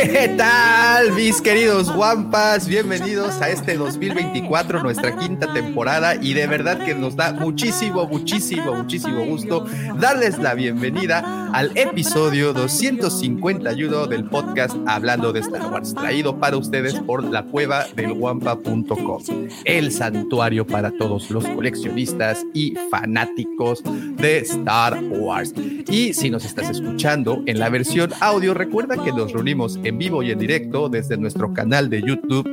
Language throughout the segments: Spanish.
¿Qué tal, mis queridos guampas? Bienvenidos a este 2024, nuestra quinta temporada, y de verdad que nos da muchísimo, muchísimo, muchísimo gusto darles la bienvenida al episodio 251 del podcast Hablando de Star Wars, traído para ustedes por la cueva del guampa.com, el santuario para todos los coleccionistas y fanáticos de Star Wars. Y si nos estás escuchando en la versión audio, recuerda que nos reunimos en vivo y en directo desde nuestro canal de YouTube,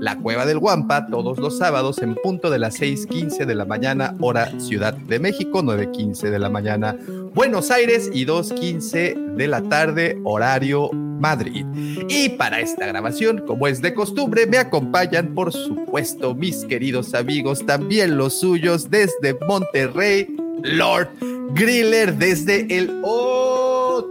La Cueva del Guampa, todos los sábados en punto de las 6:15 de la mañana, hora Ciudad de México, 9:15 de la mañana, Buenos Aires y 2:15 de la tarde, horario Madrid. Y para esta grabación, como es de costumbre, me acompañan, por supuesto, mis queridos amigos, también los suyos desde Monterrey, Lord Griller, desde el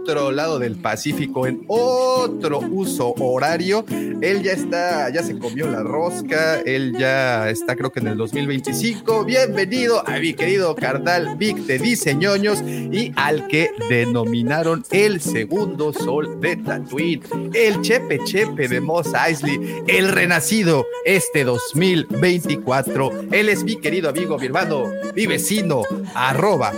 otro lado del Pacífico, en otro uso horario. Él ya está, ya se comió la rosca, él ya está, creo que en el 2025. Bienvenido a mi querido carnal Vic de Diseñoños y al que denominaron el segundo sol de Tatooine, el Chepe Chepe de Mos Eisley, el renacido este 2024. Él es mi querido amigo, mi hermano, mi vecino, arroba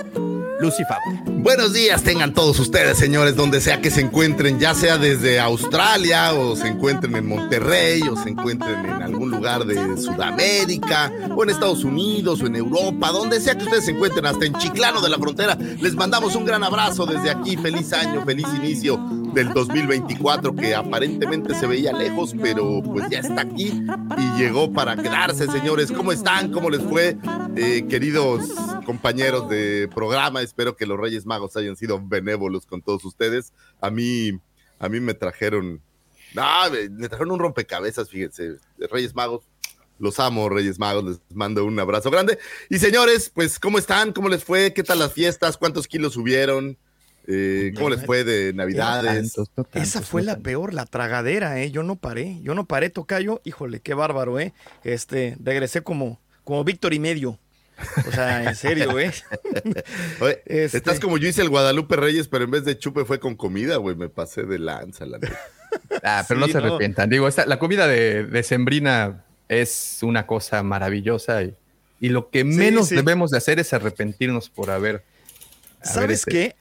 Lucifer. Buenos días tengan todos ustedes, señores, donde sea que se encuentren, ya sea desde Australia o se encuentren en Monterrey o se encuentren en algún lugar de Sudamérica o en Estados Unidos o en Europa, donde sea que ustedes se encuentren, hasta en Chiclano de la Frontera. Les mandamos un gran abrazo desde aquí. Feliz año, feliz inicio del 2024 que aparentemente se veía lejos, pero pues ya está aquí y llegó para quedarse, señores. ¿Cómo están? ¿Cómo les fue, eh, queridos compañeros de programa? Espero que los Reyes Magos hayan sido benévolos con todos ustedes. A mí, a mí me trajeron, ah, me trajeron un rompecabezas, fíjense, Reyes Magos. Los amo, Reyes Magos, les mando un abrazo grande. Y señores, pues, ¿cómo están? ¿Cómo les fue? ¿Qué tal las fiestas? ¿Cuántos kilos subieron? Eh, ¿Cómo les fue de Navidades? Tantos, no tantos, Esa fue no la tantos. peor, la tragadera, ¿eh? Yo no paré, yo no paré, tocayo. Híjole, qué bárbaro, ¿eh? Este, regresé como, como Víctor y medio. O sea, en serio, ¿eh? Oye, Este- Estás como yo hice el Guadalupe Reyes, pero en vez de chupe fue con comida, güey. Me pasé de lanza, la neta. Ah, pero Sí, no se no. arrepientan. Digo, esta- la comida de, de Sembrina es una cosa maravillosa y, y lo que menos sí. debemos de hacer es arrepentirnos por haber. haber, ¿Sabes este, qué?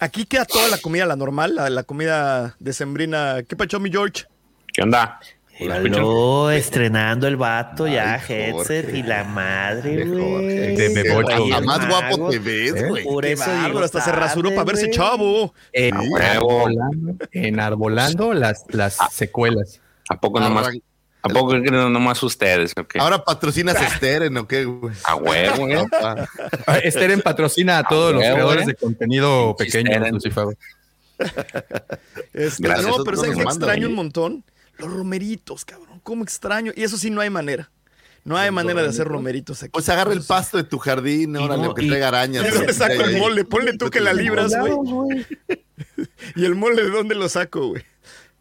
Aquí queda toda la comida, la normal, la, la comida decembrina. ¿Qué pacho, mi George? ¿Qué onda? Estrenando el vato ya, headset Jorge. y la madre, güey. Jorge. De Bebocho. Más guapo te ves, ¿Eh? güey. Por eso digo, hasta se rasuró para verse chavo. huevo. enarbolando, enarbolando las, las secuelas. ¿A poco nomás? Arran- ¿A poco creen nomás ustedes? ¿o qué? Ahora patrocinas Steren, ¿o qué, güey? A huevo, ¿eh? Papá. Ah, Esteren patrocina a todos los huevo, creadores ¿eh? de contenido pequeño, Steren. Este, Gracias, no, eso pero no ¿sabes nos qué mandan, extraño un montón? Los romeritos, cabrón. ¿Cómo extraño? Y eso sí, no hay manera. No hay manera de hacer romeritos aquí. Pues agarra el pasto de tu jardín, órale, no, que y- traiga arañas. ¿De dónde güey. saco el mole? Ponle tú que la libras, güey. güey. ¿Y el mole de dónde lo saco, güey?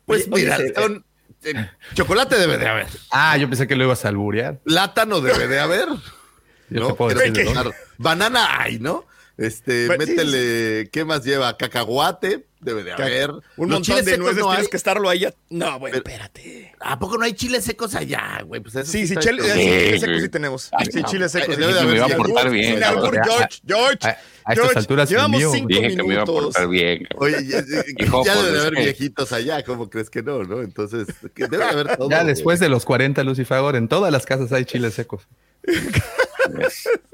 Pues Oye, mira, oye, son- eh, chocolate debe de haber. Ah, yo pensé que lo ibas a alburear. Plátano debe de haber. Yo ¿no? te puedo decir de. Banana hay, ¿no? Este, sí, métele, ¿qué más lleva? Cacahuate, debe de haber. Un Los montón chiles de secos nueces no tienes hay. que estarlo ahí. a- No, güey, Pero- espérate. ¿A poco no hay chiles secos allá, güey? Pues eso Sí, sí, chile, chido. sí, chile Sí, seco sí. sí tenemos. Ay, Sí, no. chile seco. Ay, sí. debe de que me iba a haber portar bien. Sin albur. George, George. A, a estas George, alturas llevamos mío. cinco Dije que me iba a minutos. portar bien. cabrón. Oye, ya, ya- Hijo, ya debe de haber viejitos allá, ¿cómo crees que no, no? Entonces, que debe de haber todo. Ya güey. después de los 40, Lucifer, en todas las casas hay chiles secos.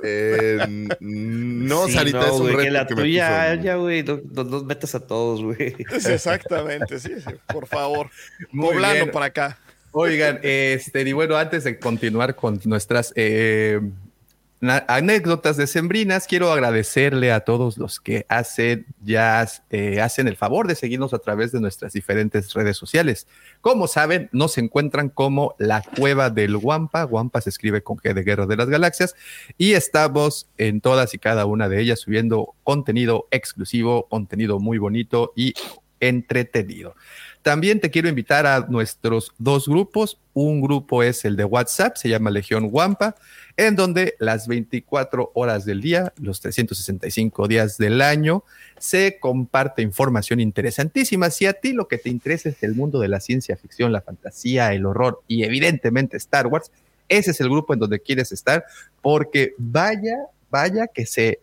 Eh, no, Sí, Sarita, no, es un güey, reto que la que me tuya, puso. ya, güey, no, no nos metas a todos, güey. Exactamente, sí, sí, por favor. Muy Poblano bien. para acá. Oigan, este, y bueno, antes de continuar con nuestras eh, anécdotas decembrinas, quiero agradecerle a todos los que hacen, ya eh, hacen el favor de seguirnos a través de nuestras diferentes redes sociales. Como saben, nos encuentran como la Cueva del Guampa. Guampa se escribe con G de Guerra de las Galaxias. Y estamos en todas y cada una de ellas subiendo contenido exclusivo, contenido muy bonito y entretenido. También te quiero invitar a nuestros dos grupos. Un grupo es el de WhatsApp, se llama Legión Guampa, en donde las 24 horas del día, los 365 días del año, se comparte información interesantísima. Si a ti lo que te interesa es el mundo de la ciencia ficción, la fantasía, el horror y evidentemente Star Wars, ese es el grupo en donde quieres estar, porque vaya, vaya que se,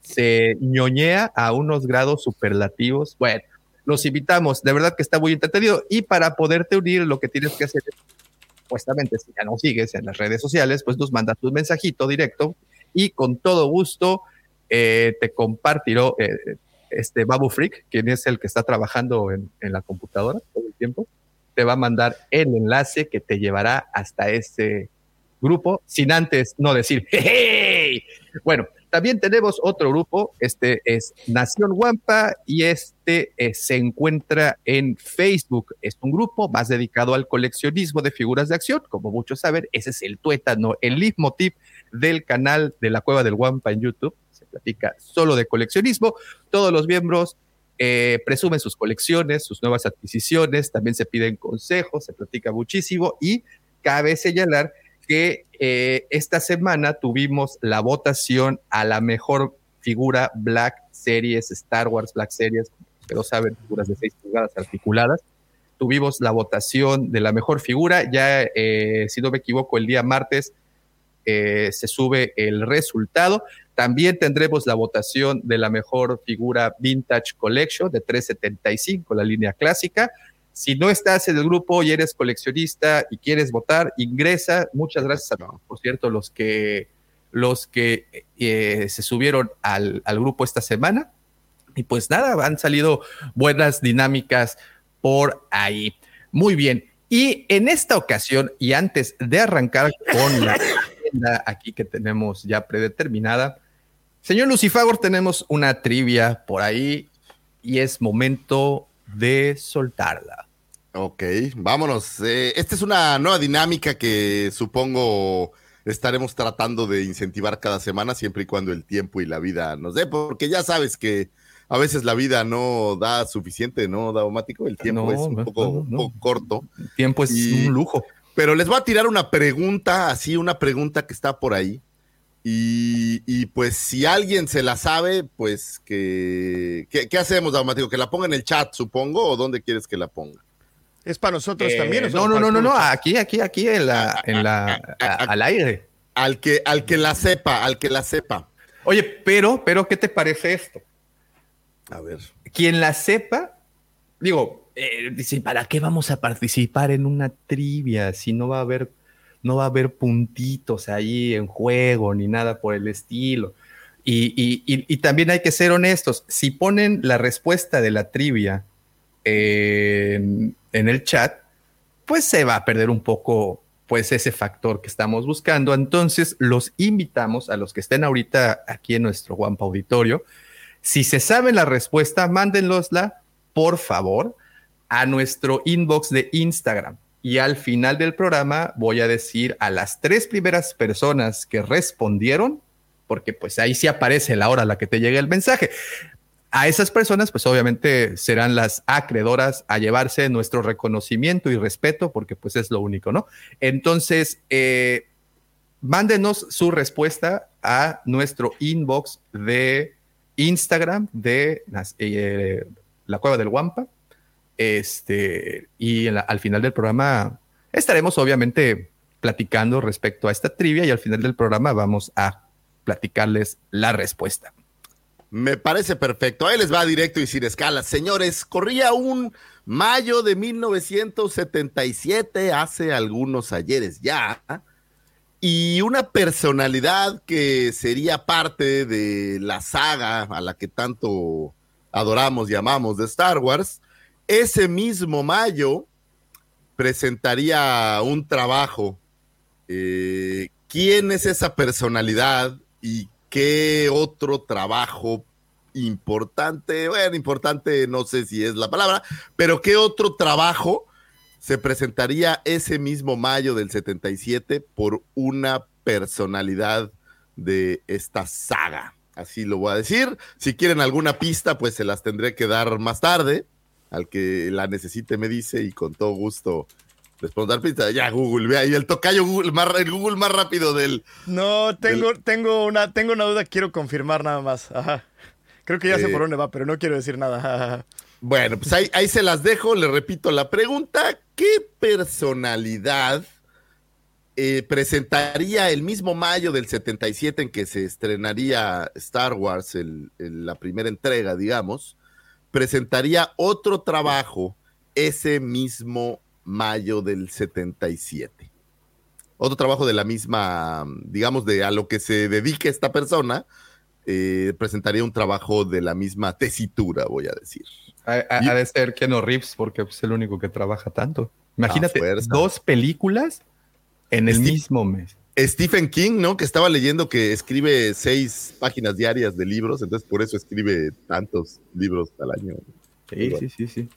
se ñoñea a unos grados superlativos. Bueno, los invitamos, de verdad que está muy entretenido. Y para poderte unir, lo que tienes que hacer es, supuestamente, si ya no sigues en las redes sociales, pues nos mandas tu mensajito directo y con todo gusto eh, te compartiré eh, este Babu Freak, quien es el que está trabajando en, en la computadora todo el tiempo, te va a mandar el enlace que te llevará hasta ese grupo, sin antes no decir, ¡Hey! Bueno, también tenemos otro grupo, este es Nación Guampa y este eh, se encuentra en Facebook. Es un grupo más dedicado al coleccionismo de figuras de acción, como muchos saben, ese es el tuétano, el leitmotiv del canal de la Cueva del Guampa en YouTube. Se platica solo de coleccionismo. Todos los miembros eh, presumen sus colecciones, sus nuevas adquisiciones, también se piden consejos, se platica muchísimo y cabe señalar que eh, esta semana tuvimos la votación a la mejor figura Black Series, Star Wars Black Series, pero saben, figuras de 6 pulgadas articuladas. Tuvimos la votación de la mejor figura, ya eh, si no me equivoco, el día martes eh, se sube el resultado. También tendremos la votación de la mejor figura Vintage Collection de 375, la línea clásica. Si no estás en el grupo y eres coleccionista y quieres votar, ingresa. Muchas gracias a por cierto, los que, los que eh, se subieron al, al grupo esta semana. Y pues nada, han salido buenas dinámicas por ahí. Muy bien. Y en esta ocasión, y antes de arrancar con la agenda aquí que tenemos ya predeterminada, señor Lucifagor, tenemos una trivia por ahí y es momento de soltarla. Ok, vámonos. Eh, esta es una nueva dinámica que supongo estaremos tratando de incentivar cada semana, siempre y cuando el tiempo y la vida nos dé, porque ya sabes que a veces la vida no da suficiente, ¿no, Daumático? El tiempo No, es un poco, no, no. un poco corto. El tiempo es Y- un lujo. Pero les voy a tirar una pregunta, así, una pregunta que está por ahí. Y, y, pues si alguien se la sabe, pues que... ¿Qué, qué hacemos, Daumático? ¿Que la ponga en el chat, supongo? ¿O dónde quieres que la ponga? ¿Es para nosotros Eh, también? no, no, no, no, no, aquí, aquí, aquí en la, en la, a- al aire. Al que, al que la sepa, al que la sepa. Oye, pero, pero, ¿qué te parece esto? A ver. Quien la sepa, digo, eh, dice, ¿para qué vamos a participar en una trivia si no va a haber, no va a haber puntitos ahí en juego ni nada por el estilo? Y, y- y- y también hay que ser honestos, si ponen la respuesta de la trivia en, el chat, pues se va a perder un poco pues ese factor que estamos buscando. Entonces los invitamos a los que estén ahorita aquí en nuestro Guampa Auditorio, si se sabe la respuesta, mándenlosla, por favor, a nuestro inbox de Instagram. Y al final del programa voy a decir a las tres primeras personas que respondieron, porque pues ahí sí aparece la hora a la que te llegue el mensaje. A esas personas, pues obviamente serán las acreedoras a llevarse nuestro reconocimiento y respeto, porque pues es lo único, ¿no? Entonces, eh, mándenos su respuesta a nuestro inbox de Instagram de eh, la Cueva del Guampa. Este, y al final del programa estaremos obviamente platicando respecto a esta trivia y al final del programa vamos a platicarles la respuesta. Me parece perfecto. Ahí les va directo y sin escalas. Señores, corría un mayo de 1977, hace algunos ayeres ya, y una personalidad que sería parte de la saga a la que tanto adoramos y amamos de Star Wars, ese mismo mayo presentaría un trabajo. Eh, ¿Quién es esa personalidad y qué otro trabajo importante? Bueno, importante no sé si es la palabra, pero qué otro trabajo se presentaría ese mismo mayo del 77 por una personalidad de esta saga. Así lo voy a decir. Si quieren alguna pista, pues se las tendré que dar más tarde. Al que la necesite me dice y con todo gusto les puedo dar pista. Ya Google, vea ahí el tocayo Google, más, el Google más rápido del... No, tengo, tengo, una, tengo una duda, quiero confirmar nada más. Ajá. Creo que ya sé Eh, por dónde va, pero no quiero decir nada. Bueno, pues ahí, ahí se las dejo. Le repito la pregunta. ¿Qué personalidad eh, presentaría el mismo mayo del 77 en que se estrenaría Star Wars, el- el- la primera entrega, digamos? Presentaría otro trabajo ese mismo mayo del 77. Otro trabajo de la misma, digamos, de a lo que se dedique esta persona, eh, presentaría un trabajo de la misma tesitura, voy a decir. Ha, ha- ha de ser Keanu Reeves porque es el único que trabaja tanto. Imagínate, dos películas en el Steve- mismo mes. Stephen King, ¿no? Que estaba leyendo que escribe seis páginas diarias de libros, entonces por eso escribe tantos libros al año. Sí, sí, sí, sí.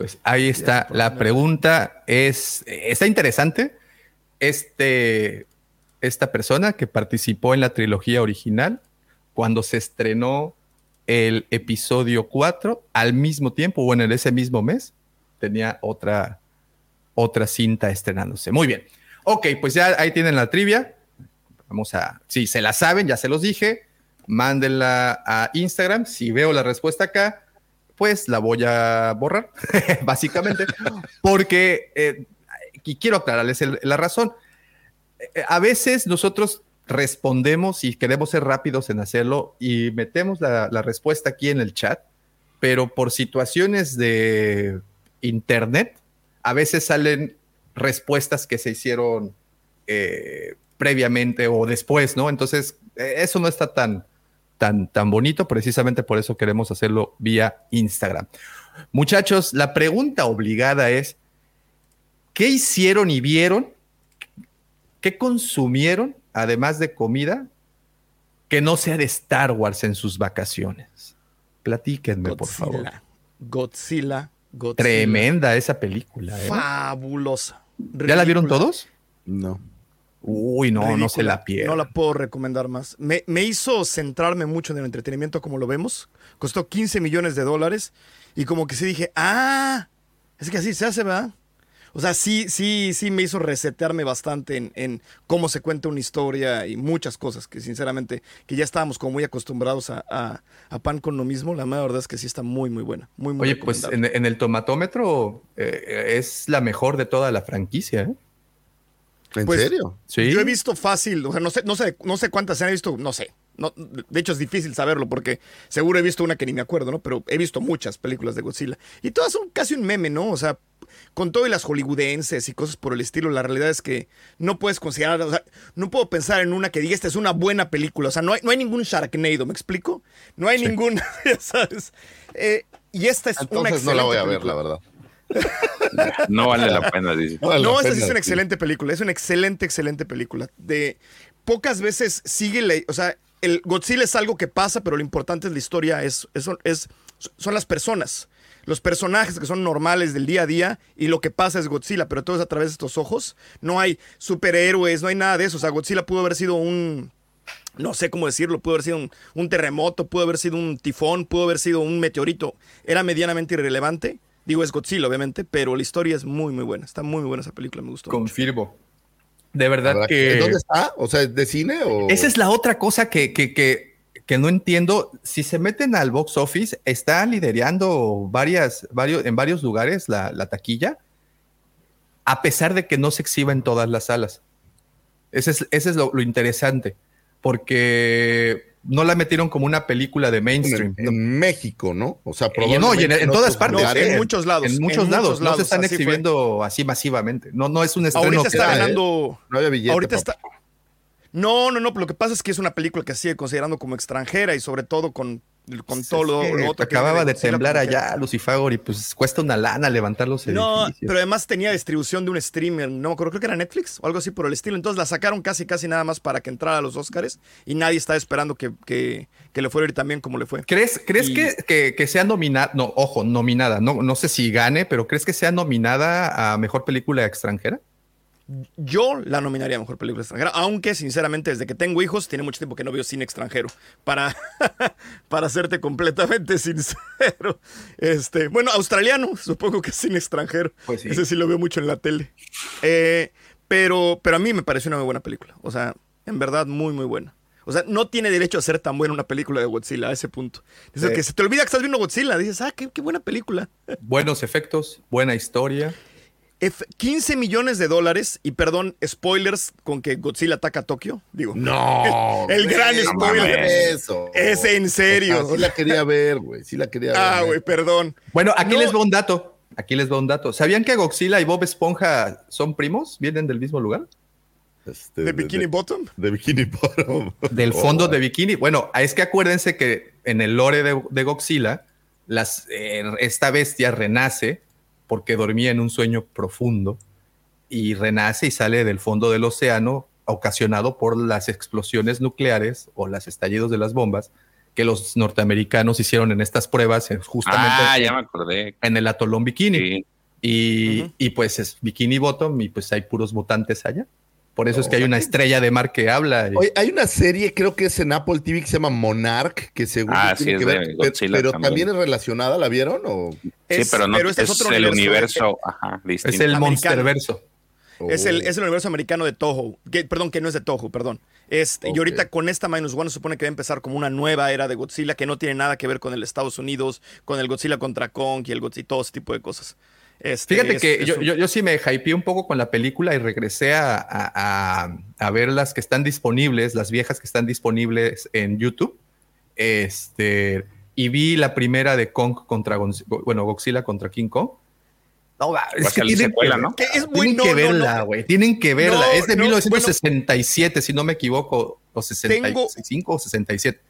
Pues ahí está. La pregunta es, está interesante. Este, esta persona que participó en la trilogía original, cuando se estrenó el episodio 4, al mismo tiempo, bueno, en ese mismo mes, tenía otra, otra cinta estrenándose. Muy bien. Ok, pues ya ahí tienen la trivia. Vamos a, si se la saben, ya se los dije, mándenla a Instagram. Si veo la respuesta acá, pues la voy a borrar, básicamente, porque, eh, quiero aclararles la razón. Eh, A veces nosotros respondemos y queremos ser rápidos en hacerlo y metemos la, respuesta aquí en el chat, pero por situaciones de internet, a veces salen respuestas que se hicieron eh, previamente o después, ¿no? Entonces, eso no está tan, tan, tan bonito, precisamente por eso queremos hacerlo vía Instagram. Muchachos, la pregunta obligada es, ¿qué hicieron y vieron? ¿Qué consumieron, además de comida, que no sea de Star Wars en sus vacaciones? Platíquenme, por favor. Godzilla. Godzilla. Godzilla. Tremenda esa película. ¿eh? Fabulosa. ¿Ya la vieron todos? No. Uy, no, no se la pierdan. No la puedo recomendar más. Me, me hizo centrarme mucho en el entretenimiento como lo vemos. Costó 15 millones de dólares y como que sí dije, ah, es que así se hace, ¿verdad? O sea, sí, sí, sí me hizo resetearme bastante en, en cómo se cuenta una historia y muchas cosas que sinceramente, que ya estábamos como muy acostumbrados a, a- a pan con lo mismo. La verdad es que sí está muy, muy buena. Muy, muy Oye, pues en el tomatómetro eh, es la mejor de toda la franquicia. ¿eh? ¿En Pues, serio? Sí. Yo he visto fácil, o sea, no sé, no sé, no sé cuántas se han visto, no sé. No, de hecho, es difícil saberlo porque seguro he visto una que ni me acuerdo, ¿no? Pero he visto muchas películas de Godzilla. Y todas son casi un meme, ¿no? O sea, con todo y las hollywoodenses y cosas por el estilo, la realidad es que no puedes considerar, o sea, no puedo pensar en una que diga esta es una buena película. O sea, no hay, no hay ningún Sharknado, ¿me explico? No hay ningún, ya sabes. Eh, y esta es una Entonces no la voy a ver, película. la verdad. No vale la pena, dice. vale No, esta pena, es una sí. excelente película. Es una excelente, excelente película. De pocas veces sigue la, o sea, el Godzilla es algo que pasa, pero lo importante es la historia, es, es, es- son las personas. Los personajes que son normales del día a día y lo que pasa es Godzilla, pero todo es a través de estos ojos. No hay superhéroes, no hay nada de eso. O sea, Godzilla pudo haber sido un, no sé cómo decirlo, pudo haber sido un, un terremoto, pudo haber sido un tifón, pudo haber sido un meteorito. Era medianamente irrelevante. Digo, es Godzilla, obviamente, pero la historia es muy, muy buena. Está muy, muy buena esa película, me gustó. mucho. Confirmo. De verdad ¿Verdad que... ¿Dónde está? O sea, ¿de cine o...? Esa es la otra cosa que, que, que, que no entiendo. Si se meten al box office, está liderando varias, varios, en varios lugares la, la taquilla, a pesar de que no se exhiba en todas las salas. Ese es, ese es lo, lo interesante, porque no la metieron como una película de mainstream. en, en México, ¿no? O sea, Y no, y en, en todas partes. en muchos lados, En en muchos muchos lados. no lados, se están así fue. exhibiendo así masivamente. No, no es un estreno Ahorita que está ganando. No había billete. ahorita papá. está, No, no, no, lo que pasa es que es una película que sigue considerando como extranjera y sobre todo con, con todo lo, que lo otro acababa de temblar allá Lucifer y pues cuesta una lana levantar los No, edificios. pero además tenía distribución de un streamer, no me acuerdo, creo que era Netflix o algo así por el estilo. Entonces la sacaron casi, casi nada más para que entrara a los Oscars y nadie estaba esperando que, que, que le fuera a ir tan bien como le fue. ¿Crees, crees Y- que, que sea nominada? No, ojo, nominada. No, no sé si gane, pero ¿crees que sea nominada a mejor película extranjera? Yo la nominaría a mejor película extranjera, aunque sinceramente desde que tengo hijos tiene mucho tiempo que no veo cine extranjero. Para, para serte completamente sincero. Este, bueno, australiano, supongo que es cine extranjero. Pues sí. Ese sí lo veo mucho en la tele. Eh, pero, pero a mí me pareció una muy buena película. O sea, en verdad, muy, muy buena. O sea, no tiene derecho a ser tan buena una película de Godzilla a ese punto. Es Sí. que se te olvida que estás viendo Godzilla. Dices, ah, qué, qué buena película. Buenos efectos, buena historia. F- 15 millones de dólares y perdón, spoilers con que Godzilla ataca a Tokio. Digo, No. El gran no spoiler. Eso. Es en serio. O sea, sí la quería ver, güey. Sí la quería ver. Ah, güey, perdón. Bueno, aquí No. les va un dato. Aquí les va un dato. ¿Sabían que Godzilla y Bob Esponja son primos? ¿Vienen del mismo lugar? Este, ¿De Bikini Bottom? De Bikini Bottom. Del fondo Oh. de bikini. Bueno, es que acuérdense que en el lore de, de Godzilla, las, eh, esta bestia renace porque dormía en un sueño profundo y renace y sale del fondo del océano ocasionado por las explosiones nucleares o los estallidos de las bombas que los norteamericanos hicieron en estas pruebas eh, justamente Ah, en, ya me acordé. en el atolón bikini. Sí. Y, y pues es Bikini Bottom y pues hay puros mutantes allá. Por eso es que hay una estrella de mar que habla. y- Oye, hay una serie, creo que es en Apple TV, que se llama Monarch, que según Ah, sí, que es ver, Godzilla pero también. también es relacionada, ¿la vieron? O? Sí, pero no este es, otro el universo. ajá, distinto. es el americano. Monsterverso. Es, el, o- es el universo americano de Toho. Que- perdón, que no es de Toho, perdón. Este. Y ahorita con esta Minus One se supone que va a empezar como una nueva era de Godzilla que no tiene nada que ver con el Estados Unidos, con el Godzilla contra Kong y el Godzilla, todo ese tipo de cosas. Este, Fíjate es- que es yo, un- yo, yo sí me hypeé un poco con la película y regresé a, a- a- a ver las que están disponibles, las viejas que están disponibles en YouTube. Este, y vi la primera de Kong contra bueno, Godzilla contraKing Kong. No, es que tienen secuela, que, ¿no? Que es muy- tienen no, que no, verla, no. güey. Tienen que verla. No, es de no, 1967, si no me equivoco, o 65 o 67.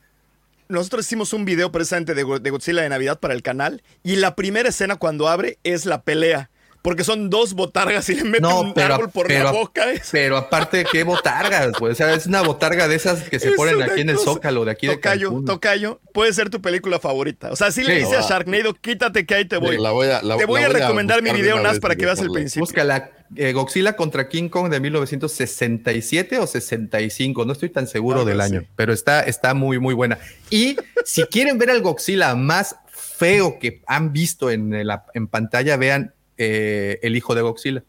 Nosotros hicimos un video precisamente de, Go- de Godzilla de Navidad para el canal y la primera escena cuando abre es la pelea. Porque son dos botargas y le meten No, un pero- árbol por pero- la boca. Es, Pero aparte, qué botargas. O sea, es una botarga de esas que se Es ponen aquí en el Zócalo, de aquí de Tocayo, Cancún. Tocayo, puede ser tu película favorita. O sea, si le Sí. dices a Sharknado, quítate que ahí te voy. La voy a- la- te voy la a recomendar mi de video Nas para que veas el principio. Búscala. Eh, Godzilla contra King Kong de 1967 o 65, no estoy tan seguro del año, pero está, está muy, muy buena. Y si quieren ver al Godzilla más feo que han visto en, la, en pantalla, vean eh, El hijo de Godzilla.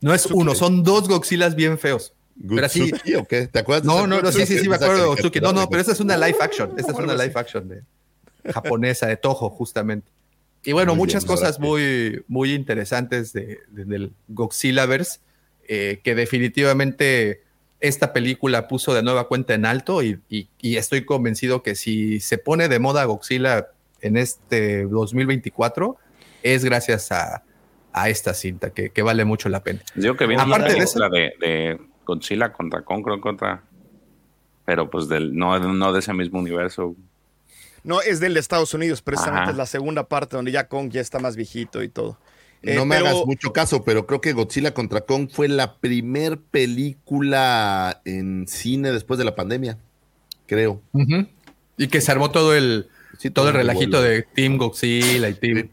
No es uno, son dos Godzillas bien feos. Pero así, ¿Gutsuki o qué? ¿Te acuerdas? de no, no, no, sí, sí, sí, me acuerdo de. No, no, pero esta es una live action. Esta es una live action de japonesa, de Toho, justamente. Y bueno, Muy muchas bien, cosas muy, muy interesantes de, de- del Godzillaverse, eh, que definitivamente esta película puso de nueva cuenta en alto y, y- y estoy convencido que si se pone de moda Godzilla en este 2024, es gracias a, a esta cinta, que, que vale mucho la pena. Digo que viene Aparte de película de, de Godzilla contra Kong, contra. Pero pues del, no, no de ese mismo universo. No, es del de Estados Unidos, precisamente Ajá. es la segunda parte donde ya Kong ya está más viejito y todo. Eh, No me pero- hagas mucho caso, pero creo que Godzilla contra Kong fue la primer película en cine después de la pandemia. Creo. Y que se armó todo el, Sí, todo el relajito de Team Godzilla y Team.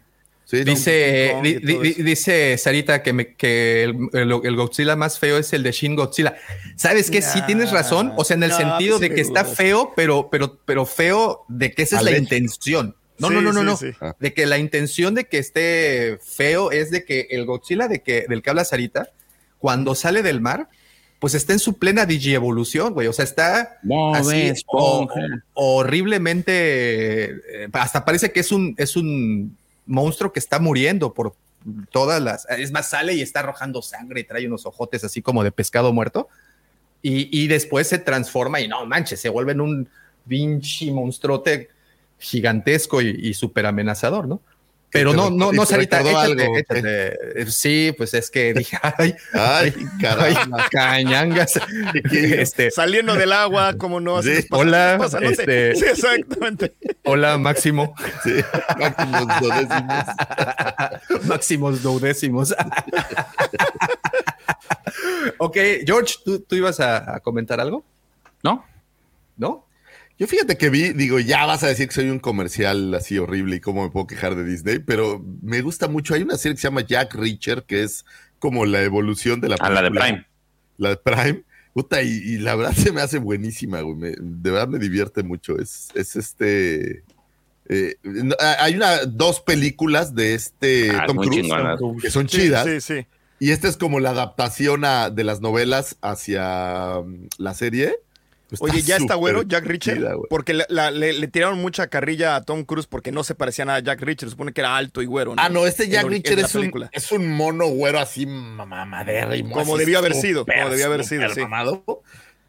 Sí, Dice, di- di- eso. dice Sarita que, me- que el, el- el Godzilla más feo es el de Shin Godzilla. ¿Sabes qué? Sí tienes razón. O sea, en el sentido pues de que está feo, pero, pero, pero feo de que esa es la intención. No, Sí, no, no, no, sí, no. sí. Ah. De que la intención de que esté feo es de que el Godzilla de que, del que habla Sarita, cuando sale del mar, pues está en su plena digievolución, güey. O sea, está No, así ves, horriblemente eh, hasta parece que es un es un monstruo que está muriendo por todas las es más sale y está arrojando sangre y trae unos ojotes así como de pescado muerto. Y, y después se transforma y no manches se vuelve en un pinche monstruote gigantesco y, y súper amenazador no Pero te no, no, no, Sarita, échate, algo, échate. Eh, Sí, pues es que dije, ay, Ay, ay, caramba. cañangas. este, Saliendo del agua, como no. Así Sí. pasa- Hola, pasa, no este- Sí, exactamente. hola, Máximo. Sí, máximos duodécimos. Máximos duodécimos. ok, George, ¿tú, tú ibas a, a comentar algo? ¿No? ¿No? Yo fíjate que vi, digo, ya vas a decir que soy un comercial así horrible y cómo me puedo quejar de Disney, pero me gusta mucho. Hay una serie que se llama Jack Reacher, que es como la evolución de la A la de película. Prime. La de Prime. Puta, y, y la verdad se me hace buenísima, güey. me- de verdad me divierte mucho. Es, es este. eh, hay una, dos películas de este Ah, Tom Cruise que son Sí, chidas. Sí, sí. Y esta es como la adaptación a- de las novelas hacia um, la serie. Pues Oye, ¿ya está güero Jack güey. porque la- la- le, le tiraron mucha carrilla a Tom Cruise porque no se parecía nada a Jack. Se supone que era alto y güero. Ah, no, este Jack la es un, película. es un mono güero así mamadérrimo. Como debió haber sido, como debió haber sido, sí.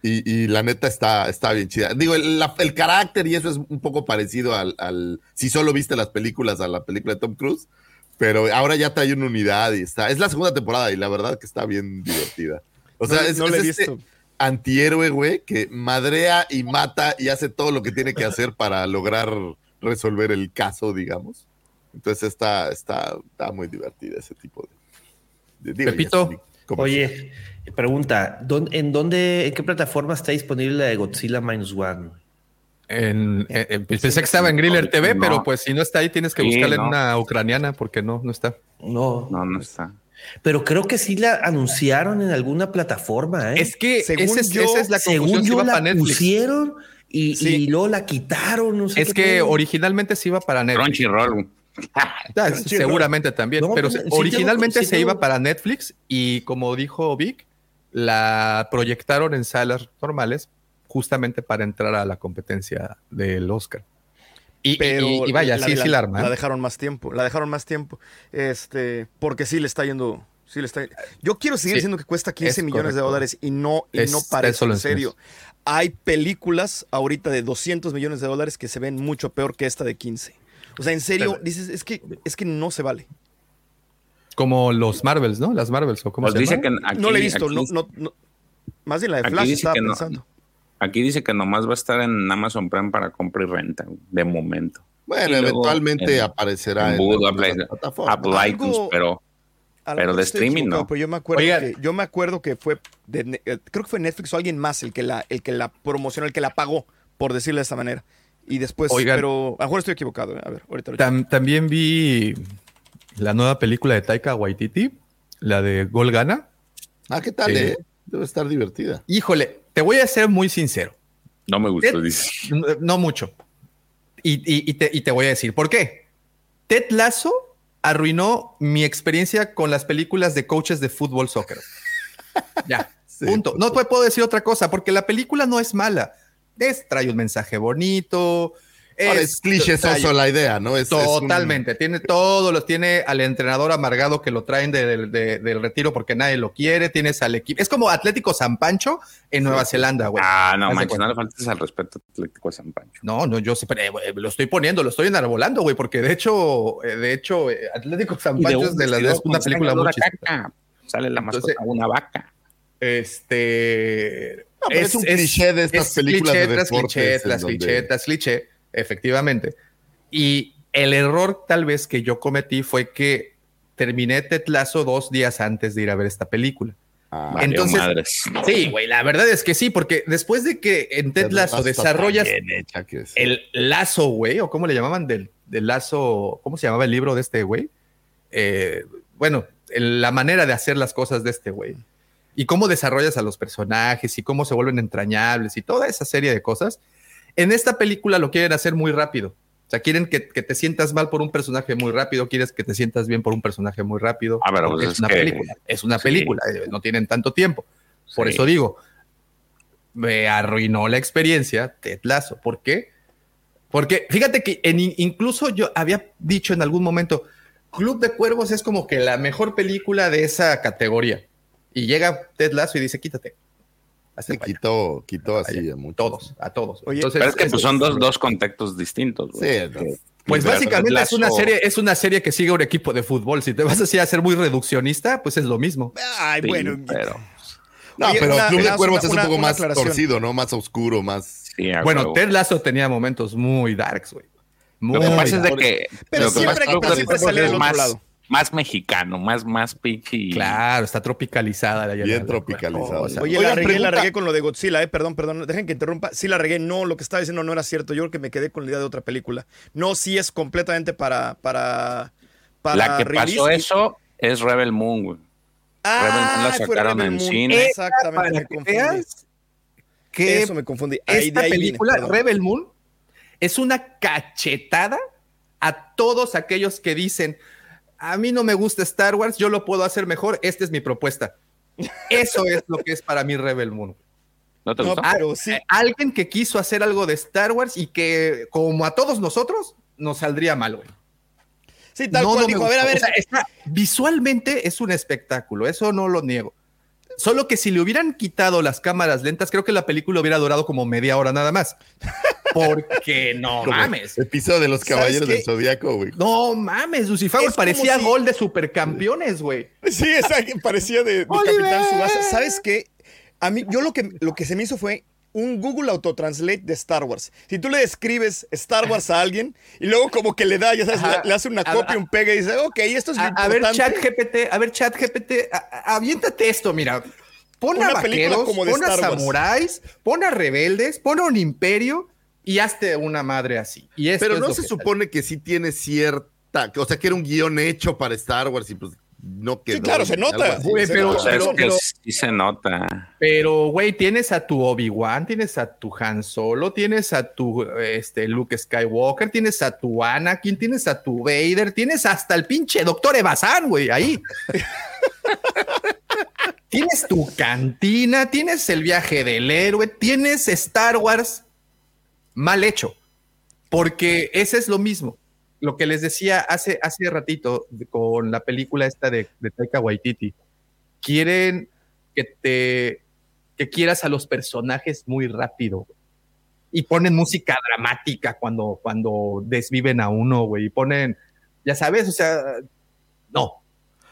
Y, y la neta está, está bien chida. Digo, el, la- el carácter y eso es un poco parecido al, al- Si solo viste las películas, a la película de Tom Cruise. Pero ahora ya trae una unidad y está. Es la segunda temporada y la verdad que está bien divertida. O sea, No- es, no es he este visto. Antihéroe, güey, que madrea y mata y hace todo lo que tiene que hacer para lograr resolver el caso, digamos. Entonces está, está, está muy divertida ese tipo de. de- digo, Pepito, ya Oye, pregunta, ¿dón- ¿en dónde, en qué plataforma está disponible la de Godzilla Minus One? En- en- en- pensé que estaba en Griller TV, No. pero pues si no está ahí, tienes que Sí, buscarla en no. una ucraniana porque no, no está. No, No, no está. Pero creo que sí la anunciaron en alguna plataforma, ¿eh? Es que Según ese es- yo- esa es la Según yo la para Netflix. pusieron y, Sí. y luego la quitaron, no sé Es qué que pedo. originalmente se iba para Netflix. Crunchyroll. Ah, seguramente también, No, pero pues, originalmente sí se iba para Netflix y como dijo Vic, la proyectaron en salas normales justamente para entrar a la competencia del Oscar. Y, y- Pero y- y vaya, sí, sí la arman. La dejaron más tiempo, la dejaron más tiempo. Este, porque sí le está yendo. Sí le está, yo quiero seguir Sí, diciendo que cuesta 15 es millones de dólares y no, y Es- no eso parece en serio. Hay películas ahorita de 200 millones de dólares que se ven mucho peor que esta de 15. O sea, en serio, Pero- dices, es que, es que no se vale. Como los Marvels, ¿no? Las Marvels, o cómo Pues se dice llama? que aquí, no le he visto, aquí- no, no, no. Más bien la de Flash estaba pensando. Aquí dice que nomás va a estar en Amazon Prime para compra y renta, de momento. Bueno, Y eventualmente en- aparecerá en Apple, plataforma. Apple iTunes, Algo- pero Pero de streaming, no. Pero yo me acuerdo Oigan. que yo me acuerdo que fue de eh, creo que fue Netflix o alguien más el que la el que la promocionó, el que la pagó, por decirlo de esta manera. Y después, Oigan. pero a lo mejor estoy equivocado. eh. A ver, ahorita. lo Tam- también vi la nueva película de Taika Waititi, la de Gol Gana. Ah, ¿qué tal, Sí. eh? Debe estar divertida. Híjole, te voy a ser muy sincero. no me gustó, Ted- dice. No, mucho. Y, y- y te, y te voy a decir por qué. Ted Lasso arruinó mi experiencia con las películas de coaches de fútbol soccer. Ya, Sí. punto. No te puedo decir otra cosa porque la película no es mala. Es, trae un mensaje bonito. Ahora, es cliché soso la idea, ¿no? Es, es un- Totalmente, tiene todo, los tiene al entrenador amargado que lo traen de- de- del retiro porque nadie lo quiere, tienes al equipo, es como Atlético San Pancho en Nueva Zelanda, güey. Ah, no, de manches, no le faltes al respeto a Atlético de San Pancho. No, no, yo sé, pero, eh, lo estoy poniendo, lo estoy enarbolando, güey, porque de hecho, eh, de hecho, eh, Atlético San Pancho es, de la, es una película muy caca. Sale la mascota, Entonces- una vaca. Este. No, es un cliché de estas es películas cliché de tras deportes cliché, tras cliché, tras cliché, efectivamente. Y el error tal vez que yo cometí fue que terminé Tetlazo dos días antes de ir a ver esta película. Ah, Entonces- madres. Sí, güey, la verdad es que sí, porque después de que en Ted Lasso desarrollas el lazo, güey, o cómo le llamaban del, del lazo, ¿cómo se llamaba el libro de este güey? Eh, bueno, el- la manera de hacer las cosas de este güey. Y cómo desarrollas a los personajes y cómo se vuelven entrañables y toda esa serie de cosas. En esta película lo quieren hacer muy rápido. O sea, quieren que, que te sientas mal por un personaje muy rápido, quieres que te sientas bien por un personaje muy rápido. Ah, pero pues es es una que- película, es una sí. película, eh, no tienen tanto tiempo. Por Sí. eso digo, me arruinó la experiencia Ted Lasso. ¿Por qué? Porque fíjate que en- incluso yo había dicho en algún momento, Club de Cuervos es como que la mejor película de esa categoría. Y llega Ted Lasso y dice, quítate. Se quitó, quitó así a muchos. Todos, a todos. Oye, Entonces, Pero es que es- pues, son dos, dos contextos distintos. güey. Sí, no. Pues básicamente es una Lazo- serie, es una serie que sigue un equipo de fútbol. Si te vas así a ser muy reduccionista, pues es lo mismo. Ay, Sí, bueno. pero No, Oye, pero una- Club de Cuervos una- es un poco una más aclaración. torcido, ¿no? Más oscuro, más. sí, Bueno, huevo. Ted Lasso tenía momentos muy darks, güey. Lo que Muy pasa es de que. Pero lo que siempre- pasa que siempre sale otro más, lado. Más mexicano, más, más pinche. Claro, está tropicalizada. la- Bien tropicalizada. Oye, Oigan, la regué, la regué con lo de Godzilla, eh. Perdón, perdón. Dejen que interrumpa. Sí, la regué. No, lo que estaba diciendo no era cierto. Yo creo que me quedé con la idea de otra película. No, sí es completamente para. para, para La que release pasó eso es Rebel Moon, güey. Ah, Rebel Moon la fue sacaron Rebel en Moon. cine. Exactamente, Para me que confundí. veas que Eso me confundí. Ahí, esta ahí película. Rebel Moon, es una cachetada a todos aquellos que dicen, a mí no me gusta Star Wars, yo lo puedo hacer mejor, esta es mi propuesta. Eso es lo que es para mí Rebel Moon. ¿No te No, pero sí. Eh, Alguien que quiso hacer algo de Star Wars y que, como a todos nosotros, nos saldría mal, güey. Sí, tal No, cual no dijo. A ver, a ver. O sea, está- visualmente es un espectáculo, eso no lo niego. Solo que si le hubieran quitado las cámaras lentas, creo que la película hubiera durado como media hora nada más. Porque no como mames. Episodio de los ¿Sabes Caballeros del Zodíaco, güey. No mames, Lucifer parecía si- gol de supercampeones, güey. Sí, que parecía de, de. Capitán Subasa. ¿Sabes qué? A mí, yo lo que, lo que se me hizo fue un Google Autotranslate de Star Wars. Si tú le describes Star Wars a alguien y luego como que le da, ya sabes, Ajá. le, le hace una A- copia, a- un pega y dice, ok, esto es A, a ver, importante. chat GPT, a ver, chat GPT, a- a- aviéntate esto, mira. Pon a Una película vaqueros, como de pon a Star Wars. samuráis, pon a rebeldes, pon a un imperio y hazte una madre así. Y esto Pero no se que supone que sí tiene cierta. O sea, que era un guion hecho para Star Wars y pues no quedó. claro, se nota. Güey, pero- O es pero- que pero- sí se nota. Pero, güey, tienes a tu Obi-Wan, tienes a tu Han Solo, tienes a tu este, Luke Skywalker, tienes a tu Anakin, tienes a tu Vader, tienes hasta el pinche Doctor Evazan, güey, ahí. tienes tu cantina, tienes el viaje del héroe, tienes Star Wars mal hecho. Porque ese es lo mismo. Lo que les decía hace, hace ratito con la película esta de, de Taika Waititi. Quieren que te que quieras a los personajes muy rápido. Y ponen música dramática cuando, cuando desviven a uno, güey. Y ponen, ya sabes, o sea, no.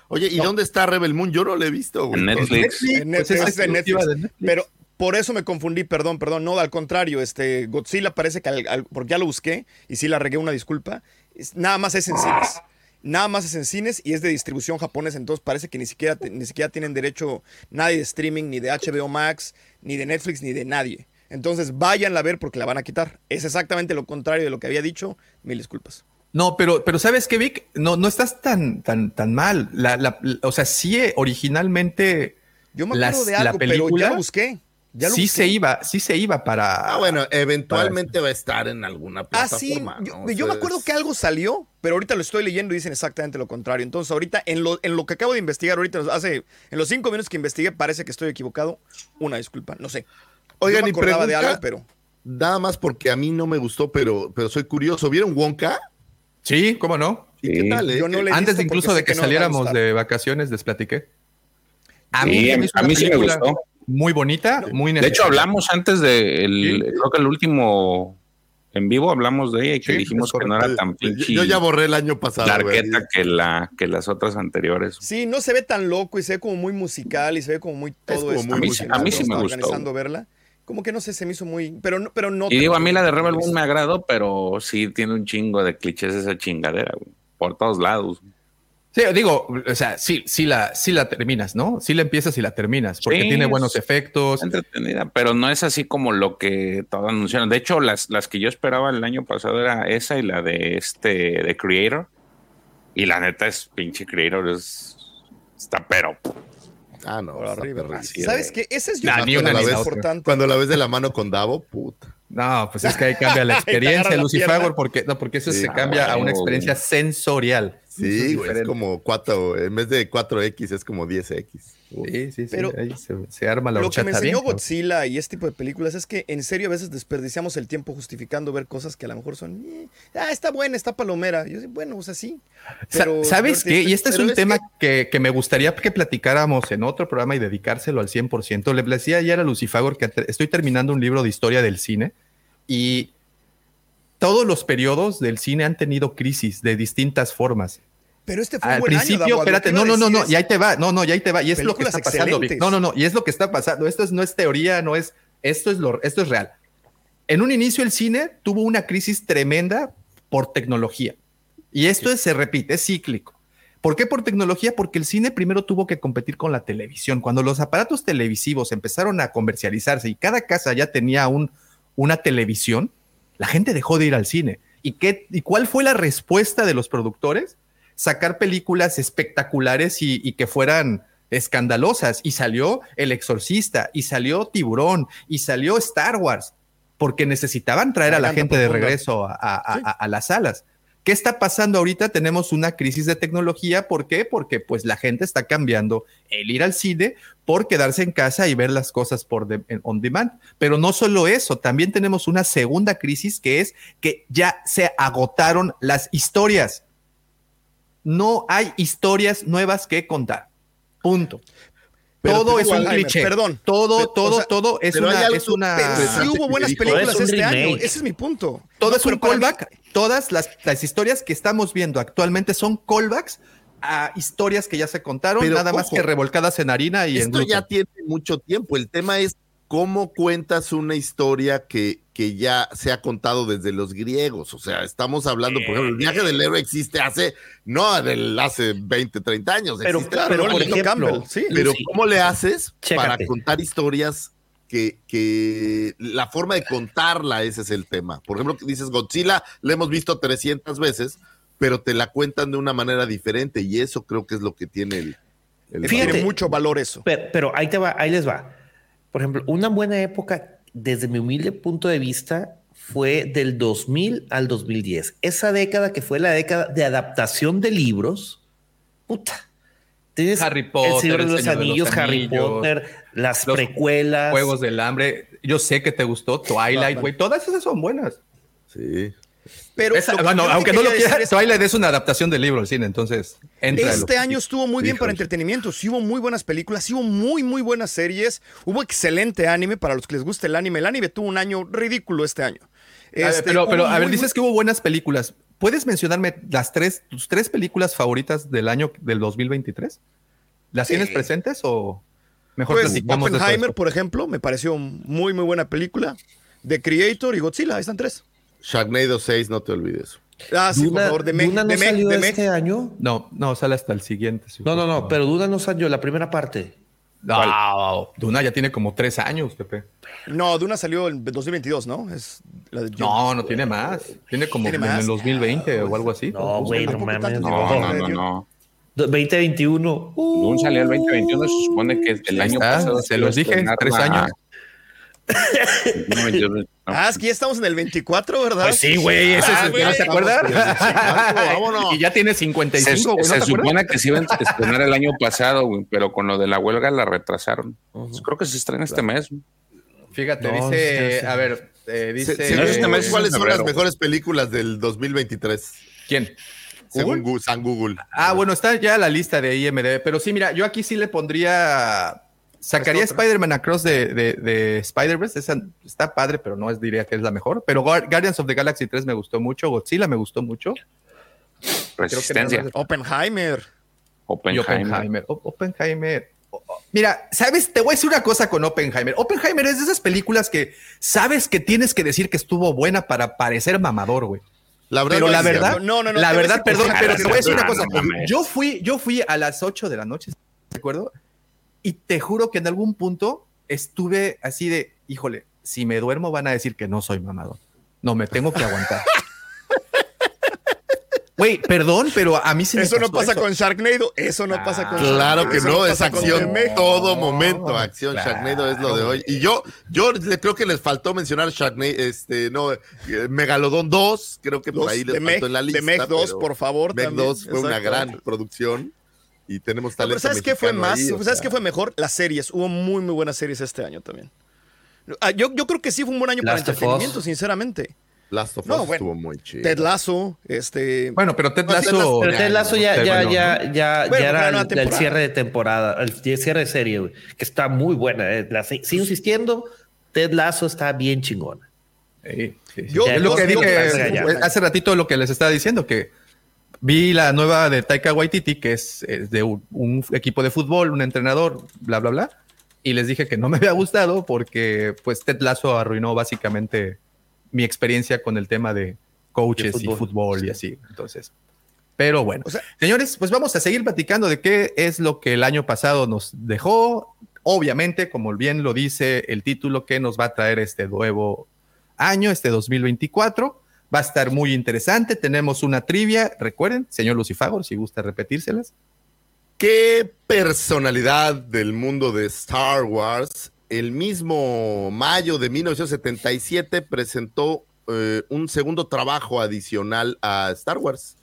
Oye, ¿y dónde está Rebel Moon? Yo no lo he visto, güey. En Netflix. En pues Netflix, es es de exclusiva Netflix. de Netflix. Pero por eso me confundí, perdón, perdón. No, al contrario, este Godzilla parece que, al- al- porque ya lo busqué y sí la regué una disculpa, es- nada más es en cines. Nada más es en cines y es de distribución japonesa, entonces parece que ni siquiera, ni siquiera tienen derecho nadie de streaming, ni de HBO Max, ni de Netflix, ni de nadie. Entonces váyanla a ver porque la van a quitar. Es exactamente lo contrario de lo que había dicho. Mil disculpas. No, pero, pero ¿sabes qué, Vic? No, no estás tan, tan, tan mal. La, la- o sea, sí, originalmente Yo me Las- acuerdo de la algo, pero película ya lo busqué. Ya lo sí busqué. se iba, sí se iba para. Ah, bueno, eventualmente va a estar en alguna Ah, sí, plataforma. yo, ¿no? yo O me acuerdo que algo salió, pero ahorita lo estoy leyendo y dicen exactamente lo contrario. Entonces, ahorita, en lo, en lo que acabo de investigar, ahorita, hace, en los cinco minutos que investigué, parece que estoy equivocado. Una disculpa, no sé. Oigan, Yo me y acordaba de pregunta- algo, pero. Nada más porque a mí no me gustó, pero, pero soy curioso. ¿Vieron Wonka? Sí, ¿cómo no? ¿Y Sí. qué tal? eh? Yo no le he Antes incluso de que, no saliéramos de vacaciones, les platiqué. A Sí, se a mí, sí me película gustó. Muy bonita, muy De hecho, necesaria. hablamos antes de el, Sí. creo que el último en vivo hablamos de ella y que Sí, dijimos es que no era tan pinche yo ya borré el año pasado. güey. largueta que la que las otras anteriores. Sí, no se ve tan loco y se ve como muy musical y se ve como muy todo como esto. muy A mí- a mí sí me gustó. organizando verla. Como que no sé, se me hizo muy. Pero no, pero no Y digo, a mí la de Rebel Moon me agradó, pero sí tiene un chingo de clichés esa chingadera, güey, por todos lados. Sí, digo, o sea, sí, sí la, sí la terminas, ¿no? Sí la empiezas y la terminas, porque Sí, tiene buenos efectos. entretenida, pero no es así como lo que todos anunciaron. De hecho, las, las que yo esperaba el año pasado era esa y la de este, de Creator. Y la neta es pinche Creator, es, está pero. Ah, no. Así ¿Sabes qué? Ese es yo Nah, ni una ni más la importante. Cuando la ves de la mano con Davo, puta. No, pues es que ahí cambia la experiencia, Lucifer, porque, no, porque eso Sí, se cambia a una experiencia sensorial. Sí, güey, es como 4, en vez de 4X es como 10X. Sí, sí, sí. Pero ahí se, se arma la Lo que me enseñó bien. Godzilla y este tipo de películas es que en serio a veces desperdiciamos el tiempo justificando ver cosas que a lo mejor son, eh, ah, está buena, está palomera. Yo, bueno, o sea, sí. Pero- ¿Sabes qué? Y este es un tema que, que me gustaría que platicáramos en otro programa y dedicárselo al 100%. Le decía ayer a Lucifagor que estoy terminando un libro de historia del cine y todos los periodos del cine han tenido crisis de distintas formas. Pero este fue un Al buen principio, espérate, no, no, no, no, y ahí te va, no, no, y ahí te va, y es lo que está pasando. Vic. No, no, no, y es lo que está pasando. Esto es, no es teoría, no es, esto es lo, esto es real. En un inicio el cine tuvo una crisis tremenda por tecnología. Y esto es- se repite, es cíclico. ¿Por qué por tecnología? Porque el cine primero tuvo que competir con la televisión. Cuando los aparatos televisivos empezaron a comercializarse y cada casa ya tenía un, una televisión, la gente dejó de ir al cine. ¿Y, qué, ¿Y cuál fue la respuesta de los productores? Sacar películas espectaculares y, y que fueran escandalosas. Y salió El Exorcista, y salió Tiburón, y salió Star Wars, porque necesitaban traer a la gente de regreso a, a- a- Sí. a- a las salas. ¿Qué está pasando ahorita? Tenemos una crisis de tecnología. ¿Por qué? Porque pues la gente está cambiando el ir al cine por quedarse en casa y ver las cosas por de- on demand. Pero no solo eso, también tenemos una segunda crisis que es que ya se agotaron las historias. No hay historias nuevas que contar. Punto. Pero todo es un cliché. perdón. Todo, Pero, todo, o sea, todo es una, es sí hubo buenas películas es este año. Ese es mi punto. Todo No, es un mí- callback. Todas las, las historias que estamos viendo actualmente son callbacks a historias que ya se contaron, Pero, nada más que revolcadas en harina y en Esto ya tiene mucho tiempo. El tema es cómo cuentas una historia que, que ya se ha contado desde los griegos. O sea, estamos hablando, por ejemplo, el viaje del héroe existe hace, no del hace 20, 30 años. Pero- existe Claro, pero, por ejemplo, Campbell, sí. Pero Lucy, ¿cómo le haces Chécate. para contar historias que, que la forma de contarla, ese es el tema? Por ejemplo, que dices Godzilla, la hemos visto 300 veces, pero te la cuentan de una manera diferente y eso creo que es lo que tiene el... el Fíjate. Tiene mucho valor eso. Pero, pero ahí te va, ahí les va. Por ejemplo, una buena época, desde mi humilde punto de vista, fue del 2000 al 2010. Esa década que fue la década de adaptación de libros, puta. Tienes Harry Potter, El Señor de los Señor de los Anillos, Harry Anillos, Potter, las los precuelas. Juegos del hambre. Yo sé que te gustó Twilight, güey. Todas esas son buenas. Sí. Pero Esa- bueno, aunque no lo quieras, Twilight es una adaptación del libro al cine, entonces entra. Este año estuvo muy bien para entretenimiento. Sí hubo muy buenas películas, sí hubo muy, muy buenas series. Hubo excelente anime para los que les gusta el anime. El anime tuvo un año ridículo este año. A ver, Este, pero, pero, a ver, muy dices que hubo buenas películas. ¿Puedes mencionarme las tres, tus tres películas favoritas del año del 2023? ¿Las Sí. tienes presentes o mejor Pues platicamos Oppenheimer, por ejemplo, me pareció muy, muy buena película. The Creator y Godzilla, ahí están tres. Sharknado 6, no te olvides. Ah, sí, por Duna, favor, de Meg, Duna no de Meg, salió de Meg. este año. No, no, sale hasta el siguiente. No, no, no, pero Duna no salió la primera parte. No, Duna ya tiene como tres años, Pepe. No, Duna salió en 2022, ¿no? Es la de No, no tiene más. Tiene como ¿Tiene en más? el 2020 o algo así. No, güey, no mames. No, no, no, no. 2021. Uh, Dune salió el 2021, se supone que el año está, pasado. se los dije, tres años. Ah, es que ya estamos en el 24, ¿verdad? Pues sí, güey, ese Ah, es el no se acuerda. vámonos. y ya tiene Se, 55, güey, ¿no se te acuerdas? supone que se iban a estrenar el año pasado, güey, pero con lo de la huelga la retrasaron. Pues creo que se estrena este mes. güey. Fíjate, No, dice, sí, sí. a ver, eh, dice, Se- se- no, este mes ¿Cuáles son las mejores películas del 2023? ¿quién? Según Gu- San Google. Ah, bueno, está ya la lista de IMDb, pero sí, mira, yo aquí sí le pondría, sacaría. Spider-Man Across de, de, de Spider-Verse, esa está padre, pero no es, diría que es la mejor, pero Guar- Guardians of the Galaxy 3 me gustó mucho, Godzilla me gustó mucho, Resistencia. Oppenheimer. Oppenheimer. Oppenheimer. Oppenheimer. Mira, ¿sabes? Te voy a decir una cosa con Oppenheimer. Oppenheimer es de esas películas que sabes que tienes que decir que estuvo buena para parecer mamador, güey. La verdad, Pero no la verdad. No, no, no, la verdad, perdón, pero te voy a decir una cosa. Yo fui, yo fui a las 8 de la noche, ¿de acuerdo? Y te juro que en algún punto estuve así de, híjole, si me duermo van a decir que no soy mamador. No, me tengo que aguantar. Güey, perdón, pero a mí sí me Eso no pasa con Sharknado. Eso no pasa con Claro que no, es acción todo momento, acción. claro. Sharknado es lo de hoy. Y yo, yo le creo que les faltó mencionar Sharknado, este, no, eh, Megalodón 2, creo que por ahí les de faltó Meg- en la de lista. Meg 2, pero por favor, Meg también. 2 fue una gran producción y tenemos No, pero talento ¿Sabes qué fue más? ahí, ¿Sabes sea. qué fue mejor? Las series. Hubo muy, muy buenas series este año también. Ah, Yo, yo creo que sí fue un buen año Last para entretenimiento, sinceramente. Last of Us No, bueno, estuvo muy chido. Ted Lasso, este... Bueno, pero Ted No. Lasso- Pero Ted Lasso ya, ya, bueno, ya, ¿no? ya, Bueno, ya era el, cierre de temporada, el cierre de serie, güey, que está muy buena. eh. La, sigo insistiendo, Ted Lasso está bien chingona. Sí, sí, sí. Yo- es lo que dije hace ratito lo que les estaba diciendo, que vi la nueva de Taika Waititi, que es, es de un, un equipo de fútbol, un entrenador, bla, bla, bla. Y les dije que no me había gustado porque pues Ted Lasso arruinó básicamente mi experiencia con el tema de coaches De y fútbol. fútbol y así. Entonces, pero bueno, O sea- señores, pues vamos a seguir platicando de qué es lo que el año pasado nos dejó. Obviamente, como bien lo dice el título, que nos va a traer este nuevo año, este 2024. Va a estar muy interesante. Tenemos una trivia. Recuerden, señor Lucifagor, si gusta repetírselas. ¿Qué personalidad del mundo de Star Wars el mismo mayo de 1977 presentó eh, un segundo trabajo adicional a Star Wars?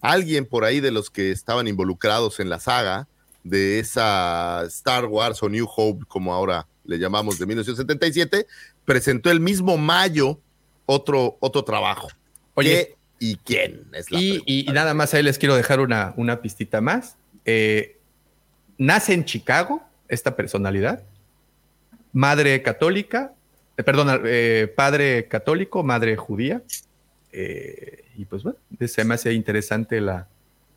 Alguien por ahí de los que estaban involucrados en la saga de esa Star Wars o New Hope, como ahora le llamamos, de 1977, presentó el mismo mayo otro, otro trabajo. Oye, ¿Qué y quién? Es la y, y- nada más ahí les quiero dejar una, una pistita más. Eh, nace en Chicago esta personalidad, madre católica, eh, perdón, eh, padre católico, madre judía. y pues bueno, se me hace interesante la,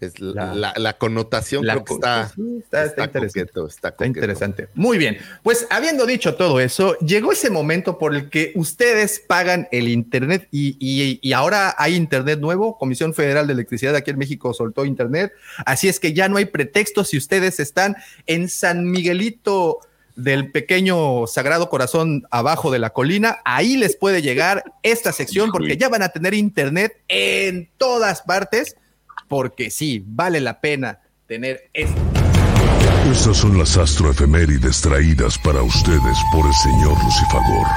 Es la, la- la- la connotación la creo que está, sí, está- está interesante. coqueto, está Está coqueto. interesante. Muy bien. Pues habiendo dicho todo eso, llegó ese momento por el que ustedes pagan el Internet y, y- y ahora hay Internet nuevo. Comisión Federal de Electricidad aquí en México soltó Internet. Así es que ya no hay pretexto si ustedes están en San Miguelito del pequeño Sagrado Corazón abajo de la colina. Ahí les puede llegar esta sección porque ya van a tener Internet en todas partes. Porque sí, vale la pena tener esto. Estas son las astroefemérides traídas para ustedes por el señor Lucifagor.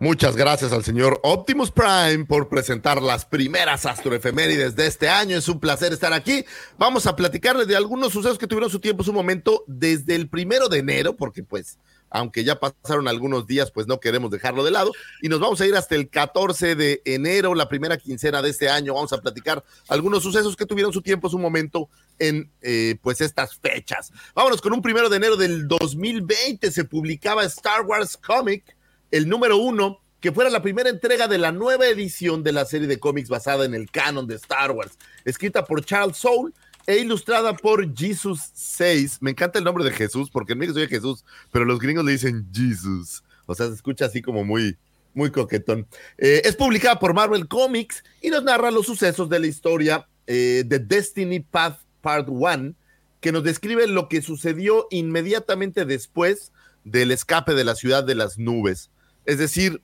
Muchas gracias al señor Optimus Prime por presentar las primeras astroefemérides de este año. Es un placer estar aquí. Vamos a platicarles de algunos sucesos que tuvieron su tiempo, su momento, desde el primero de enero, porque pues, aunque ya pasaron algunos días, pues no queremos dejarlo de lado. Y nos vamos a ir hasta el 14 de enero, la primera quincena de este año. Vamos a platicar algunos sucesos que tuvieron su tiempo, su momento en eh, pues estas fechas. Vámonos con un primero de enero del 2020. Se publicaba Star Wars Comic el número uno, que fuera la primera entrega de la nueva edición de la serie de cómics basada en el canon de Star Wars, escrita por Charles Soule e ilustrada por Jesus 6. Me encanta el nombre de Jesús, porque en México soy Jesús, pero los gringos le dicen Jesus. O sea, se escucha así como muy, muy coquetón. Eh, es publicada por Marvel Comics y nos narra los sucesos de la historia eh, de Destiny Path Part 1, que nos describe lo que sucedió inmediatamente después del escape de la ciudad de las nubes. Es decir,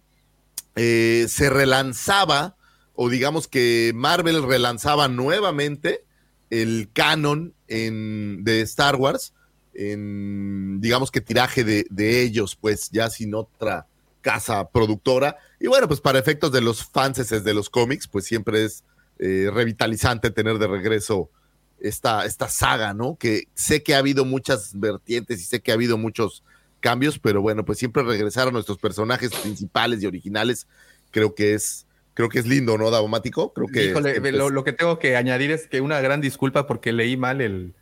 eh, se relanzaba, o digamos que Marvel relanzaba nuevamente el canon en, de Star Wars, digamos que tiraje de, ellos, pues ya sin otra casa productora. Y bueno, pues para efectos de los fans de los cómics, pues siempre es eh, revitalizante tener de regreso esta, esta saga, ¿no? Que sé que ha habido muchas vertientes y sé que ha habido muchos cambios, pero bueno, pues siempre regresar a nuestros personajes principales y originales, creo que es, creo que es lindo, ¿no, Davomático? Creo que Híjole, lo, es- lo que tengo que añadir es que una gran disculpa porque leí mal el,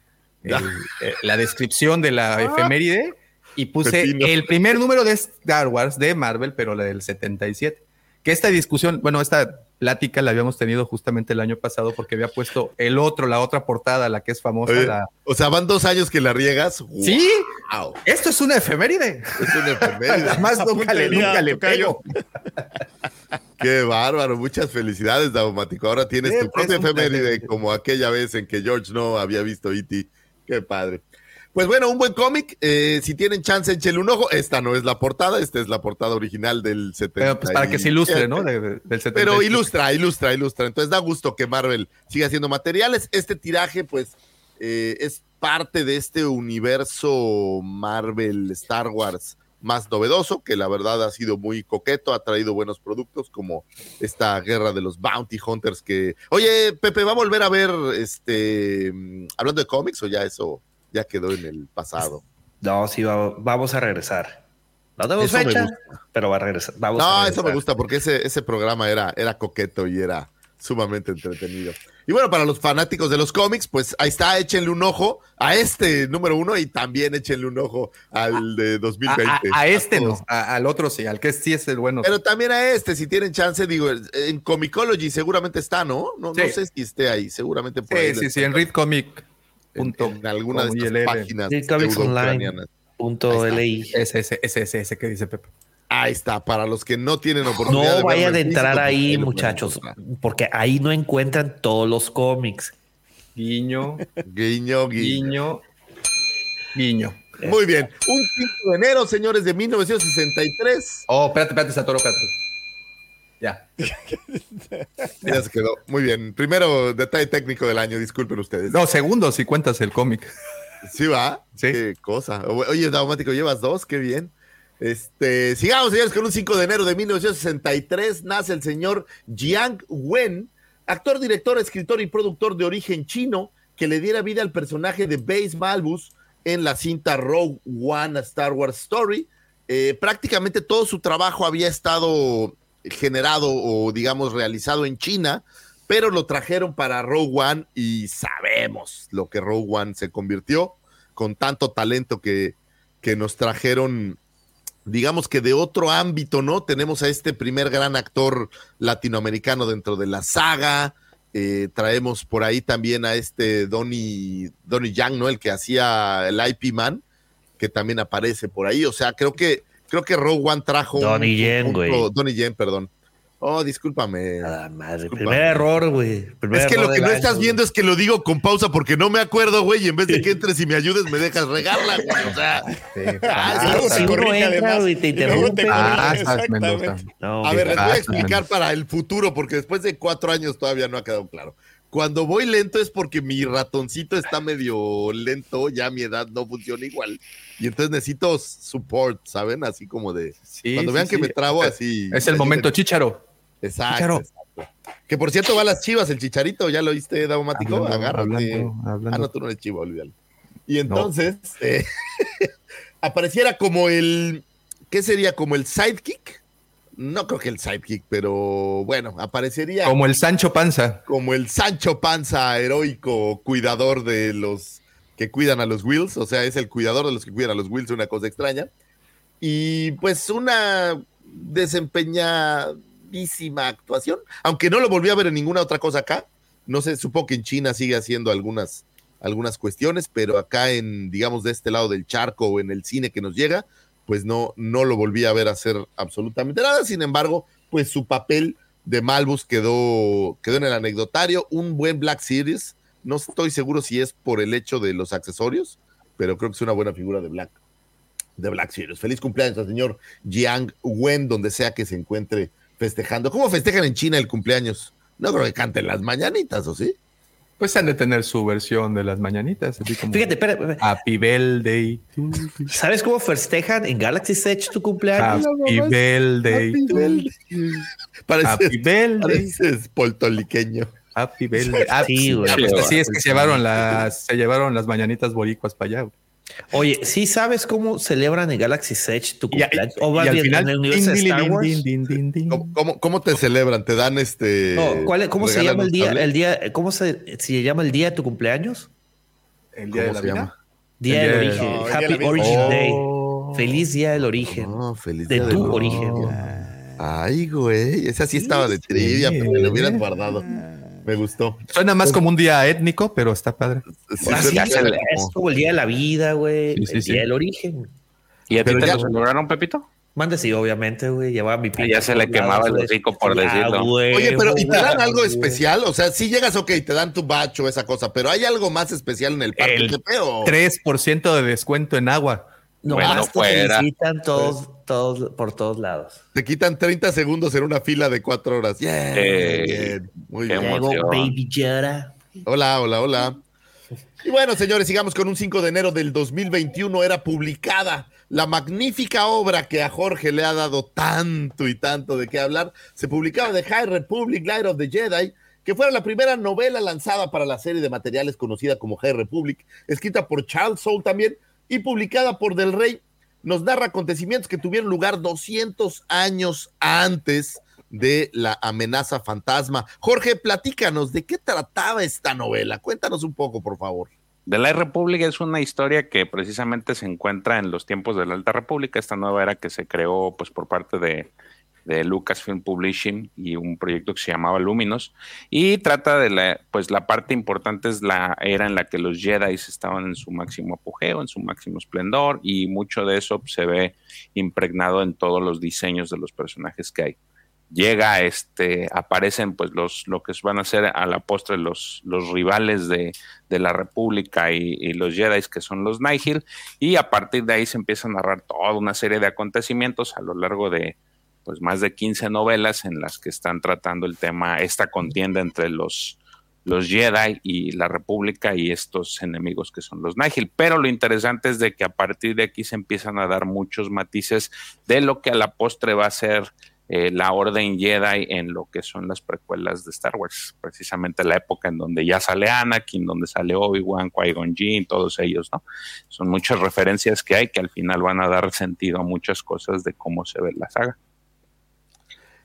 el- eh, la descripción de la efeméride y puse Pepino. el primer número de Star Wars de Marvel, pero la del 77. Que esta discusión, bueno, esta plática la habíamos tenido justamente el año pasado porque había puesto el otro, la otra portada, la que es famosa. Oye, la- O sea, van dos años que la riegas. Sí, ¡Wow! esto es una efeméride. Es una efeméride. Además, nunca le, nunca pego. Qué bárbaro, muchas felicidades, Davomático. Ahora tienes tu propia un efeméride como aquella vez en que George no había visto E.T. Qué padre. Pues bueno, un buen cómic. eh, si tienen chance, échenle un ojo. Esta no es la portada, esta es la portada original del 70. Pero pues para que se ilustre, ¿no? De- de- del 77. Pero ilustra, ilustra, ilustra. Entonces da gusto que Marvel siga haciendo materiales. Este tiraje, pues, eh, es parte de este universo Marvel Star Wars más novedoso, que la verdad ha sido muy coqueto, ha traído buenos productos como esta guerra de los Bounty Hunters que... Oye, Pepe, ¿va a volver a ver, este, mm, hablando de cómics o ya eso ya quedó en el pasado? No, sí, va- vamos a regresar. No Eso me fecha, pero va a regresar. Vamos a No, regresar. eso me gusta porque ese, ese programa era, era coqueto y era sumamente entretenido. Y bueno, para los fanáticos de los cómics, pues ahí está, échenle un ojo a este número uno y también échenle un ojo al de A, 2020. a- a este todos. no, a- al otro sí, al que sí es el bueno. Pero también a este, si tienen chance, digo, en Comicology seguramente está, ¿no? No, no sé si esté ahí, seguramente por sí, sí, sí, en Read Comic. en, Punto en alguna de estas páginas pseudo-ucranianas. Online. Punto LI. Ese, ese, ese, ese que dice Pepe. Ahí está, para los que no tienen oportunidad. No vayan verlo a en entrar físico, pues ahí, muchachos, porque ahí no encuentran todos los cómics. Guiño, Guiño, guiño. guiño, guiño. Muy bien. Un 5 de enero, señores, de 1963. Oh, espérate, espérate, Satoru, espérate. Ya. Ya se quedó. Muy bien. Primero detalle técnico del año, disculpen ustedes. No, segundos si cuentas el cómic. ¿Sí va? Sí. Qué cosa. Oye, Daumático, llevas dos, qué bien. Este, sigamos, señores, con un 5 de enero de 1963 nace el señor Jiang Wen, actor, director, escritor y productor de origen chino, que le diera vida al personaje de Base Malbus en la cinta Rogue One a Star Wars Story. Eh, prácticamente todo su trabajo había estado generado o, digamos, realizado en China, pero lo trajeron para Rogue One y sabemos lo que Rogue One se convirtió con tanto talento que, que nos trajeron, digamos que de otro ámbito, ¿no? Tenemos a este primer gran actor latinoamericano dentro de la saga. eh, traemos por ahí también a este Donnie, Donnie Yang, ¿no? El que hacía el IP Man, que también aparece por ahí. O sea, creo que, creo que Rogue One trajo. Donnie un Yen, güey. Donnie Yen, perdón. Oh, discúlpame. Nada madre. Disculpa. Primer error, güey. Primer Es que error lo que no estás viendo es que lo digo con pausa porque no me acuerdo, güey, y en vez de que entres y me ayudes, me dejas regarla, güey. O sea, Ah, luego si te uno corrige, entra, además. güey, te Y te interrumpe. Ah. No, a ver, les voy a Ah, explicar para el futuro, porque después de cuatro años todavía no ha quedado claro. Cuando voy lento es porque mi ratoncito está medio lento, ya mi edad no funciona igual. Y entonces necesito support, ¿saben? Así como de. Sí, cuando sí, vean que sí. me trabo así. Es el momento chicharo. Exacto. Que por cierto va a las chivas, el chicharito, ¿ya lo oíste, Daumático? Hablando, Agárrate. hablando, hablando. Ah, no, tú no eres chivo, olvídalo. Y entonces, eh, apareciera como el, ¿qué sería? Como el sidekick. No creo que el sidekick, pero bueno, aparecería como, Como el Sancho Panza. el Sancho Panza heroico, cuidador de los que cuidan a los Wills, o sea, es el cuidador de los que cuidan a los Wills, una cosa extraña. Y pues una desempeñadísima actuación, aunque no lo volví a ver en ninguna otra cosa acá. No sé, supongo que en China sigue haciendo algunas, algunas cuestiones, pero acá en, digamos, de este lado del charco o en el cine que nos llega, pues no, no lo volví a ver hacer absolutamente nada. Sin embargo, pues su papel de Malbus quedó, quedó en el anecdotario, un buen Black Series. No estoy seguro si es por el hecho de los accesorios, pero creo que es una buena figura de Black, de Black Series. Feliz cumpleaños al señor Jiang Wen, donde sea que se encuentre festejando. ¿Cómo festejan en China el cumpleaños? No creo que canten las mañanitas, ¿o sí? Pues han de tener su versión de las mañanitas. Así como Fíjate, espera, espera. Happy Birthday. ¿Sabes cómo festejan en Galaxy Edge tu cumpleaños? Happy Birthday. Pareces, Happy Birthday. pareces poltoliqueño. Happy Birthday. Ah, Sí, güey. pues, sí, es que se llevaron las, se llevaron las mañanitas boricuas para allá. güey. Oye, ¿sí sabes cómo celebran en Galaxy Edge tu cumpleaños? o al bien, final, en el universo de Star Wars. din, din, din, din. ¿Cómo, cómo, cómo te celebran? ¿Te dan este. No, ¿cuál ¿Cómo se llama el día? tablet? El día ¿Cómo se, se llama el día de tu cumpleaños? El día de ¿Cómo la llama? Día El del origen. No, el Happy de. Origin Day. Oh. Feliz día del origen. No, feliz de día tu del- origen. Ay, güey. Esa sí estaba de trivia, pero me lo hubieran guardado. Me gustó. Suena más como un día étnico, pero está padre. Sí, Ah, sí, es como- el día de la vida, güey. Sí, sí, el sí. día del origen. ¿Y a ti te ya- lo celebraron, Pepito? Mande sí, obviamente, güey. Llevaba mi Ah, ya se le quemaba el hocico por decirlo. Oye, pero ¿y te dan algo especial? O sea, si llegas, ok, te dan tu bacho, esa cosa, pero ¿hay algo más especial en el parque? El ¿Qué pedo? 3% de descuento en agua. No, Bueno, más te fuera. felicitan todos, todos, por todos lados. Te quitan 30 segundos en una fila de cuatro horas. Yeah, muy bien, muy bien. emoción. Luego, Baby Yoda. Hola, hola, hola. Y bueno, señores, sigamos con un 5 de enero del 2021. Era publicada la magnífica obra que a Jorge le ha dado tanto y tanto de qué hablar. Se publicaba The High Republic, Light of the Jedi, que fuera la primera novela lanzada para la serie de materiales conocida como High Republic, escrita por Charles Soule también y publicada por Del Rey. Nos narra acontecimientos que tuvieron lugar 200 años antes de la amenaza fantasma. Jorge, platícanos, ¿de qué trataba esta novela? Cuéntanos un poco, por favor. The Light Republic es una historia que precisamente se encuentra en los tiempos de la Alta República, esta nueva era que se creó pues por parte de, de Lucasfilm Publishing y un proyecto que se llamaba Luminos. Y trata de la pues la parte importante es la era en la que los Jedi estaban en su máximo apogeo, en su máximo esplendor y mucho de eso se ve impregnado en todos los diseños de los personajes que hay. Llega, este, aparecen pues los, lo que van a ser a la postre los, los rivales de, de la República y, los Jedi, que son los Nihil, y a partir de ahí se empieza a narrar toda una serie de acontecimientos a lo largo de pues más de 15 novelas en las que están tratando el tema, esta contienda entre los, los Jedi y la República y estos enemigos que son los Nihil. Pero lo interesante es de que a partir de aquí se empiezan a dar muchos matices de lo que a la postre va a ser eh, la Orden Jedi en lo que son las precuelas de Star Wars, precisamente la época en donde ya sale Anakin, donde sale Obi-Wan, Qui-Gon Jinn, todos ellos, ¿no? Son muchas referencias que hay que al final van a dar sentido a muchas cosas de cómo se ve la saga.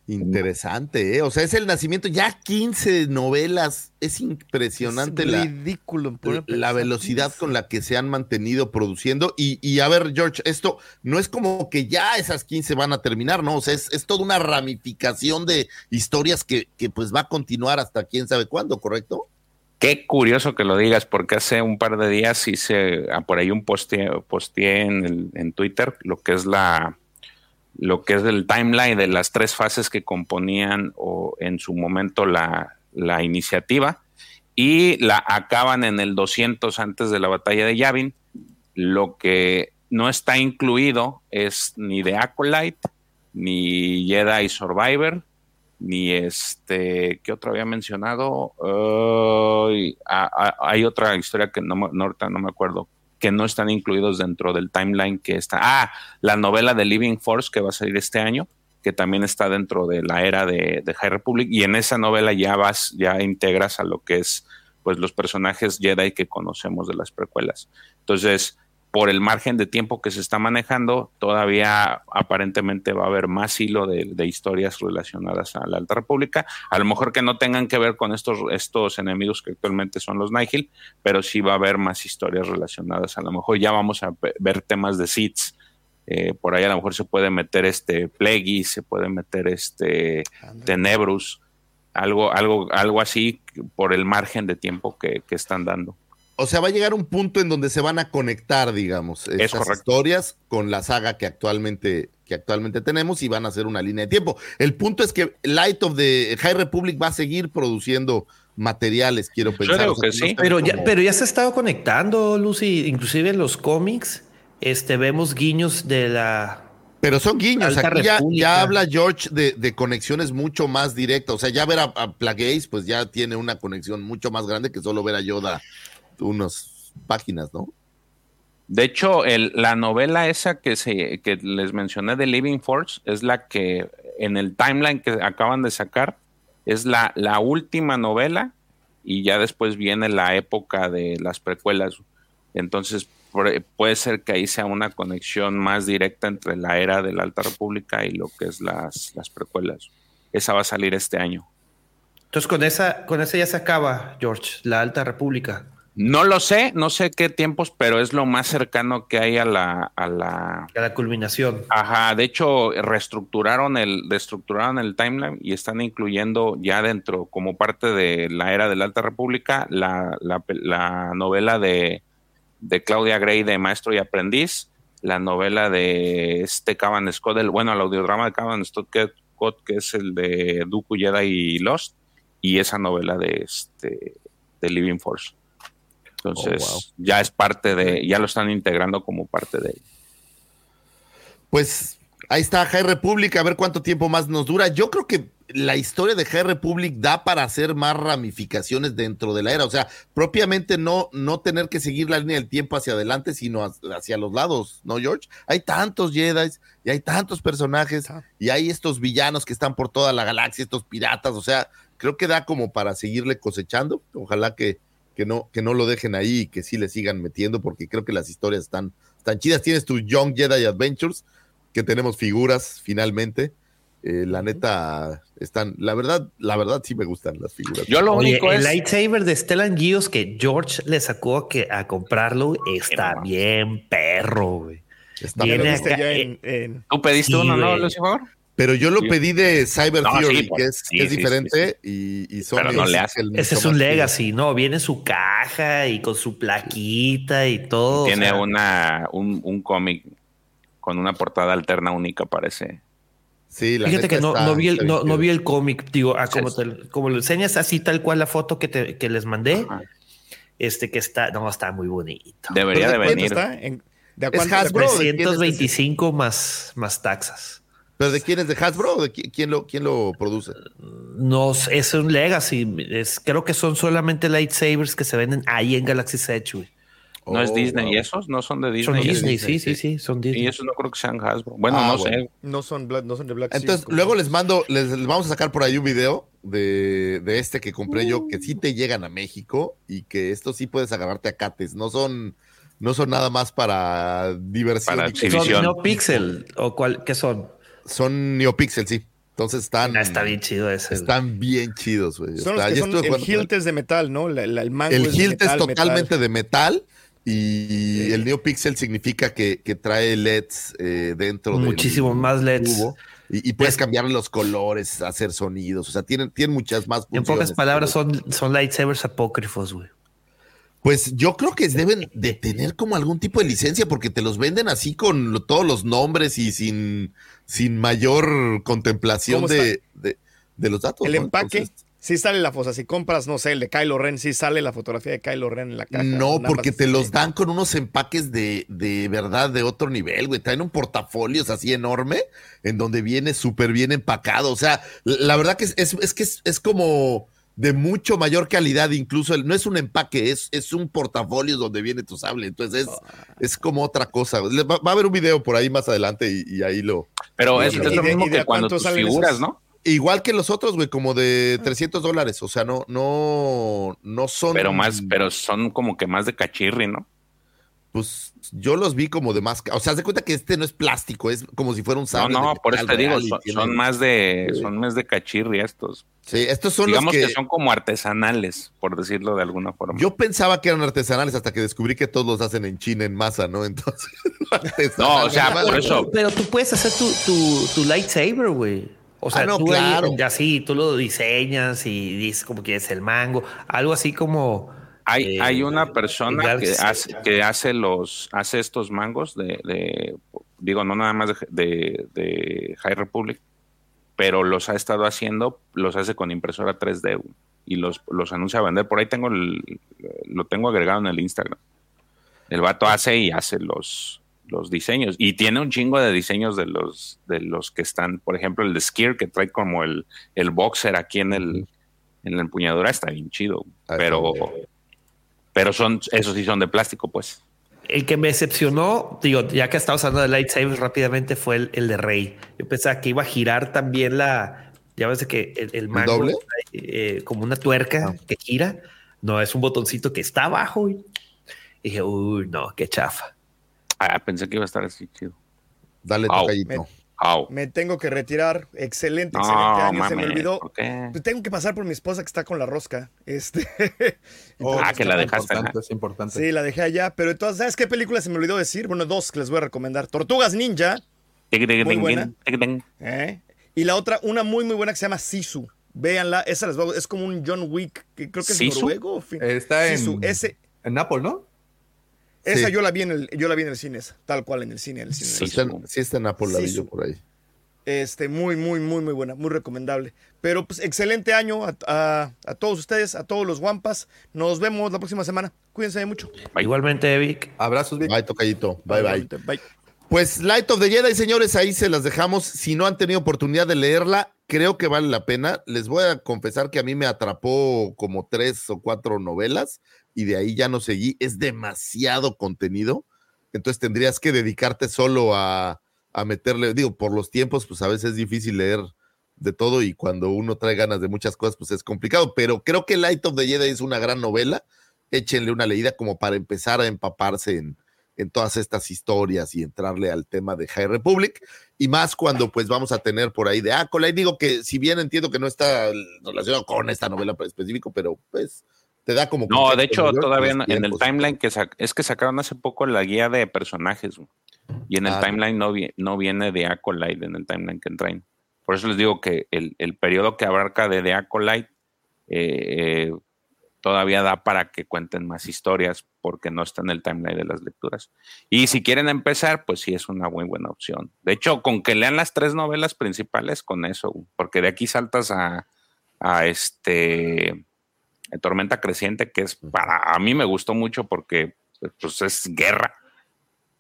Interesante, ¿eh? O sea, es el nacimiento, ya 15 novelas. Es impresionante Es ridículo. la velocidad 15. con la que se han mantenido produciendo. Y, y a ver, George, esto no es como que ya esas 15 van a terminar, ¿no? O sea, es, es toda una ramificación de historias que, que pues va a continuar hasta quién sabe cuándo, ¿correcto? Qué curioso que lo digas, porque hace un par de días hice ah, por ahí un poste, posteé en, el- en Twitter lo que es la lo que es el timeline de las tres fases que componían o en su momento la, la iniciativa y la acaban en el 200 antes de la batalla de Yavin. Lo que no está incluido es ni de Acolyte, ni Jedi Survivor, ni este, ¿qué otro había mencionado? Ay, hay otra historia que no, no, no me acuerdo, que no están incluidos dentro del timeline que está. Ah, la novela de Living Force que va a salir este año, que también está dentro de la era de, High Republic, y en esa novela ya vas, ya integras a lo que es pues los personajes Jedi que conocemos de las precuelas. Entonces, por el margen de tiempo que se está manejando, todavía aparentemente va a haber más hilo de, de historias relacionadas a la Alta República. A lo mejor que no tengan que ver con estos, estos enemigos que actualmente son los Nihil, pero sí va a haber más historias relacionadas. A lo mejor ya vamos a ve- ver temas de Sith. eh, por ahí a lo mejor se puede meter este Plagueis, se puede meter este Tenebrus, algo, algo, algo así por el margen de tiempo que, que están dando. O sea, va a llegar un punto en donde se van a conectar, digamos, estas correcto. historias con la saga que actualmente, que actualmente tenemos y van a hacer una línea de tiempo. El punto es que Light of the High Republic va a seguir produciendo materiales, quiero pensar. digo O sea, que no sí. están Pero ya, pero ya se ha estado conectando, Lucy. Inclusive en los cómics, este, vemos guiños de la. Pero son guiños. Alta Aquí ya habla George de, de conexiones mucho más directas. O sea, ya ver a, a Plagueis, pues ya tiene una conexión mucho más grande que solo ver a Yoda unas páginas, ¿no? De hecho, el- la novela esa que, se, que les mencioné de Living Force es la que en el timeline que acaban de sacar es la, la última novela y ya después viene la época de las precuelas. Entonces puede ser que ahí sea una conexión más directa entre la era de la Alta República y lo que es las, las precuelas. Esa va a salir este año. Entonces, con esa, con esa ya se acaba, George, la Alta República. No lo sé, no sé qué tiempos, pero es lo más cercano que hay a la, a la, A la culminación. Ajá, de hecho reestructuraron el, reestructuraron el timeline y están incluyendo ya dentro, como parte de la era de la Alta República, la, la novela de, de Claudia Gray de Maestro y Aprendiz, la novela de este Cavan Scott, el, bueno, el audiodrama de Cavan Scott, que, que es el de Dooku Jedi y Lost, y esa novela de este de Living Force. Entonces, Oh, wow. ya es parte de, ya lo están integrando como parte de Pues ahí está High Republic, a ver cuánto tiempo más nos dura. Yo creo que la historia de High Republic da para hacer más ramificaciones dentro de la era. O sea, propiamente no, no tener que seguir la línea del tiempo hacia adelante, sino ha- hacia los lados, ¿no, George? Hay tantos Jedi y hay tantos personajes y hay estos villanos que están por toda la galaxia, estos piratas. O sea, creo que da como para seguirle cosechando. Ojalá que, que, no, que no lo dejen ahí y que sí le sigan metiendo, porque creo que las historias están, están chidas. Tienes tu Young Jedi Adventures, que tenemos figuras finalmente. Eh, la neta, están, la verdad, la verdad sí me gustan las figuras. Yo lo Oye, único el es. lightsaber de Stellan Gios que George le sacó a, que, a comprarlo está bien perro, güey. Está Viene Lo bien. viste acá, ya eh, en, en- ¿Tú pediste Sí, uno, no. Lucifer? Pero yo lo Sí. pedí de Cyber No, Theory, sí, por- que es, sí, que es sí, diferente, y, y son Pero no le hace. el Ese es un legacy, ¿no? Viene su caja y con su plaquita y todo. o Tiene sea, una, un, un cómic con una portada alterna única, parece. Sí, la Fíjate que no, vi el, no, vi el cómic, digo, ah, como, te- como lo enseñas así tal cual la foto que, te- que les mandé, Ajá. este que está, no, está muy bonito. Debería de Pero ¿cuánto venir. está? En- ¿De Es cuánto? Hasbro. ¿de quién es 325 más, más taxas. ¿Pero de quién es? ¿De Hasbro o de qui- quién lo, quién lo produce? No, es un legacy. Es, creo que son solamente lightsabers que se venden ahí en Galaxy Edge, güey. ¿No es Oh, Disney wow. y esos? ¿No son de Son Disney? y Disney, Disney, sí, sí, sí. sí, son esos? Y Disney. esos no creo que sean Hasbro. Bueno, Ah, no bueno. sé. No son, Black- no son de Black Sea, Entonces, luego les mando, les, les vamos a sacar por ahí un video de, de este que compré yo, que sí te llegan a México y que esto sí puedes agarrarte a cates. No son, no son nada más para diversión. Para y- exhibición. Son no pixel o cuál, ¿qué son? Son NeoPixel, sí. Entonces están, Ah, está bien chido ese. güey. están bien chidos, güey. Son los que son, el hilt es de metal, ¿no? La- la- el mango El es de es totalmente metal. de metal y el NeoPixel significa que, que trae LEDs eh, dentro del Muchísimo más LEDs. y, y puedes cambiarle los colores, hacer sonidos, o sea, tienen, tienen muchas más En funciones. pocas palabras, son, son lightsabers apócrifos, güey. Pues yo creo que deben de tener como algún tipo de licencia porque te los venden así con todos los nombres y sin, sin mayor contemplación ¿Cómo de, de- de los datos. El ¿no? empaque, Entonces, sí sale la foto. Si compras, no sé, el de Kylo Ren, sí sale la fotografía de Kylo Ren en la caja. No, porque te los dan con unos empaques de, de verdad de otro nivel, güey. Traen un portafolios así enorme en donde viene súper bien empacado. O sea, la la verdad que es, es, es que es, es como de mucho mayor calidad, incluso el- no es un empaque, es, es un portafolio donde viene tu sable. Entonces es, es como otra cosa. Va, va a haber un video por ahí más adelante y, y ahí lo. Pero es, ¿Y es de- lo mismo que cuando tus figuras, esos? ¿no? Igual que los otros, güey, como de 300 dólares. O sea, no, no, no son. Pero más, pero son como que más de cachirri, ¿no? Pues yo los vi como de más. O sea, haz de cuenta que este no es plástico, es como si fuera un No, sable. no, de por eso te digo, son, más de, son más de cachirri estos. Sí, estos son Digamos los que... que. son como artesanales, por decirlo de alguna forma. Yo pensaba que eran artesanales hasta que descubrí que todos los hacen en China en masa, ¿no? Entonces. No, o sea, por eso. Pero tú puedes hacer tu, tu, tu lightsaber, güey. O sea, Ah, no, tú ahí, claro. así, tú lo diseñas y dices como que es el mango. Algo así como. Hay, eh, hay una persona que hace, que hace los, hace estos mangos de, de- digo, no nada más de, High Republic, pero los ha estado haciendo, los hace con impresora 3D güey, y los, los anuncia a vender. Por ahí tengo el, lo tengo agregado en el Instagram. El vato hace y hace los, los diseños. Y tiene un chingo de diseños de los, de los que están, por ejemplo, el de Skier que trae como el, el boxer aquí en el, en la empuñadura, está bien chido. Pero, bien. Pero son, esos sí son de plástico, pues. El que me decepcionó, digo, ya que estamos hablando de lightsabers rápidamente, fue el, el de Rey. Yo pensaba que iba a girar también la. Ya ves que el, el mango doble? eh, como una tuerca que gira. No, es un botoncito que está abajo. Y dije, uy, no, qué chafa. Ah, pensé que iba a estar así chido. Dale, Au. tocallito. Me tengo que retirar. Excelente, excelente año. Se me olvidó. Pues tengo que pasar por mi esposa que está con la rosca. Este. Oh, Ah, que la dejaste, Importante, es importante. Sí, la dejé allá. Pero entonces, ¿sabes qué película se me olvidó decir? Bueno, dos que les voy a recomendar. Tortugas Ninja. Muy buena. ¿eh? Y la otra, una muy, muy buena que se llama Sisu. Véanla, esa les va a- es como un John Wick, que creo que es ¿Sisu? noruego. Está Sisu, en, ese, en Apple, ¿no? Esa Sí. yo la vi en el, yo la vi en el cine, esa, tal cual en el cine. En el cine. Sí. Está en- sí está en Apple, la Sí, vi yo por ahí. Este, muy, muy, muy, muy buena, muy recomendable. Pero pues excelente año a, a- a todos ustedes, a todos los guampas. Nos vemos la próxima semana. Cuídense mucho. Igualmente, Vic. Abrazos, Vic. Bye, tocayito. Bye, bye. Bye. Pues Light of the Jedi, señores, ahí se las dejamos. Si no han tenido oportunidad de leerla, creo que vale la pena. Les voy a confesar que a mí me atrapó como tres o cuatro novelas y de ahí ya no seguí. Es demasiado contenido. Entonces tendrías que dedicarte solo a, a meterle, digo, por los tiempos, pues a veces es difícil leer de todo y cuando uno trae ganas de muchas cosas, pues es complicado. Pero creo que Light of the Jedi es una gran novela. Échenle una leída como para empezar a empaparse en, en todas estas historias y entrarle al tema de High Republic y más cuando pues vamos a tener por ahí de Acolyte. Digo que si bien entiendo que no está relacionado con esta novela específico, pero pues te da como... No, de hecho, todavía en el timeline que es que sacaron hace poco la guía de personajes. güey. Y en el Ah, timeline no, vi- no viene de Acolyte en el timeline que traen. Por eso les digo que el, el periodo que abarca de The Acolyte eh, eh, todavía da para que cuenten más historias porque no está en el timeline de las lecturas. Y si quieren empezar, pues sí es una muy buena opción. De hecho, con que lean las tres novelas principales, con eso, porque de aquí saltas a, a este Tormenta Creciente, que es para a mí me gustó mucho porque pues, es guerra.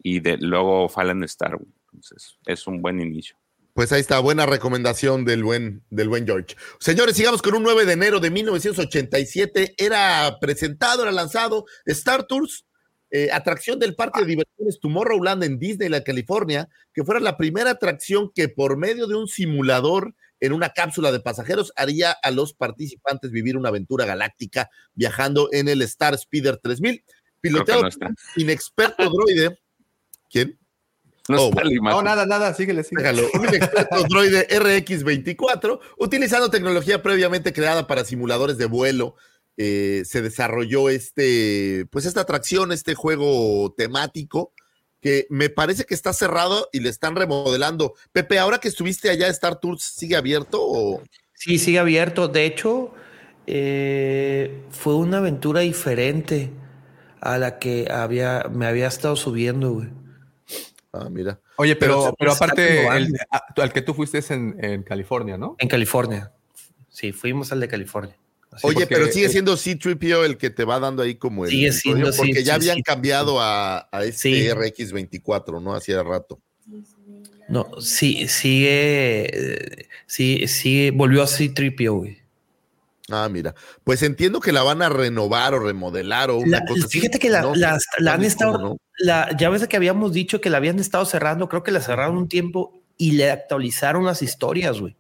Y de, luego Fallen Star. Entonces, es un buen inicio. Pues ahí está, buena recomendación del buen, del buen George. Señores, sigamos con un 9 de enero de 1987. Era presentado, era lanzado Star Tours, eh, atracción del parque de diversiones Tomorrowland en Disneyland, California, que fuera la primera atracción que por medio de un simulador en una cápsula de pasajeros haría a los participantes vivir una aventura galáctica viajando en el Star Speeder 3000, piloteado no por un inexperto droide. ¿Quién? No Oh. No, nada, nada, síguele, síguele. Déjalo. Un inexperto droide RX-24, utilizando tecnología previamente creada para simuladores de vuelo, eh, se desarrolló este, pues esta atracción, este juego temático, que me parece que está cerrado y le están remodelando. Pepe, ahora que estuviste allá, Star Tours, ¿sigue abierto o...? Sí, sigue abierto. De hecho, eh, fue una aventura diferente a la que había, me había estado subiendo, güey. Ah, mira. Oye, pero, Pero aparte, el- al que tú fuiste es en, en California, ¿no? En California. Sí, fuimos al de California. Así Oye, pero sigue siendo C-3PO el que te va dando ahí como el... Sigue siendo Porque ya habían cambiado a, a este Sí. RX-24, ¿no? Hacía rato. No, sí, sigue, eh, sí, sí, volvió a C-3PO, güey. Ah, mira. Pues entiendo que la van a renovar o remodelar o una La- cosa así. fíjate que la, No, la- la han estado, cómo, ¿no? la, ya ves que habíamos dicho que la habían estado cerrando, creo que la cerraron un tiempo y le actualizaron las historias, güey.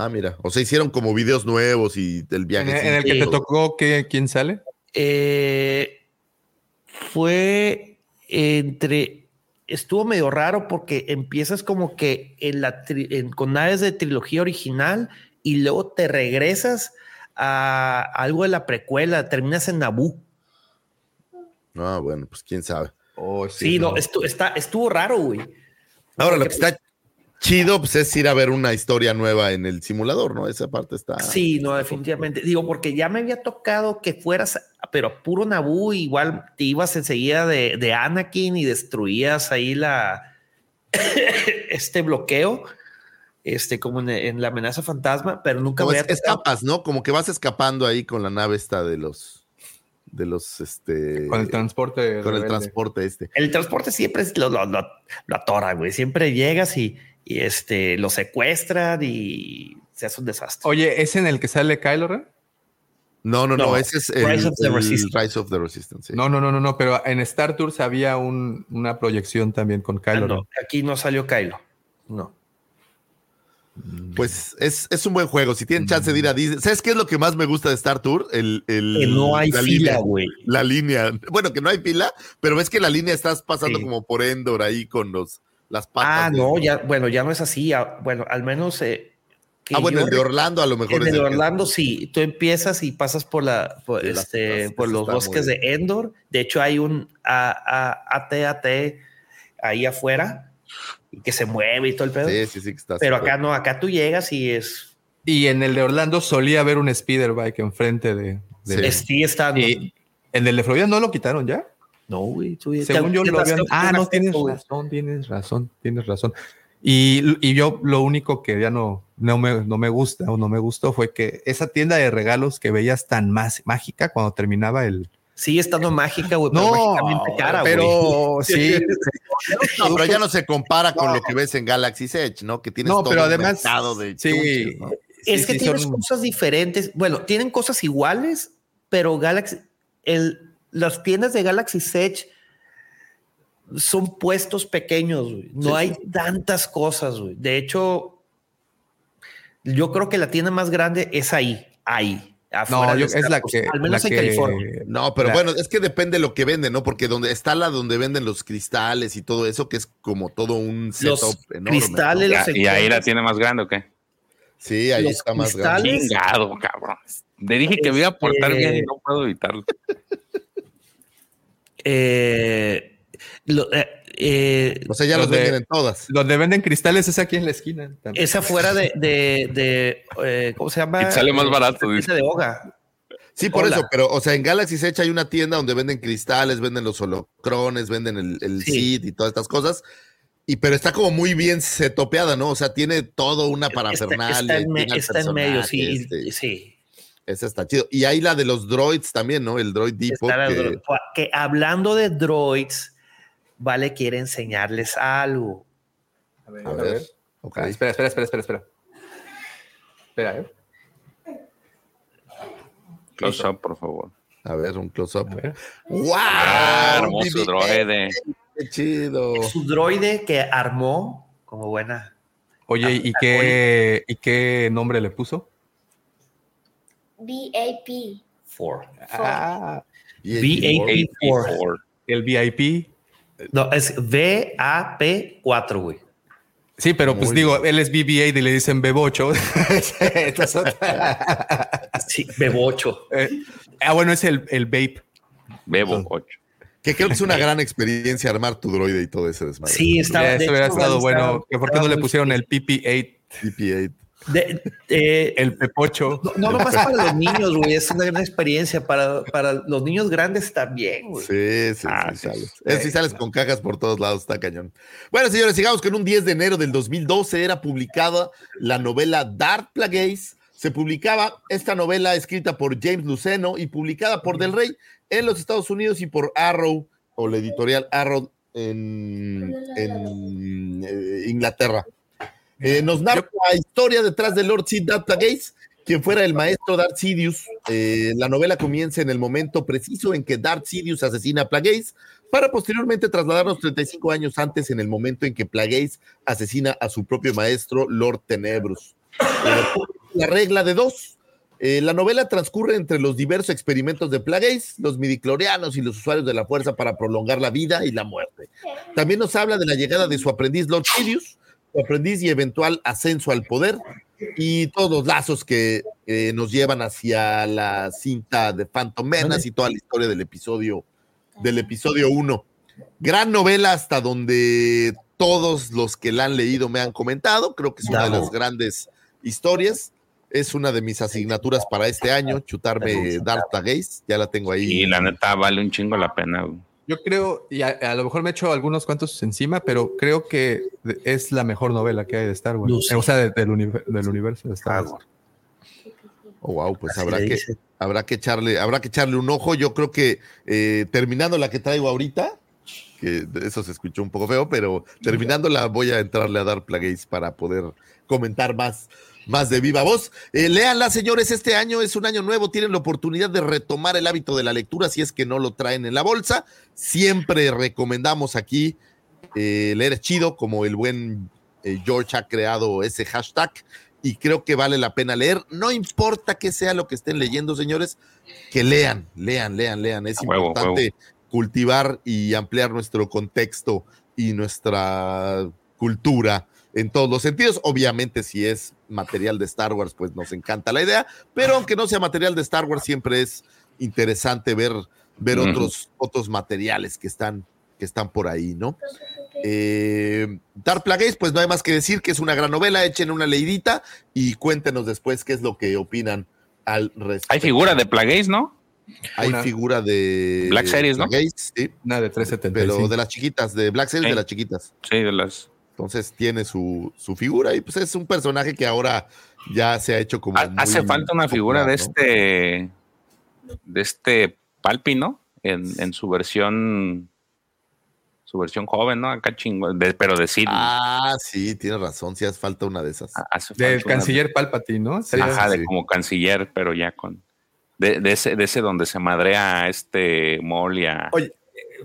Ah, mira. O sea, hicieron como videos nuevos y del viaje. en el que te tocó, ¿qué, ¿quién sale? Eh, fue entre, estuvo medio raro porque empiezas como que en la tri- en- con naves de trilogía original y luego te regresas a algo de la precuela, terminas en Naboo. Ah, bueno, pues quién sabe. Oh, Sí, no, estu- está, estuvo raro, güey. Ahora, lo que está chido, pues es ir a ver una historia nueva en el simulador, ¿no? Esa parte está. Sí, no, definitivamente. Digo, porque ya me había tocado que fueras, pero puro Naboo, igual te ibas enseguida de, de Anakin y destruías ahí la este bloqueo, este, como en, en la amenaza fantasma, pero nunca Como me es- había escapas, ¿no? Como que vas escapando ahí con la nave esta de los. De los. Este. Con el transporte. con el transporte este. El transporte siempre es lo, lo, lo, lo atora, güey. Siempre llegas y, y este, lo secuestran y se hace un desastre. Oye, ¿es en el que sale Kylo Ren? No, no, no, No, ese es el, Rise of the Resistance. Rise of the Resistance. sí. No, no, no, no, no, pero en Star Tours había un- una proyección también con Ah, Kylo Ren. no, aquí no salió Kylo. No. Pues es, es un buen juego. Si tienen chance de ir a Disney. ¿Sabes qué es lo que más me gusta de Star Tour? El, el- Que no hay la fila, línea. güey. La línea. Bueno, que no hay fila, pero ves que la línea estás pasando Sí. como por Endor ahí con los, las patas. Ah, de- no, ya, bueno, ya no es así. ah, Bueno, al menos. eh, que Ah, bueno, yo el de Orlando a lo mejor En es el que- Orlando, sí. Tú empiezas y pasas por la, por, Sí, este, las- por los está bosques de Endor. De hecho, hay un A- A- AT-AT ahí afuera y que se mueve y todo el pedo. Sí, sí, sí, que estás. Pero acá no, acá tú llegas y es. Y en el de Orlando solía haber un speeder bike enfrente de. de- Sí. es- Sigue estando. Y en el de Florida no lo quitaron ya. No, güey. Según te- yo te lo habían. Ah, no, tienes güey. razón, tienes razón, tienes razón. Y, y yo lo único que ya no, no, me, no me gusta o no me gustó fue que esa tienda de regalos que veías tan más mágica cuando terminaba el. Sigue estando mágica, güey, pero mágicamente cara, güey. pero sí. No, pero ya no se compara con lo que ves en Galaxy's Edge, ¿no? Que tienes No, todo pero además, mercado de sí. chunches, ¿no? Es Sí, que sí, tienes son- cosas diferentes. Bueno, tienen cosas iguales, pero Galaxy, el, las tiendas de Galaxy Edge son puestos pequeños, güey. No hay tantas cosas, güey. De hecho, yo creo que la tienda más grande es ahí, ahí. afuera No, yo- es la que. Al menos la en que- California. No, pero la- bueno, es que depende de lo que venden, ¿no? Porque donde está la donde venden los cristales y todo eso, que es como todo un Los setup enorme. cristales, ¿no? los ¿Y ahí la tiene más grande o qué? Sí, ahí los está más grande. Chingado, cabrón. Le dije que me iba a portar Este- bien y no puedo evitarlo. Eh, lo- eh, eh, O sea, ya los Los de- venden en todas. Donde venden cristales es aquí en la esquina. también. es afuera de, de, de, eh, ¿cómo se llama? Y sale más barato, la dice. de Oga. Sí, por Hola. eso, pero, o sea, en Galaxy Edge hay una tienda donde venden cristales, venden los holocrones, venden el, el Sí. seed y todas estas cosas. Y pero está como muy bien setopeada, ¿no? O sea, tiene todo una Está, parafernalia. está en, me- tiene al está en medio, sí. este, sí. Esa está chido. Y hay la de los droids también, ¿no? El droid Depot. Que- hablando de droids, Vale quiere enseñarles algo. A ver, A a ver. Ok. Ah, espera, espera, espera, espera, espera. Espera, eh. Close up, por favor. A ver, un close-up. A ver. ¡Wow! Ah, hermoso BB-8, droide. ¡Qué chido! Su droide que armó como buena. Oye, ¿y qué, ¿y qué nombre le puso? BAP. Four. Ah, VAP4. 84. el VIP. No, es VAP4, güey. Sí, pero pues Muy digo, él es BB-8 y le dicen Bebocho. Sí, Bebocho. Eh, ah, bueno, es el, el Vape. Bebo 8. Que creo que es una gran experiencia armar tu droide y todo ese desmadre. Sí, de eso hubiera estado bueno. que ¿Por qué no le pusieron el PP8, DP8. De- eh, el Pepocho? no, no nomás para los niños, güey. Es una gran experiencia. Para, para los niños grandes también, güey. Sí, sí, Ah, sí, sí. sales. Es, sí sales con cajas por todos lados, está cañón. Bueno, señores, sigamos con un 10 de enero del 2012 era publicada la novela Dark Plagueis. Se publicaba esta novela escrita por James Luceno y publicada por Del Rey en los Estados Unidos y por Arrow o la editorial Arrow en, en, eh, Inglaterra. Eh, nos narra la historia detrás de Lord Sid Plagueis, quien fuera el maestro Darth Sidious. Eh, la novela comienza en el momento preciso en que Darth Sidious asesina a Plagueis, para posteriormente trasladarnos 35 años antes en el momento en que Plagueis asesina a su propio maestro, Lord Tenebrus. Eh, la regla de dos. Eh, la novela transcurre entre los diversos experimentos de Plagueis, los midiclorianos y los usuarios de la fuerza para prolongar la vida y la muerte. También nos habla de la llegada de su aprendiz Lord Sidious, su aprendiz y eventual ascenso al poder, y todos los lazos que eh, nos llevan hacia la cinta de Phantom Menace y toda la historia del episodio del episodio 1. Gran novela hasta donde todos los que la han leído me han comentado, creo que es una de las grandes historias. Es una de mis asignaturas para este año, chutarme Darth Plagueis, ya la tengo ahí. Y la neta vale un chingo la pena. güey. Yo creo, y a, a lo mejor me echo algunos cuantos encima, pero creo que es la mejor novela que hay de Star Wars. O sea, de- del, univer- del universo de Star Wars. Oh, wow, pues Así habrá que, dice. habrá que echarle, habrá que echarle un ojo. Yo creo que eh, terminando la que traigo ahorita, que eso se escuchó un poco feo, pero terminándola voy a entrarle a dar Plagueis para poder comentar más, más de viva voz. Eh, léanla, señores, este año es un año nuevo, tienen la oportunidad de retomar el hábito de la lectura si es que no lo traen en la bolsa. Siempre recomendamos aquí eh, leer chido, como el buen eh, George ha creado ese hashtag y creo que vale la pena leer. No importa que sea lo que estén leyendo, señores, que lean, lean, lean, lean. Es huevo, importante cultivar y ampliar nuestro contexto y nuestra cultura en todos los sentidos. Obviamente, si es material de Star Wars, pues nos encanta la idea, pero aunque no sea material de Star Wars, siempre es interesante ver, ver otros, otros materiales que están, que están por ahí, ¿no? Eh, Dark Plagueis, pues no hay más que decir que es una gran novela, echen una leidita y cuéntenos después qué es lo que opinan al respecto. Hay figura de Plagueis, ¿no? Hay Una- figura de. Black Series, ¿no? Sí, Una de 375. pero de las chiquitas, de Black Series Sí. de las chiquitas. Sí, de las. Entonces tiene su, su figura y pues es un personaje que ahora ya se ha hecho como. Ha- Hace muy falta una figura de popular, ¿no? este. De este Palpi, ¿no? En, en su versión. Su versión joven, ¿no? Acá chingón. de- pero de Sid. Ah, sí, tienes razón, sí hace falta una de esas. Del canciller Palpatine, ¿no? Ajá, de como canciller, pero ya con. De, de ese, de ese donde se madrea a este Maul y a- Oye,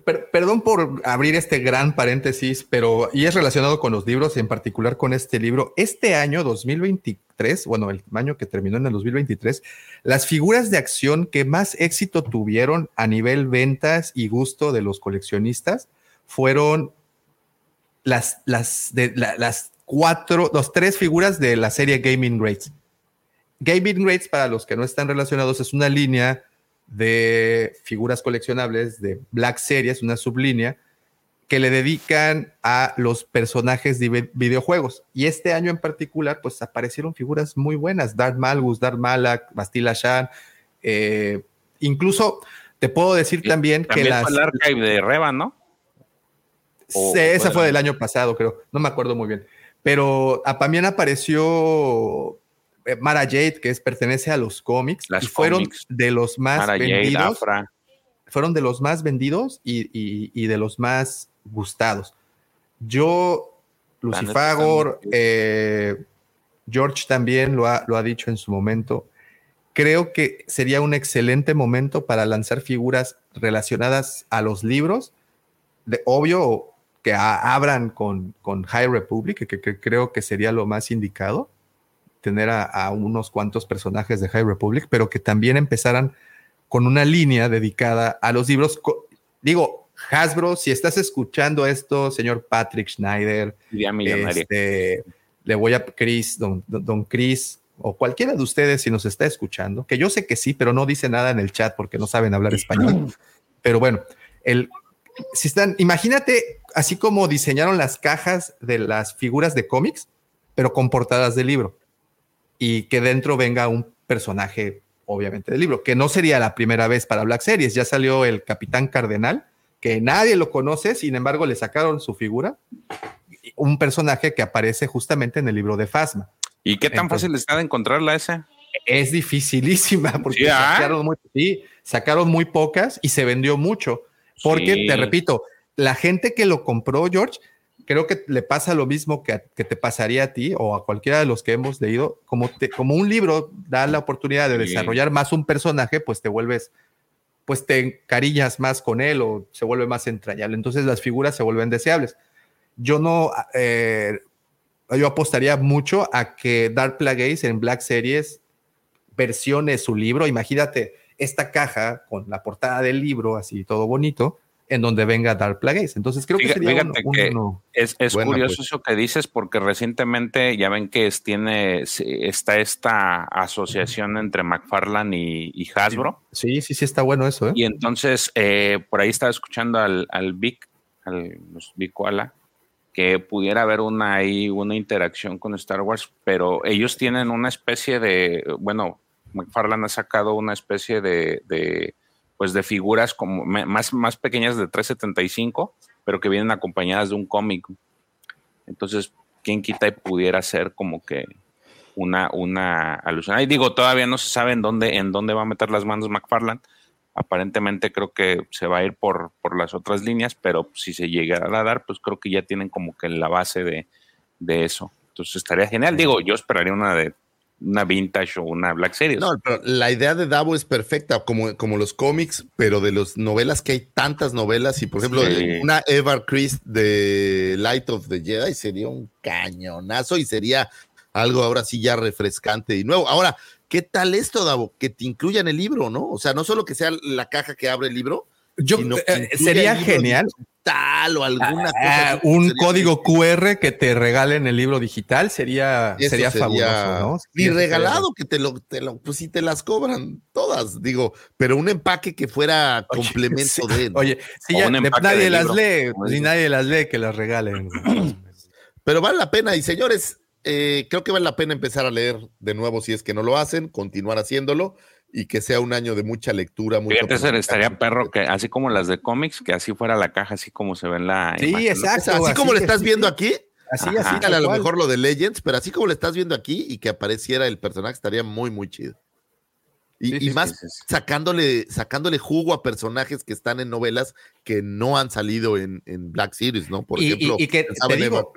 per- perdón por abrir este gran paréntesis, pero y es relacionado con los libros, en particular con este libro. Este año 2023, bueno, el año que terminó en el 2023, las figuras de acción que más éxito tuvieron a nivel ventas y gusto de los coleccionistas fueron las, las, de, la- las cuatro, los tres figuras de la serie Gaming Greats. Gaming Greats, para los que no están relacionados, es una línea de figuras coleccionables de Black Series, una sublínea, que le dedican a los personajes de vi- videojuegos. Y este año en particular, pues aparecieron figuras muy buenas. Darth Malgus, Darth Malak, Bastila Shan. eh, incluso te puedo decir también, que las... el archive de Revan, ¿no? esa fue del año pasado, creo. No me acuerdo muy bien. Pero a- también apareció Mara Jade, que es, pertenece a los cómics. Las y fueron de los más Mara vendidos. Fueron de los más vendidos y, y- y de los más gustados. Yo, Lucifagor, eh, George también lo ha, lo ha dicho en su momento. Creo que sería un excelente momento para lanzar figuras relacionadas a los libros. De, obvio que a- abran con, con High Republic, que, que- que creo que sería lo más indicado, tener a, a unos cuantos personajes de High Republic, pero que también empezaran con una línea dedicada a los libros. Co- Digo, Hasbro, si estás escuchando esto, señor Patrick Schneider, este, le voy a Chris, don, don don Chris, o cualquiera de ustedes si nos está escuchando, que yo sé que sí, pero no dice nada en el chat porque no saben hablar español. Pero bueno, el, si están, imagínate así como diseñaron las cajas de las figuras de cómics, pero con portadas de libro y que dentro venga un personaje, obviamente, del libro, que no sería la primera vez para Black Series. Ya salió el Capitán Cardenal, que nadie lo conoce, sin embargo, le sacaron su figura, un personaje que aparece justamente en el libro de Fasma. ¿Y qué tan Entonces- fácil está de encontrarla esa? Es dificilísima porque ¿Sí, ah? sacaron, muy, sí, sacaron muy pocas y se vendió mucho. Porque, Sí. te repito, la gente que lo compró, George, creo que le pasa lo mismo que, a- que te pasaría a ti o a cualquiera de los que hemos leído. Como, te- como un libro da la oportunidad de desarrollar más un personaje, pues te vuelves, pues te encariñas más con él o se vuelve más entrañable. Entonces las figuras se vuelven deseables. Yo no, eh, yo apostaría mucho a que Dark Plagueis en Black Series versione su libro. Imagínate esta caja con la portada del libro, así todo bonito, en donde venga Dark Plagueis. Entonces creo que sería un- que Es, es Buena, curioso pues. eso que dices porque recientemente ya ven que es- tiene, está esta asociación entre McFarlane y, y Hasbro. Sí, sí, sí, está bueno eso, ¿eh? Y entonces eh, por ahí estaba escuchando al, al Vic, al los Vic Koala, que pudiera haber una ahí, una interacción con Star Wars, pero ellos tienen una especie de, bueno, McFarlane ha sacado una especie de, de, pues de figuras como más, más pequeñas de 375, pero que vienen acompañadas de un cómic. Entonces, quién quita y pudiera ser como que una, una alusión. Y digo, todavía no se sabe en dónde, en dónde va a meter las manos McFarlane. Aparentemente creo que se va a ir por, por las otras líneas, pero si se llegara a dar, pues creo que ya tienen como que la base de, de eso. Entonces estaría genial. Digo, yo esperaría una de una vintage o una Black Series. No, pero la idea de Davo es perfecta, como, como los cómics, pero de las novelas que hay tantas novelas, y por ejemplo, Sí. una Eva Christ de Light of the Jedi sería un cañonazo y sería algo ahora sí ya refrescante y nuevo. Ahora, ¿qué tal esto, Davo? Que te incluyan el libro, ¿no? O sea, no solo que sea la caja que abre el libro, Yo, sino que eh, incluya sería genial digital o alguna ah, cosa. un Sería- código QR que te regalen el libro digital, sería, sería, fabuloso, ¿no? Ni Sí, sería regalado, que te lo, te lo, pues si te las cobran todas, digo, pero un empaque que fuera Oye, complemento sí. de. ¿no? Oye, si ya un nadie de las libro, lee, dices. nadie las lee, que las regalen. Pero vale la pena, y señores, eh, creo que vale la pena empezar a leer de nuevo si es que no lo hacen, continuar haciéndolo. Y que sea un año de mucha lectura. Mucho Fíjate, ese estaría perro que así como las de cómics, que así fuera la caja, así como se ve en la. Sí, imagen, ¿no? exacto. Así, así como le estás sí, viendo aquí, Así, Ajá. así. Dale tal a lo cual. mejor lo de Legends, pero así como lo estás viendo aquí y que apareciera el personaje estaría muy, muy chido. Y, Sí, y sí, sí, más sí, sí. sacándole, sacándole jugo a personajes que están en novelas que no han salido en, en Black Series, ¿no? Por Y- ejemplo, y que te digo.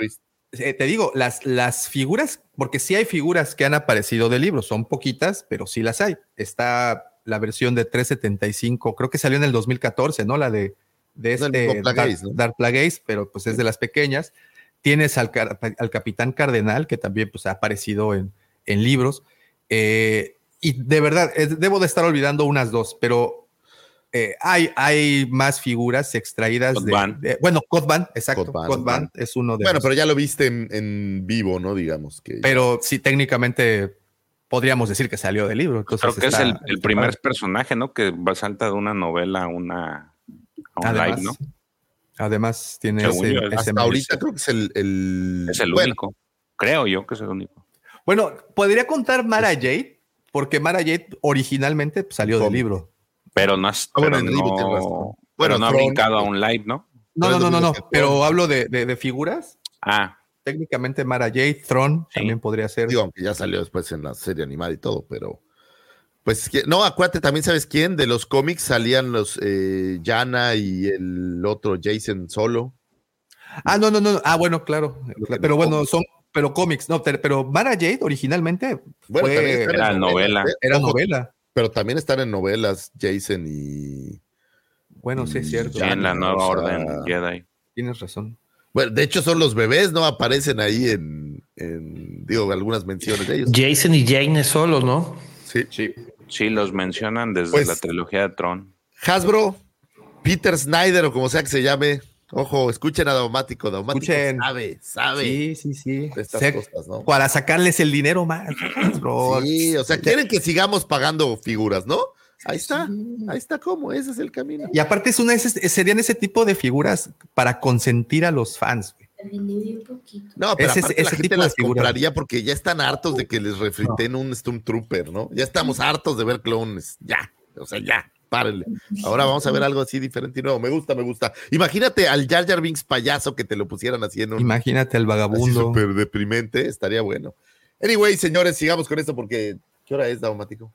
Eh, te digo, las, las figuras, porque sí hay figuras que han aparecido de libros, son poquitas, pero sí las hay. Está la versión de 375, creo que salió en el 2014, ¿no? La de, de este Dark, ¿no? Dark pero pues es de las pequeñas. Tienes al, al Capitán Cardenal, que también pues, ha aparecido en, en libros. Eh, y de verdad, debo de estar olvidando unas dos, pero eh, hay, hay más figuras extraídas Cod de, Bueno, Cod Van, exacto. Es uno de Bueno, los- pero ya lo viste en, en vivo, ¿no? Digamos que. pero sí, técnicamente podríamos decir que salió del libro. Entonces Creo que está- es el, primer padre. personaje, ¿no? Que va salta de una novela a una a un Además, live, ¿no? además tiene Según ese, yo, ese hasta ahorita creo que es el. el- Es el bueno, único. Creo yo que es el único. Bueno, podría contar Mara Jade, porque Mara Jade originalmente salió del libro. Pero no, has- Ah, bueno, pero no, razón. pero Bueno, no ha brincado a pues. un live, ¿no? No, Pero no, no, no, no, pero hablo de, de- de figuras. Ah, Técnicamente Mara Jade, Tron Sí. también podría ser. Digo, aunque ya salió después en la serie animada y todo, pero. Pues que- no, acuérdate, también sabes quién, de los cómics salían los eh, Yana y el otro Jason solo. ah, no, no, no. Ah, bueno, claro. Pero no bueno, cómics. son pero cómics. No, pero Mara Jade originalmente Bueno, fue- Era novela. ¿eh? era novela. Pero también están en novelas Jason y. Bueno, sí es cierto. ya en la nueva o sea, orden Jedi. Tienes razón. Bueno, de hecho son los bebés, ¿no? Aparecen ahí en, en, digo, algunas menciones de ellos. Jason y Jane solos, ¿no? Sí. Sí. Sí, los mencionan desde Pues- la trilogía de Tron. Hasbro, Peter Snyder o como sea que se llame. Ojo, escuchen a Daumático. Daumático Escuchen. sabe, sabe Sí, sí, sí. de estas Sé- cosas, ¿no? Para sacarles el dinero más. Sí, o sea, quieren que sigamos pagando figuras, ¿no? Ahí está, ahí está como, ese es el camino. Y aparte es una, serían ese tipo de figuras para consentir a los fans. güey. No, pero Ese- aparte la ese gente las figuras. compraría porque ya están hartos de que les refriten un Stormtrooper, ¿no? Ya estamos hartos de ver clones, ya, o sea, ya, párenle. Ahora vamos a ver algo así diferente y nuevo. Me gusta, me gusta. Imagínate al Jar Jar Binks payaso que te lo pusieran así en un Imagínate así vagabundo. súper deprimente, estaría bueno. Anyway, señores, sigamos con esto porque ¿qué hora es, Daumático?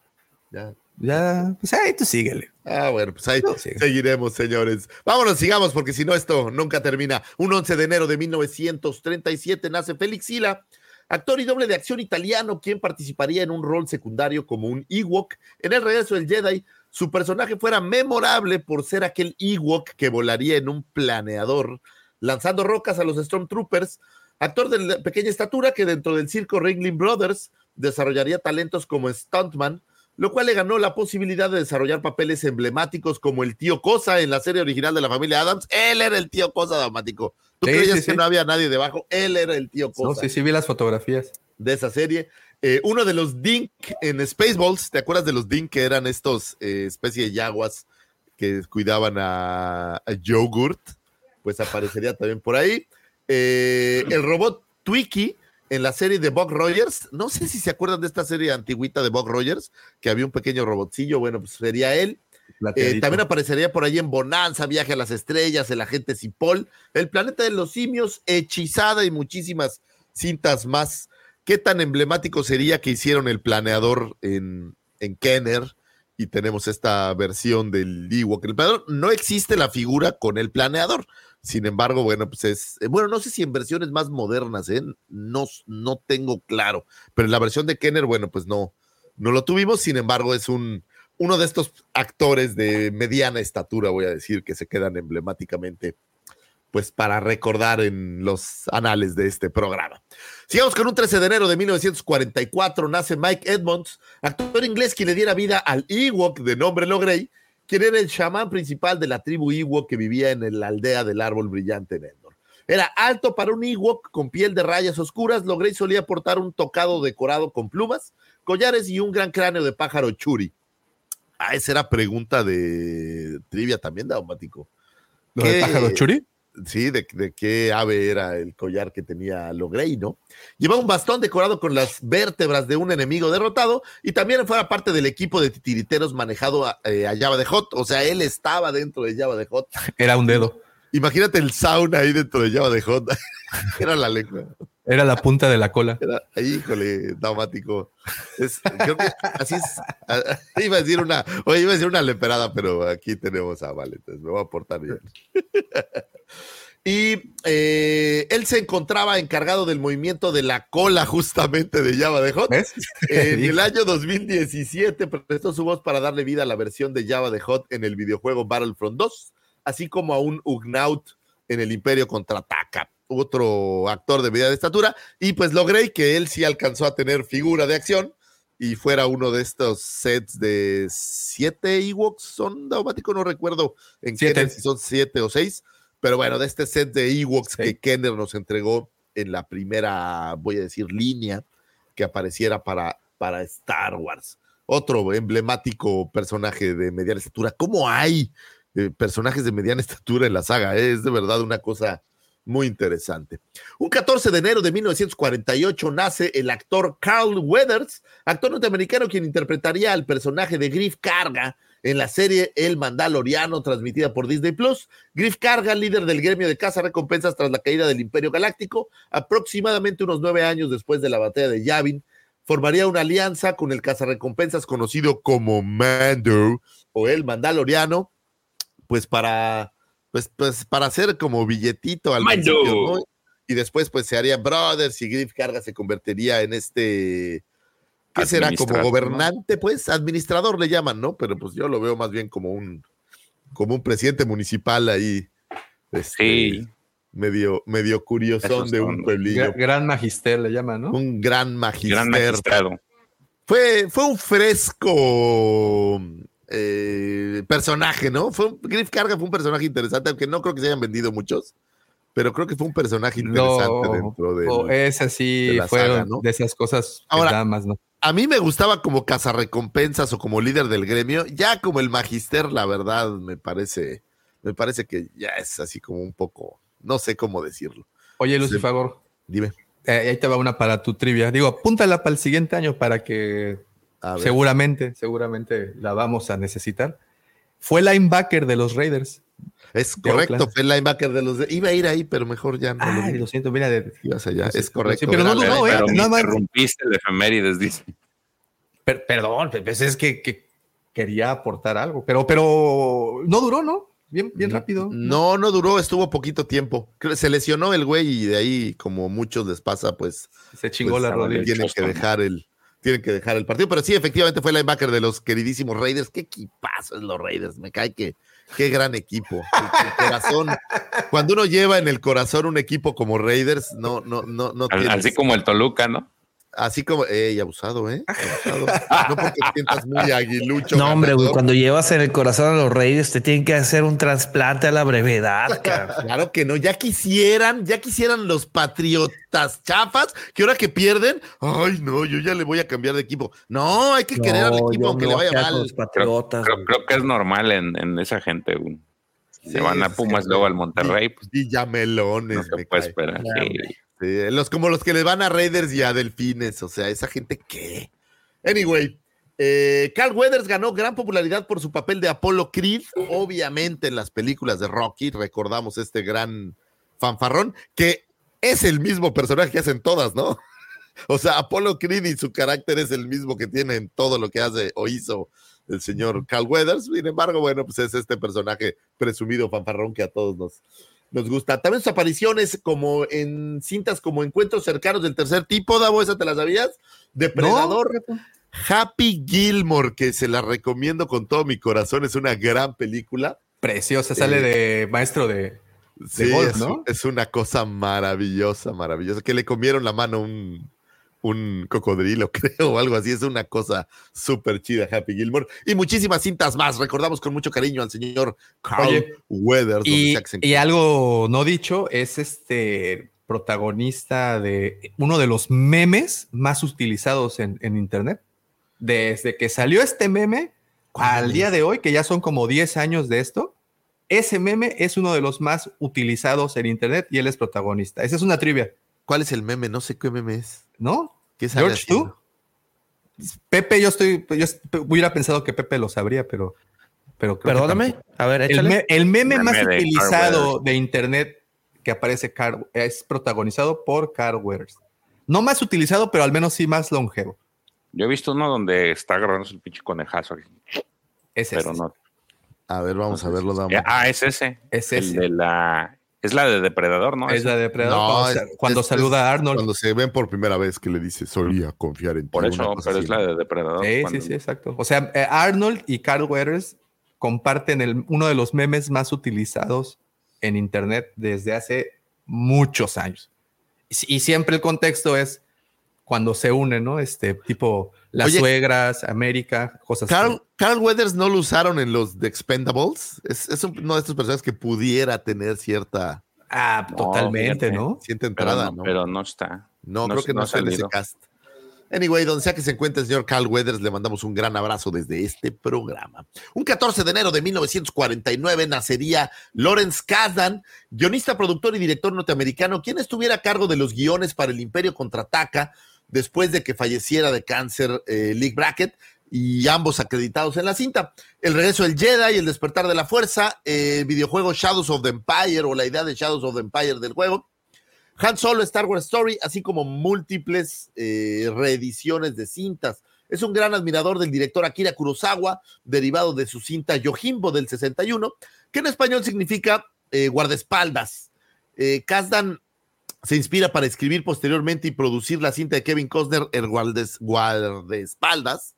Ya. Ya, pues ahí tú síguele. Ah, bueno, pues ahí No, seguiremos, señores. Vámonos, sigamos, porque si no, esto nunca termina. Un 11 de enero de 1937 nace Félix Sila, actor y doble de acción italiano, quien participaría en un rol secundario como un Ewok en el regreso del Jedi. Su personaje fuera memorable por ser aquel Ewok que volaría en un planeador, lanzando rocas a los Stormtroopers. Actor de pequeña estatura que dentro del circo Ringling Brothers desarrollaría talentos como stuntman, lo cual le ganó la posibilidad de desarrollar papeles emblemáticos como el tío Cosa en la serie original de la familia Adams. Él era el tío Cosa dramático. ¿Tú Sí, creías sí, que sí. no había nadie debajo? Él era el tío No, Cosa sí, sí, vi las fotografías. de esa serie. Eh, uno de los Dink en Spaceballs, ¿te acuerdas de los Dink que eran estos eh, especie de yaguas que cuidaban a, a Yogurt? Pues aparecería también por ahí. Eh, el robot Twiki en la serie de Buck Rogers. No sé si se acuerdan de esta serie antigüita de Buck Rogers, que había un pequeño robotcillo. Bueno, pues sería él. También aparecería por ahí en Bonanza, Viaje a las Estrellas, El Agente Cipoll, El Planeta de los Simios, Hechizada y muchísimas cintas más. ¿Qué tan emblemático sería que hicieron el planeador en, en Kenner? Y tenemos esta versión del Ewok. El planeador no existe la figura con el planeador. Sin embargo, bueno, pues es. Bueno, no sé si en versiones más modernas, ¿eh? No, no tengo claro. Pero en la versión de Kenner, bueno, pues no, no lo tuvimos. Sin embargo, es un, uno de estos actores de mediana estatura, voy a decir, que se quedan emblemáticamente, pues para recordar en los anales de este programa. Sigamos con un 13 de enero de 1944, nace Mike Edmonds, actor inglés que le diera vida al Ewok de nombre Logrey, quien era el chamán principal de la tribu Ewok que vivía en la aldea del árbol brillante en Endor. Era alto para un Ewok con piel de rayas oscuras. Logrey solía portar un tocado decorado con plumas, collares y un gran cráneo de pájaro churi. Ah, esa era pregunta de trivia también, Daumático. ¿Lo del ¿Qué? pájaro churi? Sí, de, de qué ave era el collar que tenía Logrey, ¿no? Lleva un bastón decorado con las vértebras de un enemigo derrotado y también fuera parte del equipo de titiriteros manejado a, eh, a Java de Hot. O sea, él estaba dentro de Java de Hot. Era un dedo. Imagínate el sauna ahí dentro de Java de Hot. era la lengua. Era la punta de la cola. Era, híjole, daumático. Es, creo que así es. a- iba a decir una, oye, iba a decir una leperada, pero aquí tenemos a Vale, entonces me voy a portar bien. Y eh, él se encontraba encargado del movimiento de la cola justamente de Java de Hot. En el año 2017 prestó su voz para darle vida a la versión de Java de Hot en el videojuego Battlefront 2, así como a un Ugnaut en el Imperio Contraataca, otro actor de media estatura, y pues logré que él sí alcanzó a tener figura de acción y fuera uno de estos sets de siete Ewoks, son daumático, no recuerdo en qué, Siete. si son siete o seis, pero bueno, de este set de Ewoks Sí. que Kenner nos entregó en la primera, voy a decir, línea que apareciera para, para Star Wars. Otro emblemático personaje de mediana estatura. ¿Cómo hay eh, personajes de mediana estatura en la saga? eh? Es de verdad una cosa muy interesante. Un 14 de enero de 1948 nace el actor Carl Weathers, actor norteamericano quien interpretaría al personaje de Griff Carga en la serie El Mandaloriano, transmitida por Disney Plus. Griff Carga, líder del gremio de caza recompensas tras la caída del Imperio Galáctico, aproximadamente unos nueve años después de la batalla de Yavin, formaría una alianza con el cazarrecompensas conocido como Mando o el Mandaloriano, pues para, pues, pues para hacer como billetito al Mando. Y después pues se harían brothers y Griff Carga se convertiría en este, ¿qué será? Como gobernante, pues, administrador le llaman, ¿no? Pero pues yo lo veo más bien como un, como un presidente municipal ahí, este, Sí. medio, medio curiosón Esos de un pueblillo. Gra- Gran magister le llaman, ¿no? Un gran magister. Gran magistrado. Fue, fue un fresco eh, personaje, ¿no? Fue un- Griff Carga fue un personaje interesante, aunque no creo que se hayan vendido muchos, pero creo que fue un personaje interesante No, dentro de. o es así, de la fueron saga, ¿no? de esas cosas Ahora- nada más, ¿no? A mí me gustaba como cazarrecompensas o como líder del gremio, ya como el magister, la verdad, me parece, me parece que ya es así como un poco, no sé cómo decirlo. Oye. Lucifagor, Dime. eh, ahí te va una para tu trivia. Digo, apúntala para el siguiente año para que seguramente, seguramente la vamos a necesitar. Fue linebacker de los Raiders. Es correcto, fue el linebacker de los. de- Iba a ir ahí, pero mejor ya no. lo Ay, vi. lo siento, mira, de- Ibas allá, no es correcto. sí, pero no, no, no, eh, Pero me nada más- interrumpiste el efemérides, dice. per- perdón, pues es que, que quería aportar algo, pero, pero no duró, ¿no? Bien, bien rápido. No, no duró, estuvo poquito tiempo. Se lesionó el güey y de ahí, como muchos les pasa, pues Se chingó pues, la rodilla. tienen que dejar el tienen que dejar el partido, pero sí, efectivamente fue linebacker de los queridísimos Raiders. Qué equipazo es los Raiders, me cae que qué gran equipo. El, el corazón, cuando uno lleva en el corazón un equipo como Raiders, no, no, no, no tienes- Así como el Toluca, ¿no? Así como, ey, abusado, ¿eh? Abusado. No porque te sientas muy aguilucho. No, hombre, güey, cuando llevas en el corazón a los reyes, te tienen que hacer un trasplante a la brevedad, cabrón. Claro que no, ya quisieran, ya quisieran los patriotas chafas que ahora que pierden, ay no, yo ya le voy a cambiar de equipo. No, hay que querer al equipo aunque le vaya mal. los Creo, patriotas. creo- que es normal en, en esa gente. güey. Sí, Se van a Pumas, sí. luego al Monterrey, pues Villamelones, no se puede esperar. Claro, sí. Sí, los, como los que le van a Raiders y a Delfines, o sea, esa gente qué. Anyway, eh, Carl Weathers ganó gran popularidad por su papel de Apollo Creed, obviamente en las películas de Rocky, recordamos este gran fanfarrón, que es el mismo personaje que hacen todas, ¿no? O sea, Apollo Creed y su carácter es el mismo que tiene en todo lo que hace o hizo el señor Carl Weathers. Sin embargo, bueno, pues es este personaje presumido fanfarrón que a todos nos, nos gusta. También sus apariciones como en cintas como Encuentros cercanos del tercer tipo, Davo, ¿esa te la sabías? Depredador. Happy Gilmore, que se la recomiendo con todo mi corazón, es una gran película. Preciosa, sale Eh, de maestro de. Sí, golf, es, ¿no? es una cosa maravillosa, maravillosa. Que le comieron la mano un, un cocodrilo, creo, o algo así. Es una cosa súper chida, Happy Gilmore. Y muchísimas cintas más. Recordamos con mucho cariño al señor Carl Oye, Weathers. Y, algo no dicho, es este protagonista de uno de los memes más utilizados en, en Internet. Desde que salió este meme al día de hoy, que ya son como 10 años de esto, ese meme es uno de los más utilizados en internet y él es protagonista. Esa es una trivia, ¿Cuál es el meme? No sé qué meme es. ¿No? ¿Qué George, ¿tú? Pepe, yo estoy, yo hubiera pensado que Pepe lo sabría, pero, pero creo Perdóname. A ver, El, échale. me- el meme más utilizado de internet que aparece Carl- es protagonizado por Weathers. No más utilizado, pero al menos sí más longevo. Yo he visto uno donde está agarrándose el pinche conejazo, Es pero ese. no. A ver, vamos a verlo, dama. Eh, Ah, es ese. Es El ese. de la. Es la de Depredador, ¿no? Es la de Depredador No, cuando, es- sa- cuando es- saluda a Arnold. Cuando se ven por primera vez que le dice, solía confiar en ti. Por eso, pero así, es la de Depredador. Sí, cuando- sí, sí, exacto. O sea, eh, Arnold y Carl Weathers comparten el- uno de los memes más utilizados en Internet desde hace muchos años. Y, y siempre el contexto es cuando se unen, ¿no? Este tipo, las Oye, suegras, América, cosas Carl, así. Carl Weathers no lo usaron en los The Expendables. Es, es un- uno de estos personajes que pudiera tener cierta, Ah, No, totalmente, fíjate. ¿no? cierta Pero entrada, no, ¿no? pero no está. No, no creo que no, está en ese cast. Anyway, donde sea que se encuentre el señor Carl Weathers, le mandamos un gran abrazo desde este programa. Un 14 de enero de 1949 nacería Lawrence Kasdan, guionista, productor y director norteamericano, quien estuviera a cargo de los guiones para El Imperio Contraataca después de que falleciera de cáncer eh, Lee Brackett y ambos acreditados en la cinta. El regreso del Jedi y el despertar de la fuerza, eh, el videojuego Shadows of the Empire o la idea de Shadows of the Empire del juego, Han Solo, Star Wars Story, así como múltiples eh, reediciones de cintas. Es un gran admirador del director Akira Kurosawa, derivado de su cinta Yojimbo del 61, que en español significa eh, guardaespaldas. Eh, Kasdan se inspira para escribir posteriormente y producir la cinta de Kevin Costner, El guardes- guardaespaldas,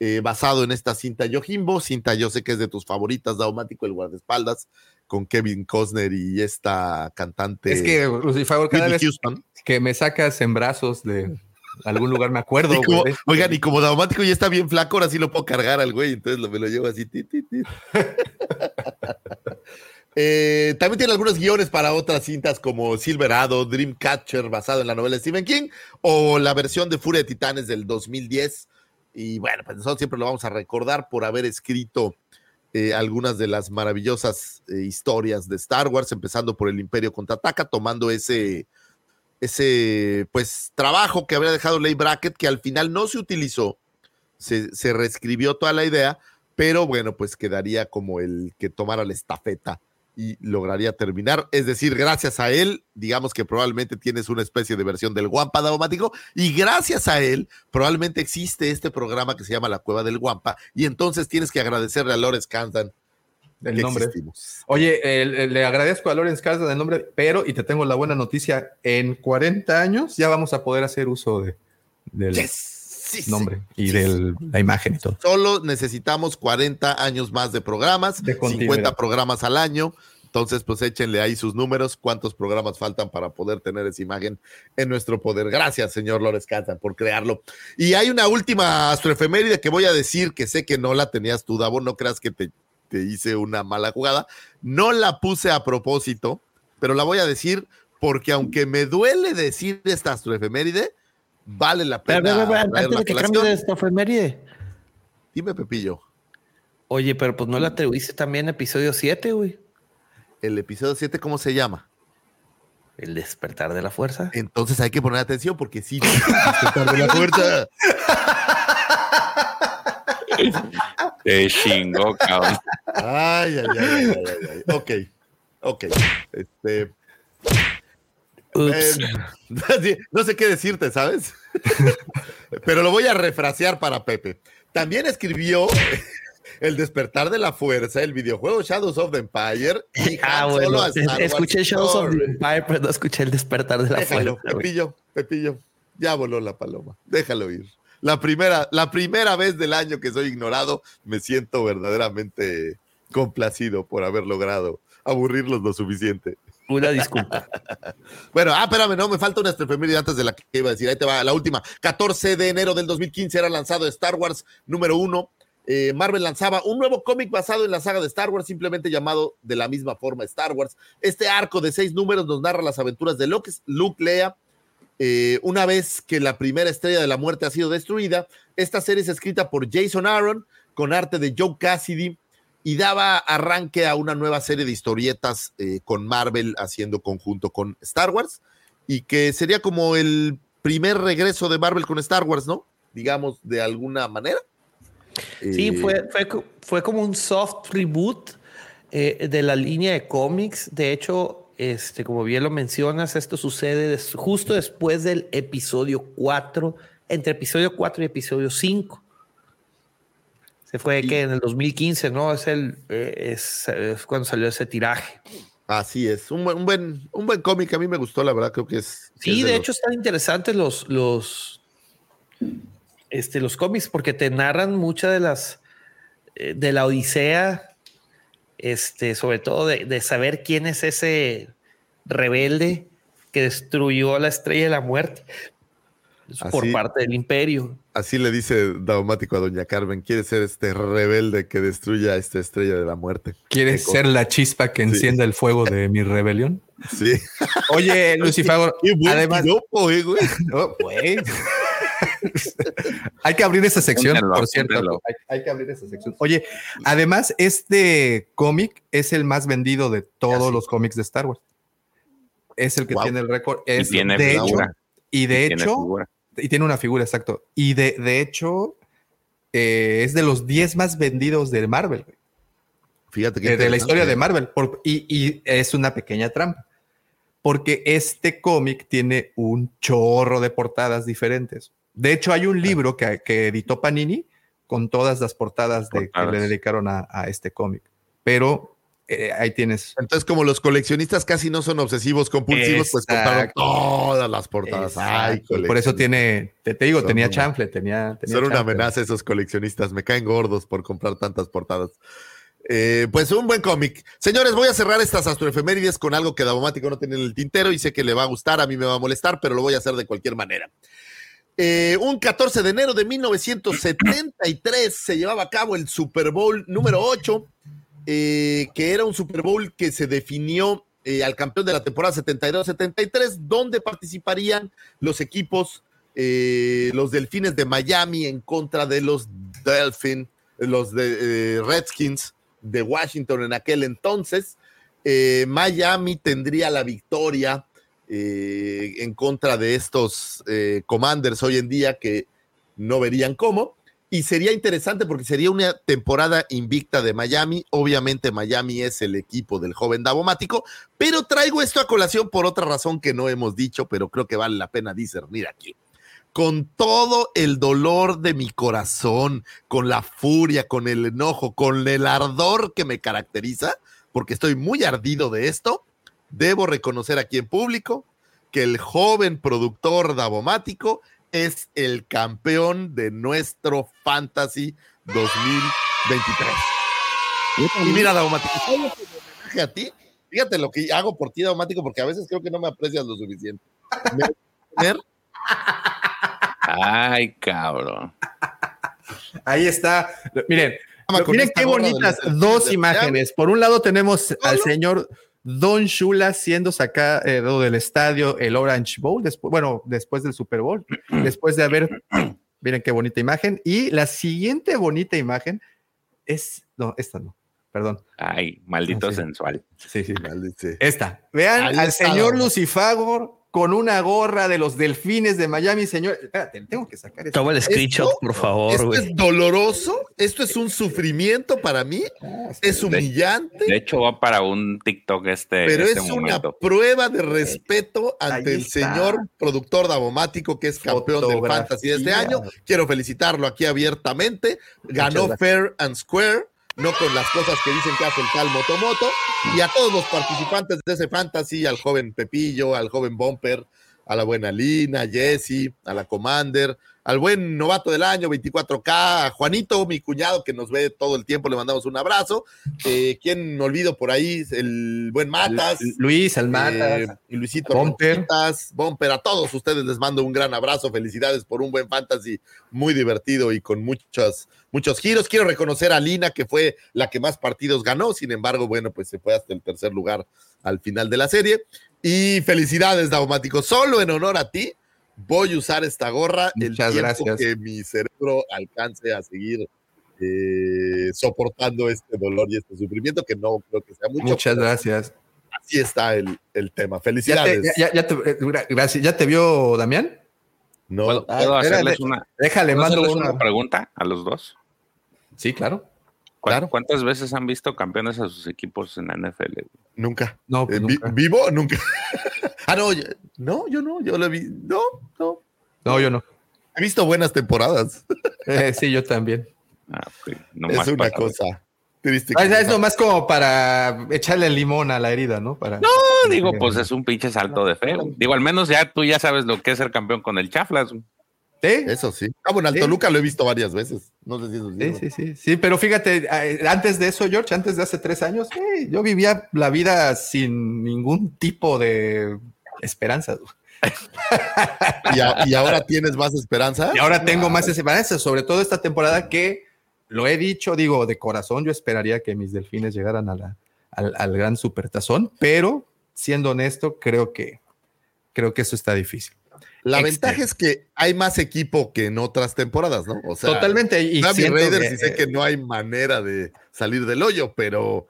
eh, basado en esta cinta Yojimbo, cinta yo sé que es de tus favoritas, Daumático, El guardaespaldas, con Kevin Costner y esta cantante. Es que, Lucifer, cada vez Houston. que me sacas en brazos de algún lugar me acuerdo, Y como- güey. oigan, y como Daumático ya está bien flaco, ahora sí lo puedo cargar al güey, entonces lo, me lo llevo así. ti, ti, ti. Eh, también tiene algunos guiones para otras cintas como Silverado, Dreamcatcher, basado en la novela de Stephen King, o la versión de Furia de Titanes del 2010. Y bueno, pues nosotros siempre lo vamos a recordar por haber escrito eh, algunas de las maravillosas eh, historias de Star Wars, empezando por el Imperio Contraataca, tomando ese, ese pues trabajo que habría dejado Leigh Brackett, que al final no se utilizó, se, se reescribió toda la idea, pero bueno, pues quedaría como el que tomara la estafeta y lograría terminar. Es decir, gracias a él, digamos que probablemente tienes una especie de versión del Guampa Daumático y gracias a él probablemente existe este programa que se llama La Cueva del Guampa y entonces tienes que agradecerle a Lawrence Kasdan El nombre. existimos. Oye, le agradezco a Lawrence Kasdan el nombre, pero, y te tengo la buena noticia, en 40 años ya vamos a poder hacer uso de, del Yes. Sí, sí. nombre y Sí, de la imagen y todo. Solo necesitamos 40 años más de programas, De 50 continuidad. programas al año. Entonces, pues échenle ahí sus números, cuántos programas faltan para poder tener esa imagen en nuestro poder. Gracias, señor Lores Catan, por crearlo. Y hay una última astroefeméride que voy a decir que sé que no la tenías tú, Davo, no creas que te, te hice una mala jugada. No la puse a propósito, pero la voy a decir porque aunque me duele decir esta astroefeméride, vale la pena. pero, pero, traerla antes de que cambie de esta efeméride. Dime, Pepillo. Oye, pero pues no la atribuiste también episodio 7, güey. El episodio 7, ¿cómo se llama? El despertar de la fuerza. Entonces hay que poner atención porque sí. despertar de la fuerza. Te chingó, cabrón. Ay, ay, ay, ay, ay, ay. Ok, ok. Este, no sé qué decirte, ¿sabes? Pero lo voy a refrasear para Pepe. También escribió El despertar de la fuerza, el videojuego Shadows of the Empire y ah, bueno. Escuché Shadows of the. Empire, pero no escuché el despertar de la Déjalo, fuerza. Pepillo, Pepillo. Ya voló la paloma. Déjalo ir. La primera, la primera vez del año que soy ignorado, me siento verdaderamente complacido por haber logrado aburrirlos lo suficiente. Una disculpa. Bueno, ah, espérame, no, me falta una efeméride antes de la que iba a decir. Ahí te va, la última. 14 de enero del 2015 era lanzado Star Wars número uno. Eh, Marvel lanzaba un nuevo cómic basado en la saga de Star Wars, simplemente llamado de la misma forma Star Wars. Este arco de seis números nos narra las aventuras de Luke, Luke Lea. Eh, una vez que la primera estrella de la muerte ha sido destruida, esta serie es escrita por Jason Aaron con arte de Joe Cassidy y daba arranque a una nueva serie de historietas eh, con Marvel haciendo conjunto con Star Wars y que sería como el primer regreso de Marvel con Star Wars, ¿no? Digamos, de alguna manera. Sí, Eh, fue, fue, fue como un soft reboot eh, de la línea de cómics. De hecho, este, como bien lo mencionas, esto sucede des- justo después del episodio 4, entre episodio 4 y episodio 5. Se fue que en el 2015, ¿no? Es, el, eh, es, es cuando salió ese tiraje. Así es, un buen, un buen, un buen cómic, a mí me gustó, la verdad, creo que es. que Sí, es de, hecho están interesantes los, los, este, los cómics porque te narran muchas de las eh, de la Odisea, este, sobre todo de, de saber quién es ese rebelde que destruyó la estrella de la muerte por parte del imperio. Así le dice Daumático a Doña Carmen, quiere ser este rebelde que destruya esta estrella de la muerte. ¿Quieres ser la chispa que Sí. encienda el fuego de mi rebelión? Sí. Oye, Lucifago, además, eh, güey. Oh, güey. hay que abrir esa sección, por cierto. Hay, hay que abrir esa sección. Oye, además, este cómic es el más vendido de todos los cómics de Star Wars. Es el que Wow. tiene el récord. Y Es, tiene de hecho. Y de Y tiene hecho, figura. y tiene una figura, exacto. Y de, de hecho, eh, es de los 10 más vendidos de Marvel, güey, Fíjate que de, de la historia de Marvel. Por- y, y es una pequeña trampa. Porque este cómic tiene un chorro de portadas diferentes. De hecho, hay un libro que, que editó Panini con todas las portadas, de- que le dedicaron a, a este cómic. Pero eh, ahí tienes. Entonces, como los coleccionistas casi no son obsesivos compulsivos, pues compraron todas las portadas. Ay. Por eso tiene, te, te digo, Son tenía una- chanfle, tenía. tenía Son una amenaza esos coleccionistas. Me caen gordos por comprar tantas portadas. Eh, pues un buen cómic. Señores, voy a cerrar estas astroefemérides con algo que Davomático no tiene en el tintero y sé que le va a gustar, a mí me va a molestar, pero lo voy a hacer de cualquier manera. Eh, un 14 de enero de 1973 se llevaba a cabo el Super Bowl número 8, eh, que era un Super Bowl que se definió eh, al campeón de la temporada 72-73, donde participarían los equipos, eh, los Delfines de Miami en contra de los Delfin, los de, Redskins de Washington en aquel entonces. Miami tendría la victoria en contra de estos Commanders hoy en día que no verían cómo. Y sería interesante porque sería una temporada invicta de Miami. Obviamente Miami es el equipo del joven Davomático, pero traigo esto a colación por otra razón que no hemos dicho, pero creo que vale la pena discernir aquí. Con todo el dolor de mi corazón, con la furia, con el enojo, con el ardor que me caracteriza, porque estoy muy ardido de esto, debo reconocer aquí en público que el joven productor Davomático es el campeón de nuestro Fantasy 2023. Y mira, como homenaje a ti, fíjate lo que hago por ti, Davomático, porque a veces creo que no me aprecias lo suficiente. Me Ay, cabrón. Ahí está. Miren, miren qué bonitas dos imágenes. Por un lado tenemos al señor Don Shula siendo sacado del estadio el Orange Bowl, después, bueno, después del Super Bowl, después de haber, miren qué bonita imagen. Y la siguiente bonita imagen es, no, esta no, perdón. Ay, maldito Ah, sí. sensual. Sí, sí. Maldito. Esta. Vean al está, señor don. Con una gorra de los delfines de Miami, señor. Espérate, tengo que sacar esto. Toma el screenshot, Esto- por favor, Esto es doloroso, esto es un sufrimiento para mí, es humillante, De hecho, va para un TikTok este. pero este es una prueba de respeto ante el señor productor Davomático, que es campeón del Fotografía. Fantasy de este año. Quiero felicitarlo aquí abiertamente. Ganó fair and square, no con las cosas que dicen que hace el tal Motomoto. Y a todos los participantes de ese Fantasy, al joven Pepillo, al joven Bumper, a la buena Lina, a Jesse, a la Commander, al buen novato del año 24K, a Juanito, mi cuñado que nos ve todo el tiempo, le mandamos un abrazo. Eh, ¿Quién no olvido por ahí? El buen Matas. Lu- Luis Almata. Eh, y Luisito Bumper. Ronchitas, Bumper, a todos ustedes les mando un gran abrazo, felicidades por un buen fantasy muy divertido y con muchos, muchos giros. Quiero reconocer a Lina, que fue la que más partidos ganó, sin embargo, bueno, pues se fue hasta el tercer lugar al final de la serie. Y felicidades, Daumático, solo en honor a ti voy a usar esta gorra Muchas el tiempo gracias. que mi cerebro alcance a seguir eh, soportando este dolor y este sufrimiento, que no creo que sea mucho. Muchas gracias. Así está el, el tema. ¿Ya te, Felicidades. ya- ya te- eh, gracias. ¿Ya te vio Damián? No, ¿Puedo, ah, puedo hacerles una, Déjale, ¿puedo mando hacerles una. una pregunta a los dos? Sí, claro. ¿Cu- Claro. ¿Cuántas veces han visto campeones a sus equipos en la NFL? nunca. No, pues Eh, vi- nunca. ¿Vivo? Nunca. ah, no, yo- no, yo no, yo lo vi. No, no. No, yo no. He visto buenas temporadas. Eh, sí, yo también. Ah, nomás es una cosa triste. Ah, Es nomás como para echarle limón a la herida, ¿no? Para... No, digo, pues es un pinche salto de fe. Digo, al menos ya tú ya sabes lo que es ser campeón con el Chaflas. ¿Sí? Eso sí. Ah, bueno, al Sí. Toluca lo he visto varias veces. No sé si eso Sí, sí, sí, sí, pero fíjate, eh, antes de eso, George, antes de hace tres años, eh, yo vivía la vida sin ningún tipo de esperanza. Y, a- y ahora tienes más esperanza. Y ahora tengo más esperanza, sobre todo esta temporada que lo he dicho, digo, de corazón, yo esperaría que mis delfines llegaran a la- al, al gran supertazón, pero siendo honesto, creo que, creo que eso está difícil. La Extra. ventaja es que hay más equipo que en otras temporadas, ¿no? O sea, Totalmente. Y Raiders que- y sé que no hay manera de salir del hoyo, pero,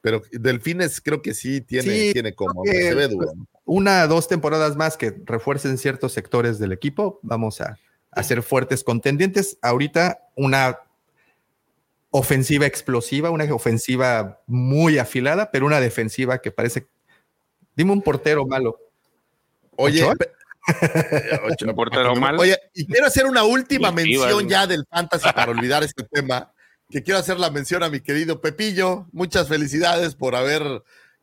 pero Delfines creo que sí tiene, Sí, tiene como que, se ve duro. pues, una, dos temporadas más que refuercen ciertos sectores del equipo, vamos a, a ser fuertes contendientes. Ahorita una ofensiva explosiva, una ofensiva muy afilada, pero una defensiva que parece... Dime un portero malo. Oye, Ocho- portero malo. Oye, y quiero hacer una última Y mención ya del fantasy para olvidar este tema, que quiero hacer la mención a mi querido Pepillo. Muchas felicidades por haber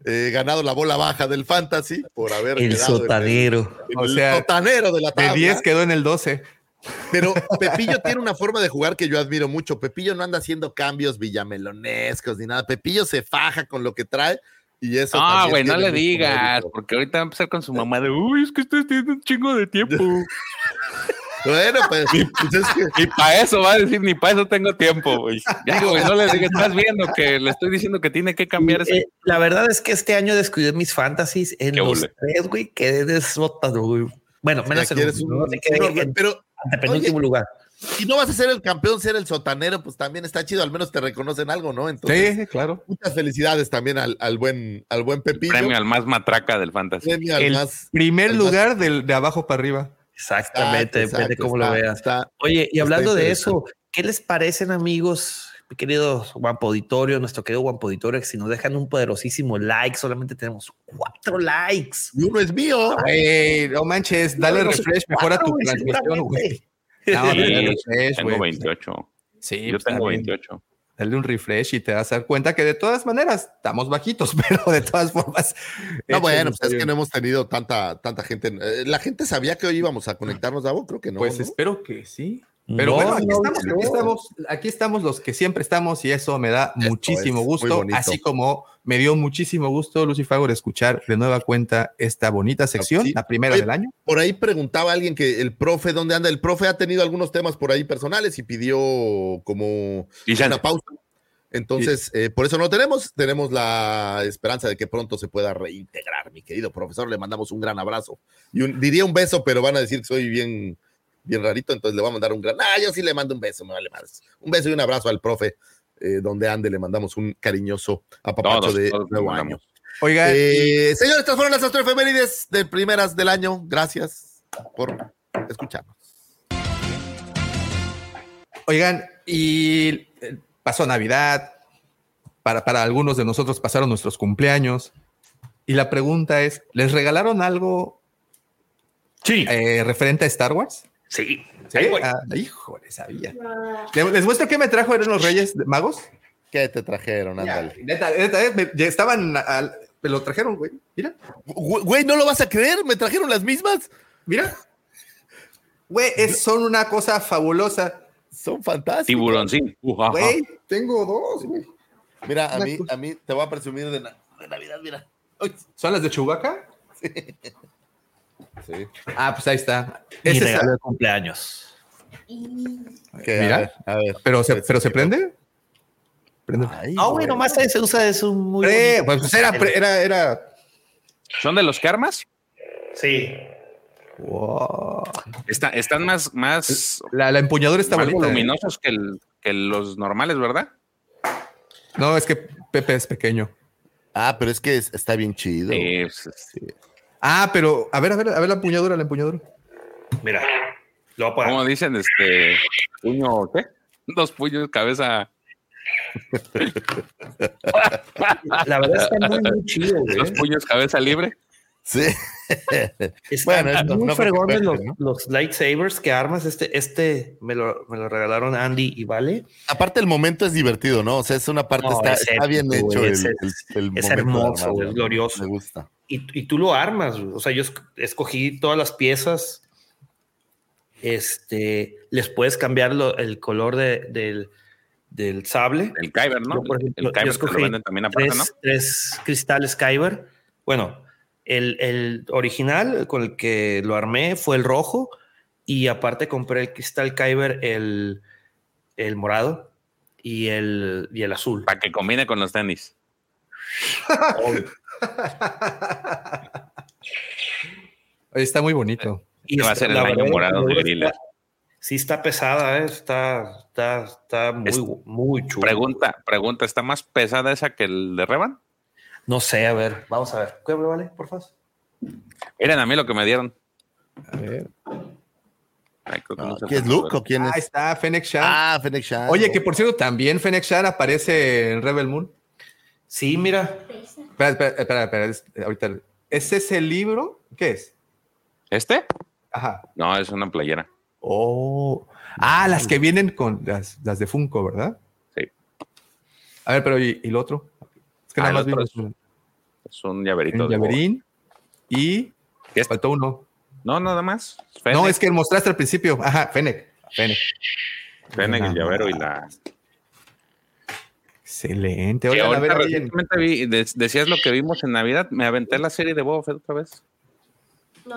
eh, ganado la bola baja del fantasy, por haber El sotanero. O el sea, sotanero de la De tabla. 10 quedó en el 12. Pero Pepillo tiene una forma de jugar que yo admiro mucho. Pepillo no anda haciendo cambios villamelonescos ni nada. Pepillo se faja con lo que trae y eso. Ah, también güey, no le digas, mérito. porque ahorita va a empezar con su mamá de, uy, es que estoy teniendo un chingo de tiempo. Bueno, pues, pues es que Ni para eso va a decir, ni para eso tengo tiempo, güey. Ya, güey, no le digas, estás viendo que le estoy diciendo que tiene que cambiar ese. Eh, la verdad es que este año descuidé mis fantasies en Qué los tres, güey, quedé de sótano, güey. Bueno, menos en quieres el un- me quedé un- pero lugar. Si no vas a ser el campeón, ser el sotanero, pues también está chido. Al menos te reconocen algo, ¿no? Entonces, Sí, claro. muchas felicidades también al, al buen, al buen Pepillo. Premio al más matraca del fantasy. Premio al El más. Primer más- lugar del, de abajo para arriba. Exactamente, Exacto, depende de exacto, cómo lo veas. está- Oye, y hablando de eso, ¿qué les parecen, amigos? Mi querido Guampo Auditorio, nuestro querido Guampo Auditorio, que si nos dejan un poderosísimo like, solamente tenemos cuatro likes. Y uno es mío. Ey, no manches, dale refresh, mejora tu transmisión, güey. Dale refresh, Tengo güey. 28. Sí, Yo pues, tengo también. 28. Dale un refresh y te vas a dar cuenta que de todas maneras estamos bajitos, pero de todas formas. No, bueno, pues es que no hemos tenido tanta, tanta gente. Eh, La gente sabía que hoy íbamos a conectarnos, Davo, creo que no. Pues ¿no? espero que sí. Pero No, bueno, aquí, no, estamos, no. aquí estamos, aquí estamos los que siempre estamos y eso me da muchísimo gusto, así como me dio muchísimo gusto, Lucy Fagor, escuchar de nueva cuenta esta bonita sección, sí. la primera Oye, del año. Por ahí preguntaba alguien que el profe, ¿dónde anda? El profe ha tenido algunos temas por ahí personales y pidió como una pausa. Entonces, eh, por eso no tenemos. Tenemos la esperanza de que pronto se pueda reintegrar, mi querido profesor. Le mandamos un gran abrazo. Y un- diría un beso, pero van a decir que soy bien, bien rarito, entonces le voy a mandar un gran. Ah, yo sí le mando un beso, me vale más. Un beso y un abrazo al profe, eh, donde ande, le mandamos un cariñoso apapacho Todos, de todos nuevo año. Oiga, Eh, señores, estas fueron las astroefemérides de primeras del año. Gracias por escucharnos. Oigan, y eh, pasó Navidad, para, para algunos de nosotros pasaron nuestros cumpleaños, y la pregunta es, ¿les regalaron algo Sí, eh, referente a Star Wars? Sí. ¿Sí? Ahí voy. Ah, híjole, sabía. ¿Les les muestro qué me trajo eran los Reyes Magos? ¿Qué te trajeron? Ándale. Neta, neta, eh, me- ya estaban, al- me lo trajeron, güey. Mira, Güey, ¿no lo vas a creer? ¿Me trajeron las mismas? mira. Güey, es- son una cosa fabulosa. Son fantásticas. Tiburoncín. Ujaja. Güey, tengo dos, güey. Mira, a mí, a mí te voy a presumir de, na- de Navidad, mira. Uy, ¿Son las de Chewbacca? Sí. Ah, pues ahí está. Mi es- regalo de cumpleaños. A Mira. ver, a ver. pero se, Pues, pero se sí. prende. Prende. Ay, Ah, güey, nomás se se usa eso muy. Eh, bonito. pues era, pre- era, era. ¿Son de los que armas? Sí. Wow. Está- están más, más, La, la empuñadura está más bonita. ¿eh? voluminosos que el, que los normales, ¿verdad? No, es que Pepe es pequeño. Ah, pero es que es- está bien chido. Sí, pues, Ah, pero a ver, a ver, a ver la empuñadura, la empuñadura. Mira, lo voy a poner. ¿Cómo dicen? Este puño, ¿qué? Dos puños, cabeza. La verdad está muy, muy chido, güey. Dos puños, cabeza libre. Sí. Están Bueno, esto muy no fregones los, ¿no? los lightsabers que armas. Este, este me lo, me lo regalaron Andy y Vale. Aparte, el momento es divertido, ¿no? O sea, es una parte, No, está, es está bien hecho güey, el, es- el- el es hermoso, es glorioso. Me gusta. Y, y tú lo armas. O sea, yo esc- escogí todas las piezas. Este, les puedes cambiar lo- el color de- del, del sable. El Kyber, ¿no? Yo, por ejemplo, el Kyber yo que lo escogí venden también aparte, tres, ¿no? tres cristales Kyber. Bueno, el, el original con el que lo armé fue el rojo y aparte compré el cristal Kyber, el, el morado y el, y el azul. Para que combine con los tenis. Oye, está muy bonito. Y Este va a ser el la año verdad, morado de Gorilla. Sí está pesada, ¿eh? está, está, está muy, Es- muy chulo. Pregunta, pregunta, ¿está más pesada esa que el de Revan? No sé, a ver, vamos a ver. ¿Qué me vale, por favor? Miren a mí lo que me dieron. A ver. Ay, no se ¿Quién es Luke o quién Ahí es? está, Fennec Shan. Ah, Fennec Shand. Oye, que por cierto, también Fennec Shan aparece en Rebel Moon. Sí, mira. Espera, espera, espera, espera, es- ahorita. ¿Es ese libro? ¿Qué es? ¿Este? Ajá. No, es una playera. Oh. Ah, las que vienen con las, las de Funko, ¿verdad? Sí. A ver, pero ¿y, y lo otro? Es que Ah, nada el más vimos es un Es un llaverito. un de boba. llaverín y ¿Qué es? faltó uno. No, nada más. No, es que mostraste al principio. Ajá, Fennec. Fennec. Fennec, el llavero y la. Excelente. Oigan, a ver, recientemente vi- de- decías lo que vimos en Navidad. Me aventé la serie de Boba Fett otra vez.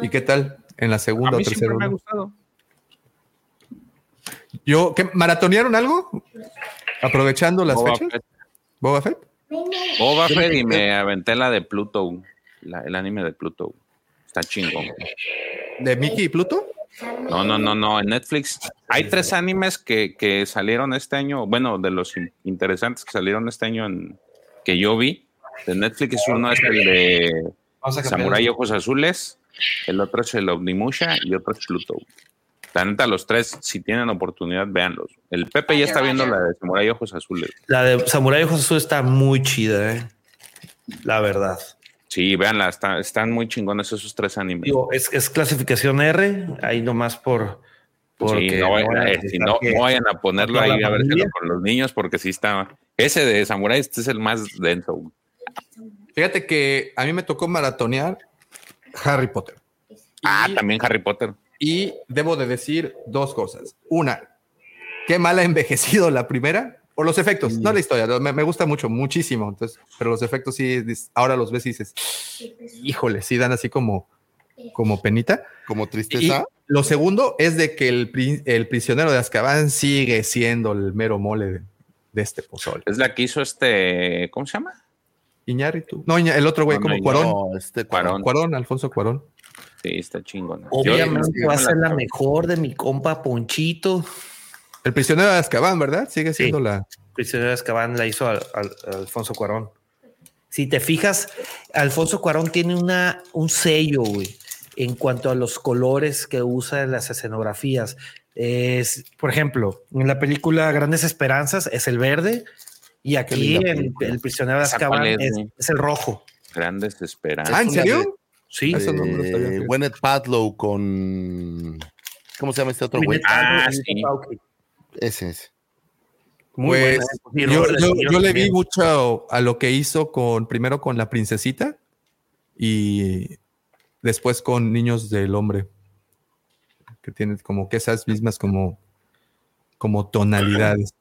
¿y qué tal? En la A segunda o tercera. siempre me ha uno? gustado. Yo, ¿qué, ¿Maratonearon algo? Aprovechando las Boba fechas. Fett. ¿Boba Fett? Boba Fett y me aventé la de Pluto. la- el anime de Pluto. Está chingón. ¿De Mickey y Pluto? No, no, no, no. En Netflix hay tres animes que, que salieron este año. Bueno, de los in- interesantes que salieron este año en, que yo vi. De Netflix uno es el de. Samurai Ojos Azules. El otro es el Omnimusha y otro es Pluto. La neta, los tres, si tienen oportunidad, véanlos. El Pepe ya está viendo la de Samurai Ojos Azules. La de Samurai Ojos Azul está muy chida, ¿eh? La verdad. Sí, véanla, está- están muy chingones esos tres animes. Digo, es, es clasificación R, ahí nomás por. Porque Sí, no, vayan- no vayan a eh, si no, que- no vayan a ponerlo ahí a ver con los niños porque sí está. Ese de Samurai este es el más denso. Fíjate que a mí me tocó maratonear Harry Potter. Ah, también Harry Potter. Y debo de decir dos cosas. Una, qué mal ha envejecido la primera. Por los efectos, no la historia. Me, me gusta mucho, muchísimo. Entonces, pero los efectos sí, ahora los ves y dices, híjole, sí dan así como, como penita. Como Y tristeza. lo segundo es de que el, el prisionero de Azkaban sigue siendo el mero mole de, de este pozole. Es la que hizo este. ¿Cómo se llama? Iñárritu. No, Iña- el otro güey, No, como no, Cuarón. No, este Cuarón. Cuarón, Alfonso Cuarón. Sí, está chingón. Obviamente Yo- va a ser la mejor de mi compa Ponchito. El prisionero de Azkaban, ¿verdad? Sigue siendo la. Prisionero de Azkaban la hizo al- Alfonso Cuarón. Si te fijas, Alfonso Cuarón tiene una, un sello, güey, en cuanto a los colores que usa en las escenografías. Es, por ejemplo, en la película Grandes Esperanzas es el verde y aquí en. El prisionero de ¿Esa Azkaban es, es el rojo. Grandes esperanzas. Ah, ¿en serio? Sí. Eso no Eh. Gwyneth Padlow con. ¿Cómo se llama este otro güey? Ah, Gwyneth sí. Ese es. Muy Pues, buena, ¿eh? Sí, yo, yo- yo le vi mucho a lo que hizo con primero con la princesita y después con niños del hombre que tienen como que esas mismas como como tonalidades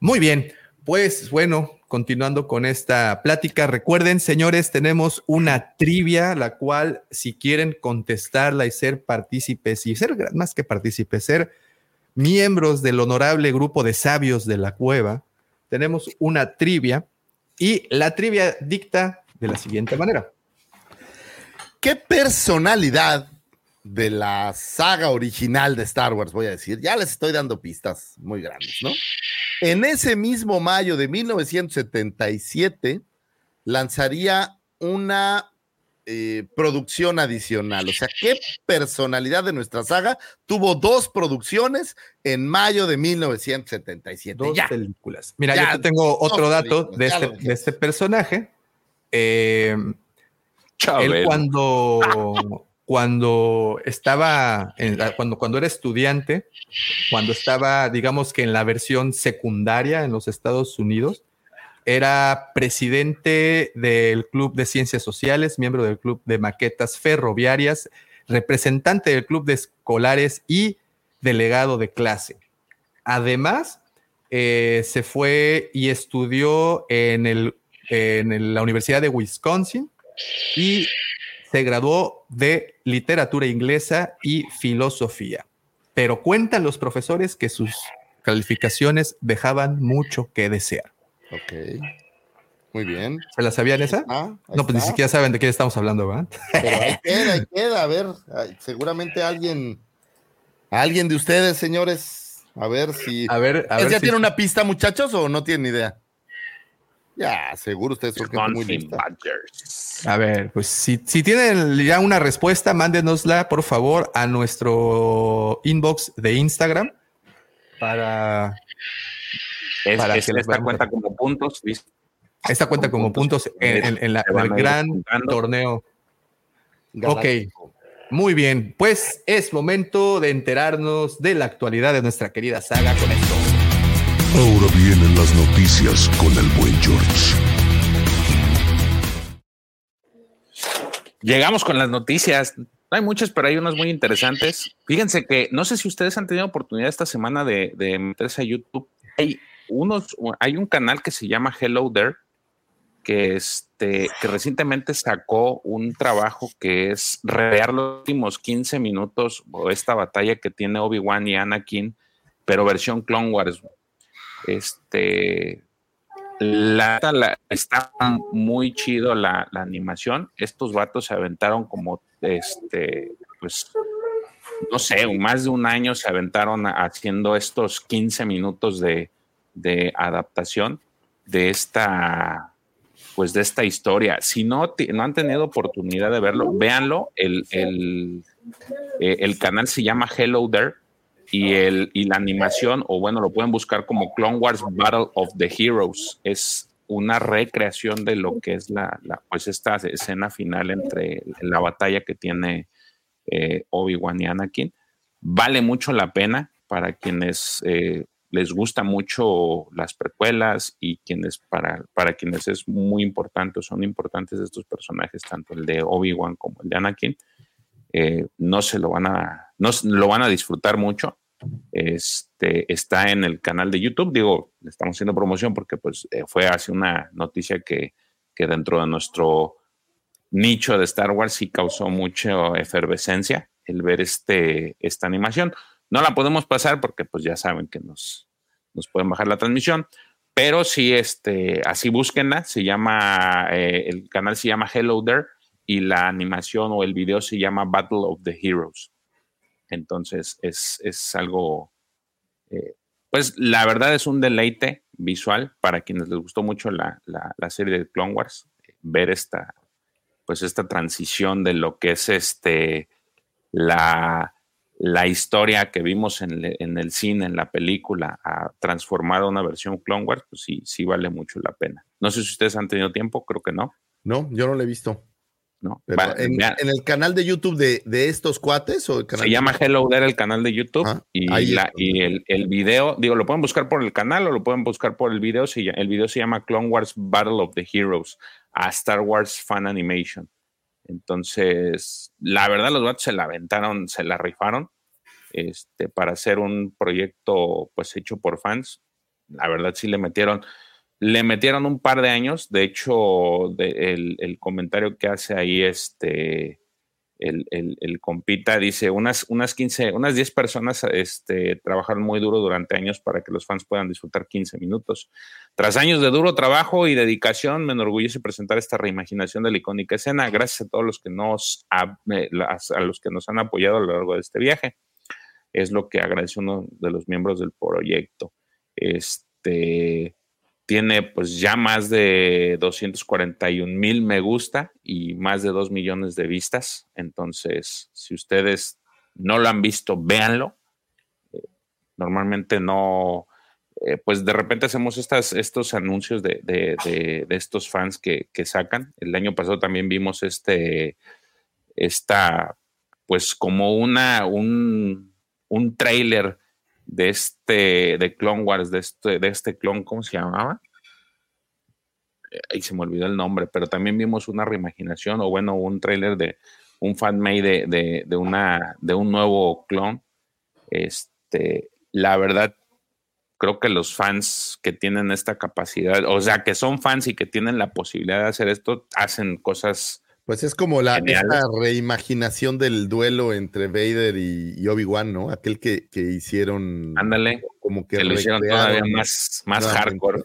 muy bien pues bueno continuando con esta plática recuerden señores tenemos una trivia la cual si quieren contestarla y ser partícipes y ser más que partícipes ser miembros del honorable grupo de sabios de la cueva, tenemos una trivia y la trivia dicta de la siguiente manera. ¿Qué personalidad de la saga original de Star Wars, voy a decir. Ya les estoy dando pistas muy grandes, ¿no? En ese mismo mayo de 1977 lanzaría una eh, producción adicional. O sea, ¿qué personalidad de nuestra saga tuvo dos producciones en mayo de 1977? Dos ya. películas. Mira, Ya, yo te tengo otro dato de este, de este personaje. Eh, Chabelo. él cuando, cuando estaba, en la- cuando, cuando era estudiante, cuando estaba, digamos que en la versión secundaria en los Estados Unidos, era presidente del Club de Ciencias Sociales, miembro del Club de Maquetas Ferroviarias, representante del Club de Escolares y delegado de clase. Además, eh, se fue y estudió en, el, en la Universidad de Wisconsin y se graduó de literatura inglesa y filosofía. Pero cuentan los profesores que sus calificaciones dejaban mucho que desear. Ok. Muy bien. ¿Se la sabían esa? Ah, No, pues ni siquiera saben de qué estamos hablando, ¿verdad? Pero ahí queda, ahí queda. A ver, seguramente alguien, alguien de ustedes, señores, a ver si. A ver, a ¿Ya ver si- tiene una pista, muchachos, o no tienen idea? Ya, seguro ustedes son gente muy lista. Badgers. A ver, pues si, si tienen ya una respuesta, mándenosla por favor a nuestro inbox de Instagram para Es- Para es- que esta cuenta como puntos. ¿viste? esta cuenta como puntos en, en- en la- Se van en a el gran torneo. Ok, Galáctico. muy bien. Pues es momento de enterarnos de la actualidad de nuestra querida saga con esto. Ahora vienen las noticias con el buen George. Llegamos con las noticias. No hay muchas, pero hay unas muy interesantes. Fíjense que no sé si ustedes han tenido oportunidad esta semana de, de meterse a YouTube. Hay unos, hay un canal que se llama Hello There, que este, que recientemente sacó un trabajo que es recrear los últimos 15 minutos o esta batalla que tiene Obi-Wan y Anakin, pero versión Clone Wars. Este, la, está muy chido la, la animación. Estos vatos se aventaron como, este, pues, no sé, más de un año se aventaron haciendo estos 15 minutos de, de adaptación de esta, pues, de esta historia. Si no, no han tenido oportunidad de verlo, véanlo. El, el, eh, el canal se llama Hello There y, el, y la animación, o bueno, lo pueden buscar como Clone Wars Battle of the Heroes. Es una recreación de lo que es la, la- pues esta escena final entre la batalla que tiene eh, Obi-Wan y Anakin. Vale mucho la pena para quienes eh, les gusta mucho las precuelas y quienes para, para quienes es muy importante, o son importantes estos personajes, tanto el de Obi-Wan como el de Anakin. Eh, no se lo van a, no lo van a disfrutar mucho. Este está en el canal de YouTube. Digo, le estamos haciendo promoción porque pues eh, fue hace una noticia que, que dentro de nuestro nicho de Star Wars sí causó mucha efervescencia el ver este, esta animación. No la podemos pasar porque pues ya saben que nos, nos pueden bajar la transmisión, pero sí, este, así búsquenla, se llama, eh, el canal se llama Hello There y la animación o el video se llama Battle of the Heroes. Entonces es, es algo, eh, pues la verdad es un deleite visual para quienes les gustó mucho la, la- serie de Clone Wars, eh, ver esta, pues esta transición de lo que es este, la, la historia que vimos en, en el cine, en la película, a transformar a una versión Clone Wars, pues sí, sí vale mucho la pena. No sé si ustedes han tenido tiempo, creo que no. No, yo no lo he visto. No, Pero Va- en, el canal de YouTube de, de estos cuates o el canal Se llama Hello There el canal de YouTube Ah, y, la- el, el video, digo, lo pueden buscar por el canal o lo pueden buscar por el video. ll- el video se llama Clone Wars Battle of the Heroes a Star Wars Fan Animation. Entonces, la verdad, los vatos se la aventaron, se la rifaron este, para hacer un proyecto pues hecho por fans. La verdad, sí le metieron, le metieron un par de años. De hecho, el, comentario que hace ahí este el, el, compita dice, unas, unas 15, unas 10 personas este, trabajaron muy duro durante años para que los fans puedan disfrutar 15 minutos. Tras años de duro trabajo y dedicación, me enorgullece presentar esta reimaginación de la icónica escena. Gracias a todos los que nos, a los que nos han apoyado a lo largo de este viaje. Es lo que agradece uno de los miembros del proyecto. Este, tiene pues ya más de 241 mil me gusta y más de 2 millones de vistas. Entonces, si ustedes no lo han visto, véanlo. Eh, normalmente no, eh, pues de repente hacemos estas, estos anuncios de, de, de, estos fans que, que, sacan. El año pasado también vimos este, esta, pues como una, un, un trailer de este, de Clone Wars, de este, de este clon, ¿cómo se llamaba? Ahí se me olvidó el nombre, pero también vimos una reimaginación, o bueno, un tráiler de un fanmade de, de, de, una, de un nuevo clon. Este, la verdad, creo que los fans que tienen esta capacidad, o sea, que son fans y que tienen la posibilidad de hacer esto, hacen cosas pues es como la esta reimaginación del duelo entre Vader y, y Obi-Wan, ¿no? Aquel que, que hicieron. Ándale. Como que, que lo hicieron todavía más, más hardcore.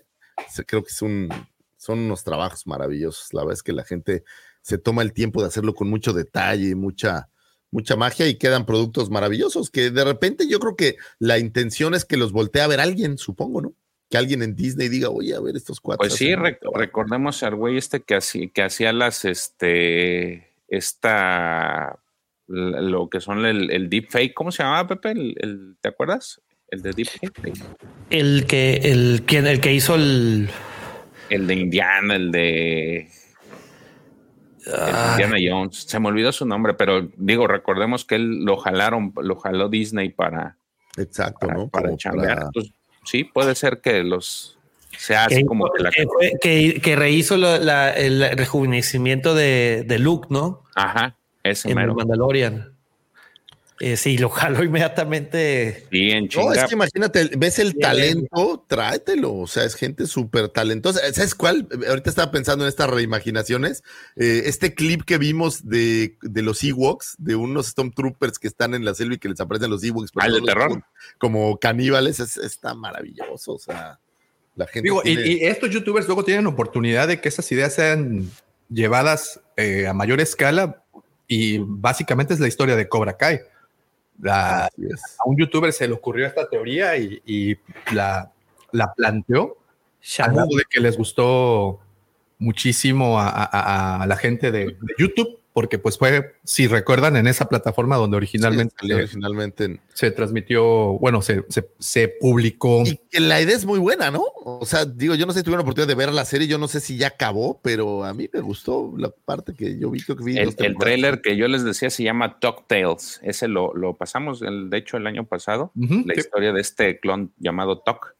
Creo que es un, son unos trabajos maravillosos. La verdad es que la gente se toma el tiempo de hacerlo con mucho detalle, mucha, mucha magia y quedan productos maravillosos que de repente yo creo que la intención es que los voltee a ver alguien, supongo, ¿no? Que alguien en Disney diga, oye, a ver estos cuatro. Pues sí, rec recordemos al güey este que hacía, que hacía las, este, esta, lo que son el, el deepfake, ¿cómo se llamaba, Pepe? El, el, ¿Te acuerdas? El de deepfake. El que, el, quien, el que hizo el... El de Indiana, el de... Ah. Indiana Jones. Se me olvidó su nombre, pero digo, recordemos que él lo jalaron, lo jaló Disney para... Exacto, para, ¿no? Para para- Entonces, sí, puede ser que los así que, como que la que- que rehizo la- la- el rejuvenecimiento de, de Luke, ¿no? Ajá, ese En mero. Mandalorian. Eh, sí, lo jaló inmediatamente. Sí, en No, es que imagínate, ves el Bien. talento, tráetelo. O sea, es gente súper talentosa. ¿Sabes cuál? Ahorita estaba pensando en estas reimaginaciones. Eh, este clip que vimos de, de los Ewoks, de unos Stormtroopers que están en la selva y que les aparecen los Ewoks. pero Ah, el de terror. Como, caníbales, es- está maravilloso. O sea, la gente. Digo, y estos youtubers luego tienen oportunidad de que esas ideas sean llevadas eh, a mayor escala y básicamente es la historia de Cobra Kai. La- a un youtuber se le ocurrió esta teoría y, y la, la planteó al modo de que les gustó muchísimo a, a- a- a la gente de, de YouTube, porque pues fue, si recuerdan, en esa plataforma donde originalmente Sí, salió originalmente en- se transmitió, bueno, se, se, se publicó. Y que la idea es muy buena, ¿no? O sea, digo, yo no sé si tuvieron la oportunidad de ver la serie, yo no sé si ya acabó, pero a mí me gustó la parte que yo vi, creo que vi. El, el trailer que yo les decía se llama Talk Tales. Ese lo, lo pasamos, el, de hecho, el año pasado. La sí. historia de este clon llamado Talk.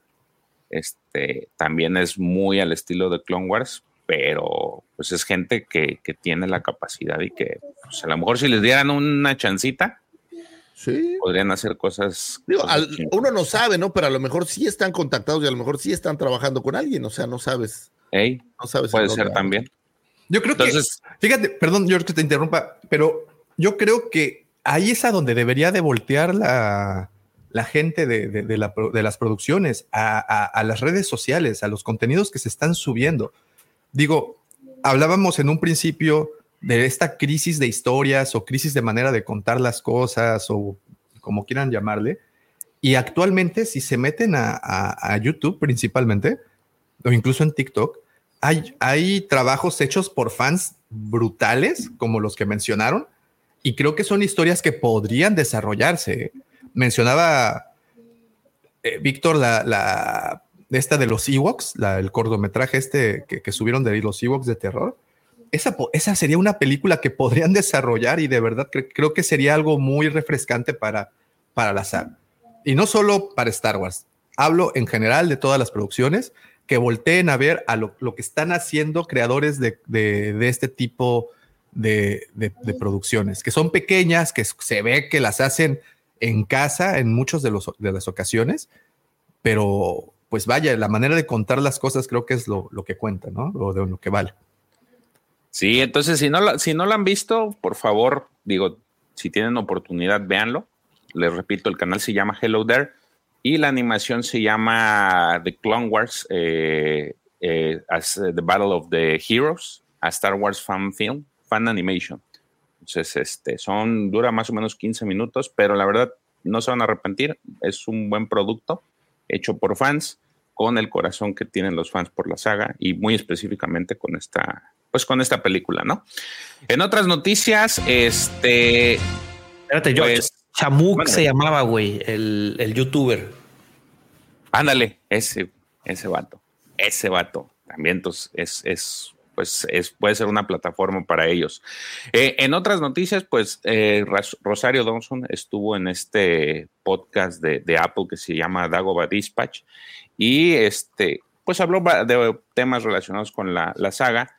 Este también es muy al estilo de Clone Wars, pero pues es gente que, que tiene la capacidad y que pues, a lo mejor si les dieran una chancita, Sí. podrían hacer cosas. Digo, cosas al- uno no sabe, ¿no? Pero a lo mejor sí están contactados y a lo mejor sí están trabajando con alguien, o sea, no sabes. Ey, No sabes puede ser también. Yo creo Entonces, que, fíjate, perdón, yo que te interrumpa, pero yo creo que ahí es a donde debería de voltear la, la gente de, de- de la pro- de las producciones, a, a- a las redes sociales, a los contenidos que se están subiendo. Digo, hablábamos en un principio de esta crisis de historias o crisis de manera de contar las cosas o como quieran llamarle. Y actualmente, si se meten a, a- YouTube principalmente, o incluso en TikTok, hay, hay trabajos hechos por fans brutales, como los que mencionaron, y creo que son historias que podrían desarrollarse. Mencionaba eh, Víctor la, la esta de los Ewoks, la, el cortometraje este que, que subieron de los Ewoks de terror. Esa, esa sería una película que podrían desarrollar y de verdad cre- creo que sería algo muy refrescante para, para la saga. Y no solo para Star Wars. Hablo en general de todas las producciones que volteen a ver a lo, lo que están haciendo creadores de, de- de este tipo de- de producciones, que son pequeñas, que se ve que las hacen en casa en muchas de, los, de las ocasiones, pero pues vaya, la manera de contar las cosas creo que es lo, lo que cuenta, ¿no? O de lo que vale. Sí, entonces si no, la- si no lo han visto, por favor, digo, si tienen oportunidad, véanlo. Les repito, el canal se llama Hello There y la animación se llama The Clone Wars eh, eh, as eh, The Battle of the Heroes, a Star Wars fan film, fan animation. Entonces, este, son, dura más o menos 15 minutos, pero la verdad no se van a arrepentir. Es un buen producto hecho por fans, con el corazón que tienen los fans por la saga y muy específicamente con esta, pues con esta película, ¿no? En otras noticias, este, Espérate. Pues, Chamuk bueno. se llamaba, güey, el, el youtuber. ándale, ese, ese vato, ese vato, también entonces es, es pues es, puede ser una plataforma para ellos. Eh, en otras noticias, pues eh, Rosario Dawson estuvo en este podcast de, de Apple que se llama Dagoba Dispatch y este, pues habló de temas relacionados con la, la saga.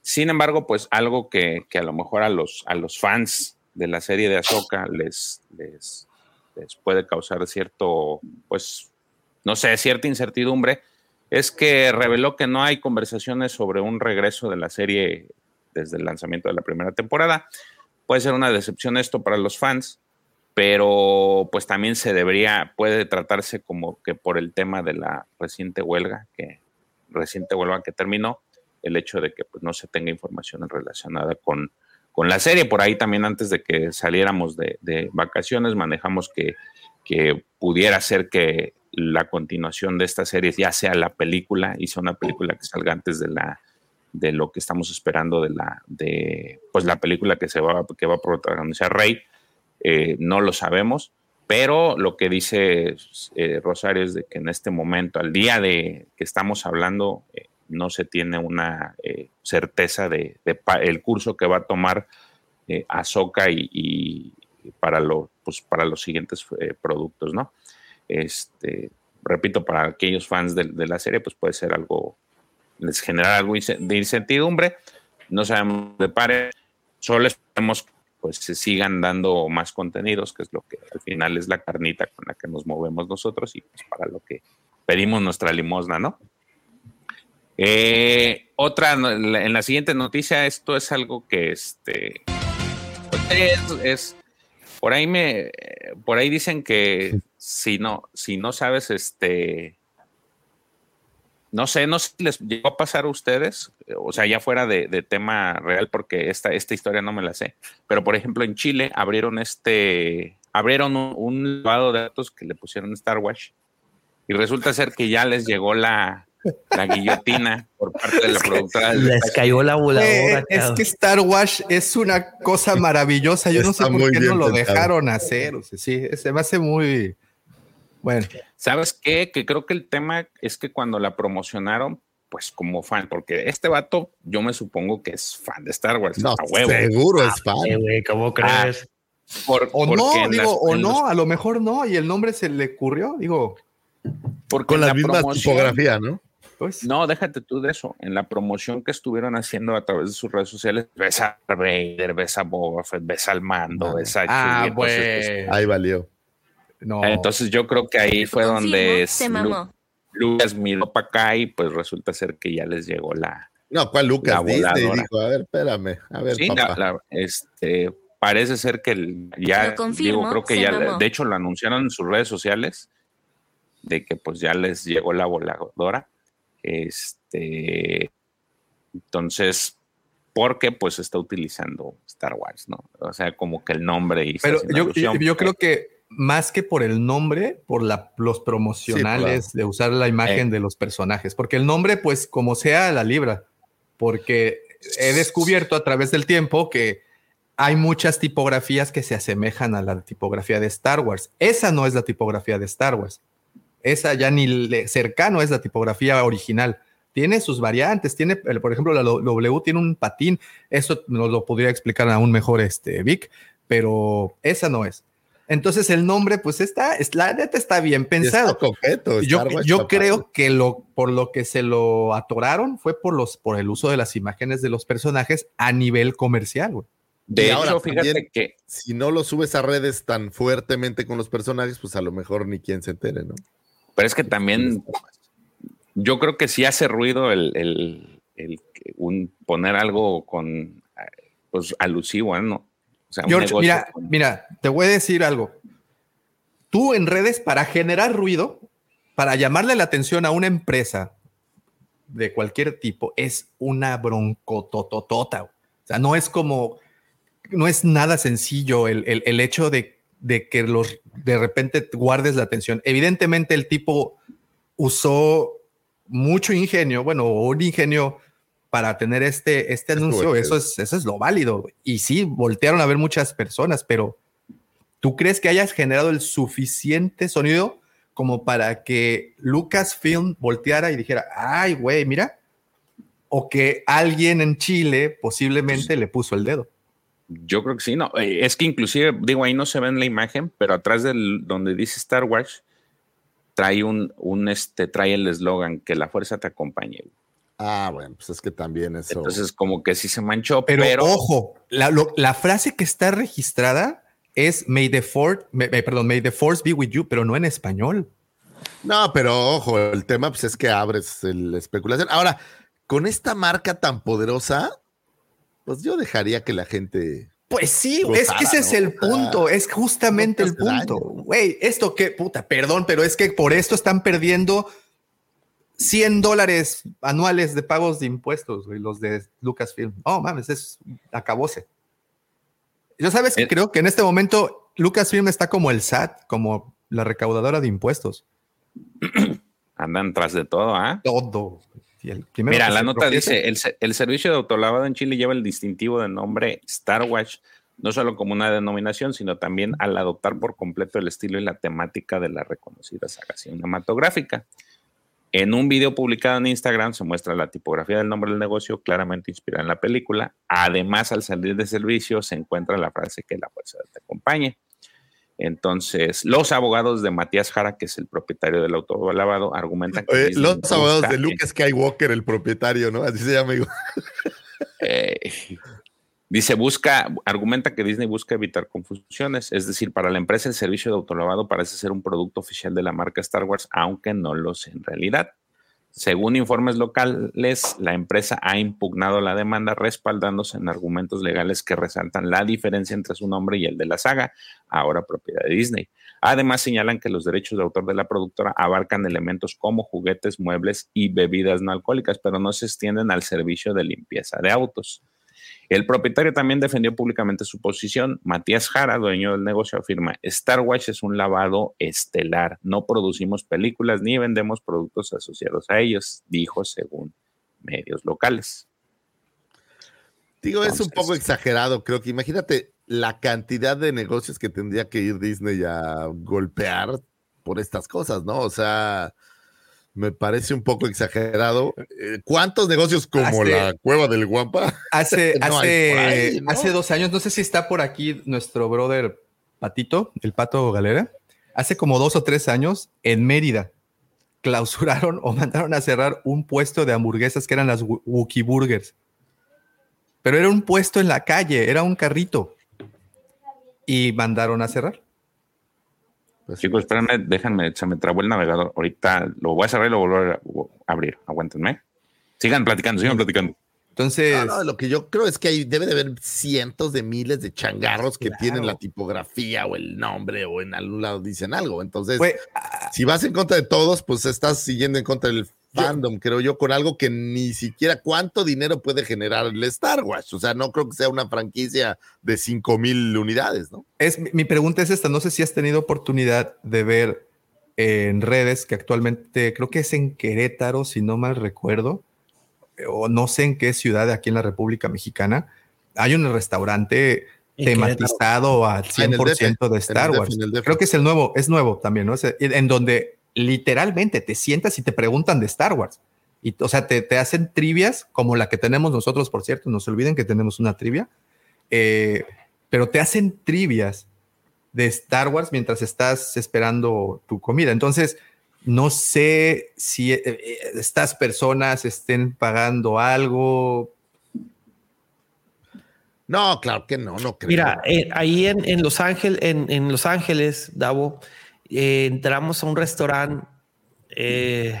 Sin embargo, pues algo que, que a lo mejor a los, a los fans de la serie de Ahsoka les, les, les puede causar cierto, pues, no sé, cierta incertidumbre, es que reveló que no hay conversaciones sobre un regreso de la serie desde el lanzamiento de la primera temporada. Puede ser una decepción esto para los fans, pero pues también se debería, puede tratarse como que por el tema de la reciente huelga, que reciente huelga que terminó, el hecho de que pues, no se tenga información relacionada con, con la serie. Por ahí también antes de que saliéramos de, de vacaciones manejamos que, que pudiera ser que la continuación de esta serie ya sea la película y sea una película que salga antes de la de lo que estamos esperando de la de pues la película que se va que va a protagonizar Rey eh, no lo sabemos pero lo que dice eh, Rosario es de que en este momento al día de que estamos hablando eh, no se tiene una eh, certeza de, el curso que va a tomar eh, Ahsoka y, y para, lo, pues, para los siguientes productos, ¿no? Este, repito, para aquellos fans de, la serie, pues puede ser algo, les genera algo de incertidumbre, no sabemos de pare, solo esperemos pues se sigan dando más contenidos, que es lo que al final es la carnita con la que nos movemos nosotros y pues para lo que pedimos nuestra limosna, ¿no? Eh, otra, en la siguiente noticia, esto es algo que este pues, es, es- por ahí me por ahí dicen que si no, si no sabes, este no sé, no sé si les llegó a pasar a ustedes, o sea, ya fuera de, de tema real, porque esta, esta historia no me la sé. Pero por ejemplo, en Chile abrieron este, abrieron un, un lavado de datos que le pusieron Star Wars. Y resulta ser que ya les llegó la, la guillotina por parte de la productora del Les cayó la voladora. Eh, es cabrón. que Star Wars es una cosa maravillosa. Yo no sé por qué no lo dejaron hacer. O sea, sí, se me hace muy bueno. ¿Sabes qué? Que creo que el tema es que cuando la promocionaron, pues como fan, porque este vato, yo me supongo que es fan de Star Wars. No, a huevo. seguro es fan. Eh, güey, ¿Cómo crees? Por- O porque no, digo, las- o no, los- a lo mejor no, y el nombre se le ocurrió, digo, porque Con en la la misma promoción- tipografía, ¿no? pues No, déjate tú de eso. En la promoción que estuvieron haciendo a través de sus redes sociales, ves a Vader, ves a Boba Fett, ves al Mando, ves a Ah, pues, Ahí valió. No. entonces yo creo que ahí fue Confirmo, donde Lu-. Lucas miró para acá y pues resulta ser que ya les llegó la, No, ¿cuál Lucas? La Disney voladora. dijo, a ver, espérame, a ver, Sí, papá. la- la- este, parece ser que el- ya, confirmo, digo, creo que ya, mamó. de hecho lo anunciaron en sus redes sociales, de que pues ya les llegó la voladora. Este, entonces, porque pues está utilizando Star Wars, ¿no? O sea, como que el nombre y Pero yo, yo creo que más que por el nombre, por la, los promocionales de usar la imagen Eh. de los personajes, porque el nombre, pues como sea, la libra, porque he descubierto a través del tiempo que hay muchas tipografías que se asemejan a la tipografía de Star Wars. Esa no es la tipografía de Star Wars. Esa ya ni le- cercano es la tipografía original. Tiene sus variantes, tiene, por ejemplo, la W tiene un patín, eso nos lo podría explicar aún mejor este Vic, pero esa no es. Entonces el nombre, pues está, es, la neta está bien pensado. está coqueto. Yo, Wars yo está creo que lo, por lo que se lo atoraron fue por, los, por el uso de las imágenes de los personajes a nivel comercial, güey. de Y hecho, ahora fíjate también- que Si no lo subes a redes tan fuertemente con los personajes, pues a lo mejor ni quien se entere, ¿no? Pero es que también yo creo que sí hace ruido el, el- el que- un, poner algo con pues alusivo, ¿no? O sea, un George, mira, con- mira, te voy a decir algo. Tú en redes, para generar ruido, para llamarle la atención a una empresa de cualquier tipo, es una broncotototota. O sea, no es como, no es nada sencillo el, el- el hecho de, de que los de repente guardes la atención. Evidentemente, el tipo usó mucho ingenio, bueno, un ingenio para tener este, este Estuvo anuncio, eso es, eso es lo válido. Y sí, voltearon a ver muchas personas, pero ¿tú crees que hayas generado el suficiente sonido como para que Lucasfilm volteara y dijera, ay, güey, mira? O que alguien en Chile posiblemente le puso el dedo. Yo creo que sí, no. eh, Es que inclusive, digo, ahí no se ve en la imagen, pero atrás del donde dice Star Wars, trae un, un este, trae el eslogan que la fuerza te acompañe. Ah, bueno, pues es que también eso. Entonces, como que sí se manchó, Pero, pero, ojo, la, lo- la frase que está registrada es May the, Force, perdón, May the Force be with you, pero no en español. No, pero ojo, el tema pues, es que abres la especulación. Ahora, con esta marca tan poderosa, pues yo dejaría que la gente. Pues sí, Gozara, es que ese es el punto, es justamente no el punto. Güey, esto que, puta, perdón, pero es que por esto están perdiendo 100 dólares anuales de pagos de impuestos, güey, los de Lucasfilm. Oh, mames, es acabóse. Yo sabes que Eh. creo que en este momento Lucasfilm está como el SAT, como la recaudadora de impuestos. andan tras de todo, ¿ah? Todo. Y el primero Mira, la nota dice, el, el servicio de autolavado en Chile lleva el distintivo de nombre Star Watch, no solo como una denominación, sino también al adoptar por completo el estilo y la temática de la reconocida saga cinematográfica. En un video publicado en Instagram se muestra la tipografía del nombre del negocio claramente inspirada en la película. Además, al salir de servicio se encuentra la frase que la fuerza te acompañe. Entonces, los abogados de Matías Jara, que es el propietario del autolavado, argumentan que Oye, los abogados de Luke Skywalker, el propietario, ¿no? Así se llama. igual. Eh, dice, busca, argumenta que Disney busca evitar confusiones, es decir, para la empresa el servicio de autolavado parece ser un producto oficial de la marca Star Wars, aunque no lo es en realidad. Según informes locales, la empresa ha impugnado la demanda respaldándose en argumentos legales que resaltan la diferencia entre su nombre y el de la saga, ahora propiedad de Disney. Además, señalan que los derechos de autor de la productora abarcan elementos como juguetes, muebles y bebidas no alcohólicas, pero no se extienden al servicio de limpieza de autos. El propietario también defendió públicamente su posición. Matías Jara, dueño del negocio, afirma, Star Wars es un lavado estelar. No producimos películas ni vendemos productos asociados a ellos, dijo según medios locales. Digo, es un poco exagerado. Creo que imagínate la cantidad de negocios que tendría que ir Disney a golpear por estas cosas, ¿no? O sea, me parece un poco exagerado. Eh, ¿Cuántos negocios como Hace- la cueva del Guampa? Hace, No hace, por ahí, ¿no? hace dos años, no sé si está por aquí nuestro brother Patito, el Pato Galera. Hace como dos o tres años, en Mérida, clausuraron o mandaron a cerrar un puesto de hamburguesas que eran las Wookie Burgers. Pero era un puesto en la calle, era un carrito. Y mandaron a cerrar. Pues, Chicos, espérenme, déjenme, se me trabó el navegador. Ahorita lo voy a cerrar y lo voy a abrir. Aguántenme. Sigan platicando, sigan platicando. Entonces, No, no, lo que yo creo es que hay, debe de haber cientos de miles de changarros que tienen la tipografía o el nombre o en algún lado dicen algo. Entonces, güey, si vas en contra de todos, pues estás siguiendo en contra del fandom, creo yo, con algo que ni siquiera cuánto dinero puede generar el Star Wars. O sea, no creo que sea una franquicia de 5 mil unidades, ¿no? Es, mi- pregunta es esta, no sé si has tenido oportunidad de ver en redes que actualmente creo que es en Querétaro, si no mal recuerdo, o no sé en qué ciudad de aquí en la República Mexicana, hay un restaurante tematizado al Ah, en el 100% DF, de Star Wars. Creo que es el nuevo, es nuevo también, ¿no? Es, en donde literalmente te sientas y te preguntan de Star Wars. Y, o sea, te, te hacen trivias como la que tenemos nosotros, por cierto, no se olviden que tenemos una trivia, eh, pero te hacen trivias de Star Wars mientras estás esperando tu comida. Entonces, no sé si eh, eh, estas personas estén pagando algo. No, claro que no, no creo. Mira, eh, ahí en, en Los Ángeles, en, en Los Ángeles, Davo, eh, entramos a un restaurante eh,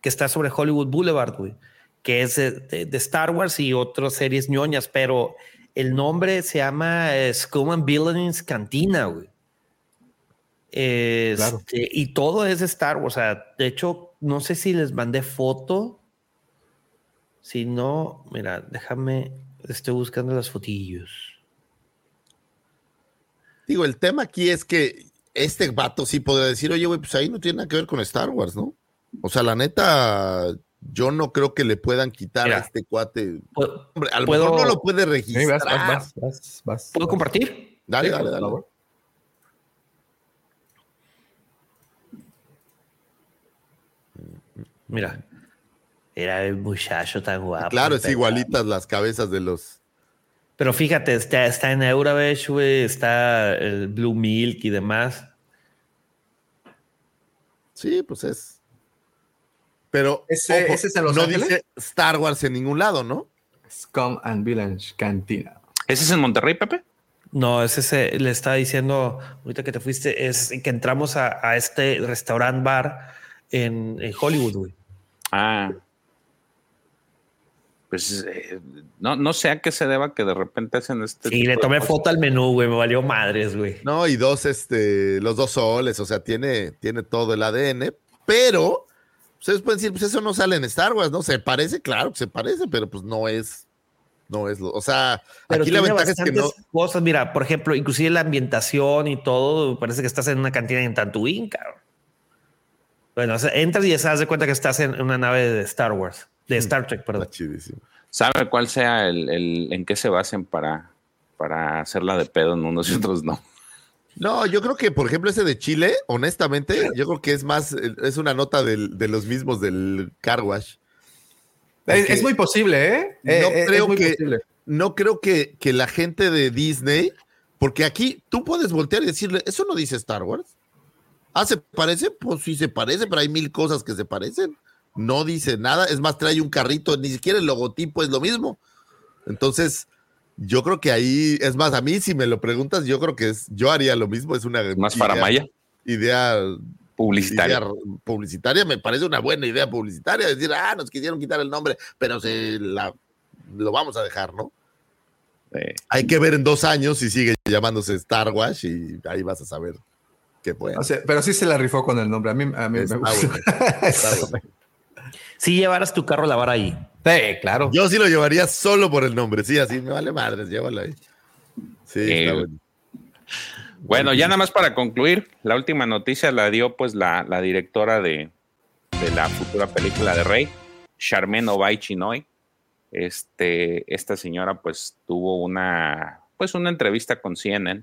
que está sobre Hollywood Boulevard, güey, que es de, Star Wars y otras series ñoñas, pero el nombre se llama eh, Scum and Villains Cantina, güey. Este, Claro. Y todo es de Star Wars. O sea, de hecho, no sé si les mandé foto. Si no, mira, déjame, estoy buscando las fotillos. Digo, el tema aquí es que este vato sí podría decir, oye, güey, pues ahí no tiene nada que ver con Star Wars, ¿no? O sea, la neta, yo no creo que le puedan quitar Mira. a este cuate. ¿Puedo, Hombre, a lo ¿Puedo- mejor no lo puede registrar. vas, vas, vas, vas, vas. ¿puedo compartir? Dale, Sí, dale, por dale. favor. Mira, era el muchacho tan guapo. Claro, es igualitas las cabezas de los. Pero fíjate, está, está en Eurobesh, güey, está el Blue Milk y demás. Sí, pues es. Pero Ese- ojo, ese es en Los no Ángeles. dice Star Wars en ningún lado, ¿no? Scum and Villains Cantina. ¿Ese es en Monterrey, Pepe? No, es ese, le estaba diciendo ahorita que te fuiste, es que entramos a, a este restaurant bar en, en Hollywood, güey. Ah. Pues eh, no, no sé a qué se deba que de repente hacen este. Sí, le tomé foto al menú, güey, me valió madres, güey. No, y dos, este, los dos soles, o sea, tiene, tiene todo el ADN, pero ustedes pueden decir, pues eso no sale en Star Wars, ¿no? Se parece, claro que se parece, pero pues no es, no es, lo- o sea, Pero aquí la ventaja es que no, bastantes cosas, mira, por ejemplo, inclusive la ambientación y todo, parece que estás en una cantina en Tatooine, cabrón. Bueno, o sea, entras y ya se das de cuenta que estás en una nave de Star Wars, de Star Trek, perdón. ¿Sabe cuál sea el, el- en qué se basen para, para hacerla de pedo en unos y otros no? No, yo creo que, por ejemplo, ese de Chile, honestamente, yo creo que es más, es una nota del- de los mismos del Car Wash. Es, muy posible, ¿eh? No Eh, eh, es creo muy que- posible. no creo que, que la gente de Disney, porque aquí tú puedes voltear y decirle, eso no dice Star Wars. Ah, ¿se parece? Pues sí se parece, pero hay mil cosas que se parecen. No dice nada, es más, trae un carrito, ni siquiera el logotipo es lo mismo. Entonces, yo creo que ahí, es más, a mí si me lo preguntas, yo creo que es, yo haría lo mismo, es una Más idea- para Maya, idea publicitaria. idea publicitaria, me parece una buena idea publicitaria, decir, ah, nos quisieron quitar el nombre, pero se la, lo vamos a dejar, ¿no? Eh, Hay que ver en dos años si sigue llamándose Star Wars y ahí vas a saber qué puede. O sea, pero sí se la rifó con el nombre. A mí, a mí me gusta. Si llevaras tu carro a lavar ahí. Sí, claro. Yo sí lo llevaría solo por el nombre, sí, así me vale madres, llévalo ahí. Sí, Eh, está bueno. Bueno, ya nada más para concluir, la última noticia la dio pues la, la directora de, de la futura película de Rey, Charmaine Obaid Chinoy. Este, esta señora pues tuvo una pues una entrevista con CNN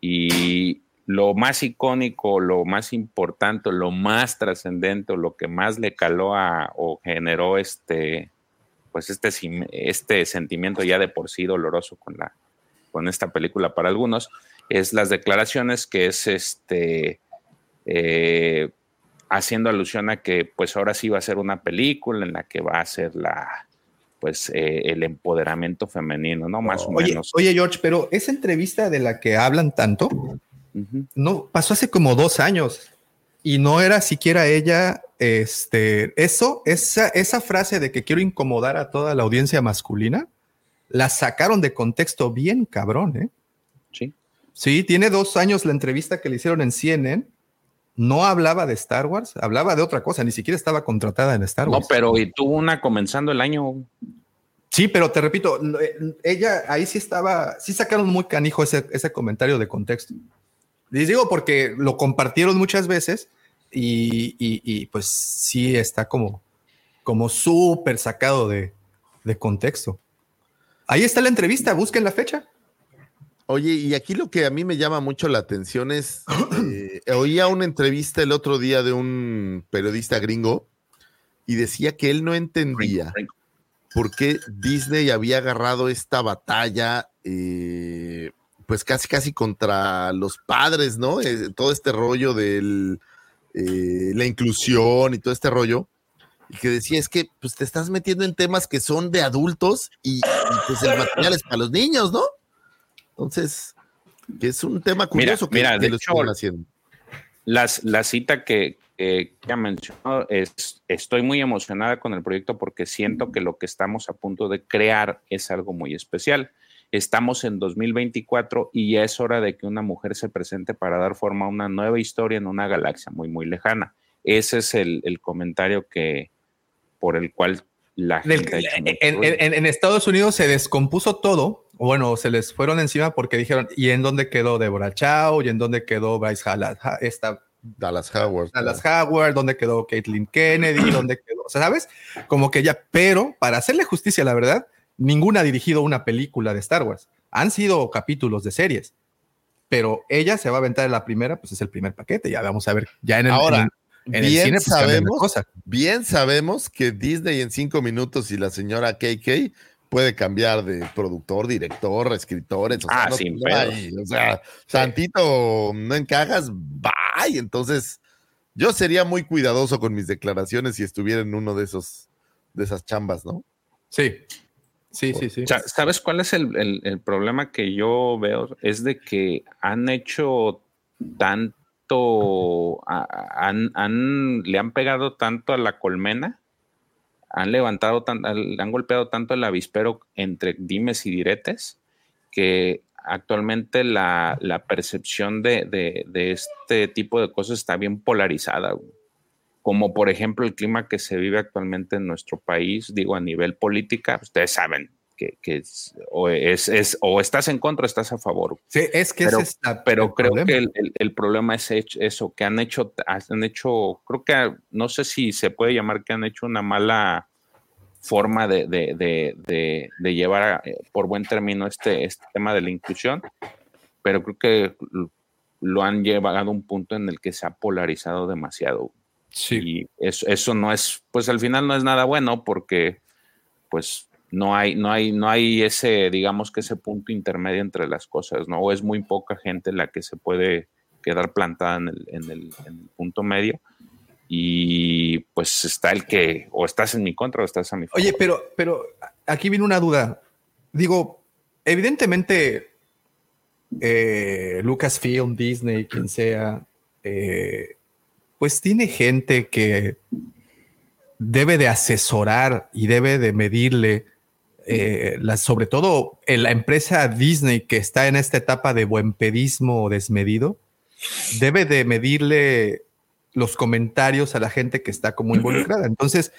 y lo más icónico, lo más importante, lo más trascendente, o lo que más le caló a, o generó este pues este, este sentimiento ya de por sí doloroso con la con esta película para algunos es las declaraciones que es este eh, haciendo alusión a que pues ahora sí va a ser una película en la que va a ser la pues eh, el empoderamiento femenino, ¿no? Más o Oye, menos. oye, George, pero esa entrevista de la que hablan tanto, No pasó hace como dos años y no era siquiera ella. Este, eso, esa, esa frase de que quiero incomodar a toda la audiencia masculina, la sacaron de contexto bien cabrón, ¿eh? Sí. Sí, tiene dos años la entrevista que le hicieron en CNN. No hablaba de Star Wars, hablaba de otra cosa, ni siquiera estaba contratada en Star No, Wars. pero y tuvo una comenzando el año. Sí, pero te repito, eh, ella ahí sí estaba, sí sacaron muy canijo ese, ese comentario de contexto. Les digo porque lo compartieron muchas veces y, y- y, pues sí está como, como súper sacado de, de contexto. Ahí está la entrevista, busquen la fecha. Oye, y aquí lo que a mí me llama mucho la atención es, eh, oía una entrevista el otro día de un periodista gringo y decía que él no entendía por qué Disney había agarrado esta batalla, eh, pues casi casi contra los padres, ¿no? Eh, todo este rollo de la inclusión y todo este rollo. Y que decía, es que pues te estás metiendo en temas que son de adultos y, y, pues el material es para los niños, ¿no? Entonces, que es un tema curioso que, mira, que de lo hecho, haciendo. las, la cita que, que, que ha mencionado es, estoy muy emocionada con el proyecto porque siento que lo que estamos a punto de crear es algo muy especial. Estamos en 2024 y ya es hora de que una mujer se presente para dar forma a una nueva historia en una galaxia muy, muy lejana. Ese es el, el comentario que por el cual la Del- gente ha hecho mucho en, en- en Estados Unidos se descompuso todo. o Bueno, se les fueron encima porque dijeron, ¿y en dónde quedó Deborah Chow? ¿Y en dónde quedó Bryce Dallas, esta Dallas Howard. Dallas Howard? ¿Dónde quedó Caitlin Kennedy? ¿Dónde quedó? O sea, ¿sabes? Como que ya, pero para hacerle justicia, la verdad, ninguna ha dirigido una película de Star Wars. Han sido capítulos de series, pero ella se va a aventar en la primera, pues es el primer paquete. Ya vamos a ver, ya en el, Ahora, en el- en el bien cine, pues, sabemos, cosa. bien sabemos que Disney en cinco minutos y la señora KK puede cambiar de productor, director, escritores. O sea, Ah, no- sin no pedo. hay, o sea, tantito no encajas, bye. Entonces, yo sería muy cuidadoso con mis declaraciones si estuviera en uno de esos, de esas chambas, ¿no? Sí, sí, sí, sí. Sa- ¿Sabes cuál es el, el- el problema que yo veo? Es de que han hecho tanto, a- han, han- le han pegado tanto a la colmena, han levantado, tan, han golpeado tanto el avispero entre dimes y diretes, que actualmente la, la percepción de, de- de este tipo de cosas está bien polarizada. güey. Como por ejemplo el clima que se vive actualmente en nuestro país, digo a nivel política, ustedes saben que, que es, o, es, es- o estás en contra o estás a favor. Sí, es que pero, ese pero creo problema. que el, el- el problema es hech- eso, que han hecho, han hecho, creo que no sé si se puede llamar que han hecho una mala forma de, de- de- llevar a- eh, por buen término este, este tema de la inclusión, pero creo que lo han llevado a un punto en el que se ha polarizado demasiado. Y eso, eso no es, pues al final no es nada bueno porque pues no hay, no hay, no hay ese, digamos que ese punto intermedio entre las cosas, ¿no? O es muy poca gente la que se puede quedar plantada en el, en el- en el punto medio. Y pues está el que o estás en mi contra o estás a mi favor. Oye, pero, pero aquí viene una duda. Digo, evidentemente, eh, Lucasfilm, Disney, quien sea, eh, pues tiene gente que debe de asesorar y debe de medirle, eh, la- sobre todo en la empresa Disney que está en esta etapa de buenpedismo desmedido, debe de medirle los comentarios a la gente que está como involucrada. Entonces,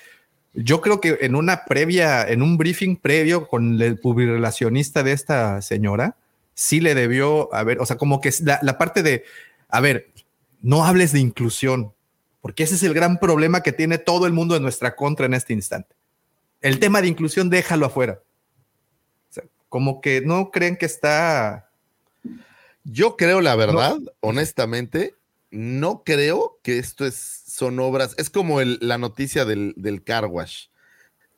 yo creo que en una previa, en un briefing previo con el publirelacionista de esta señora, sí le debió haber, o sea, como que es la, la parte de, a ver, no hables de inclusión, porque ese es el gran problema que tiene todo el mundo en nuestra contra en este instante. El tema de inclusión, déjalo afuera. O sea, como que no creen que está... Yo creo, la verdad, honestamente, no creo que esto es, son obras, es como el- la noticia del, del car wash.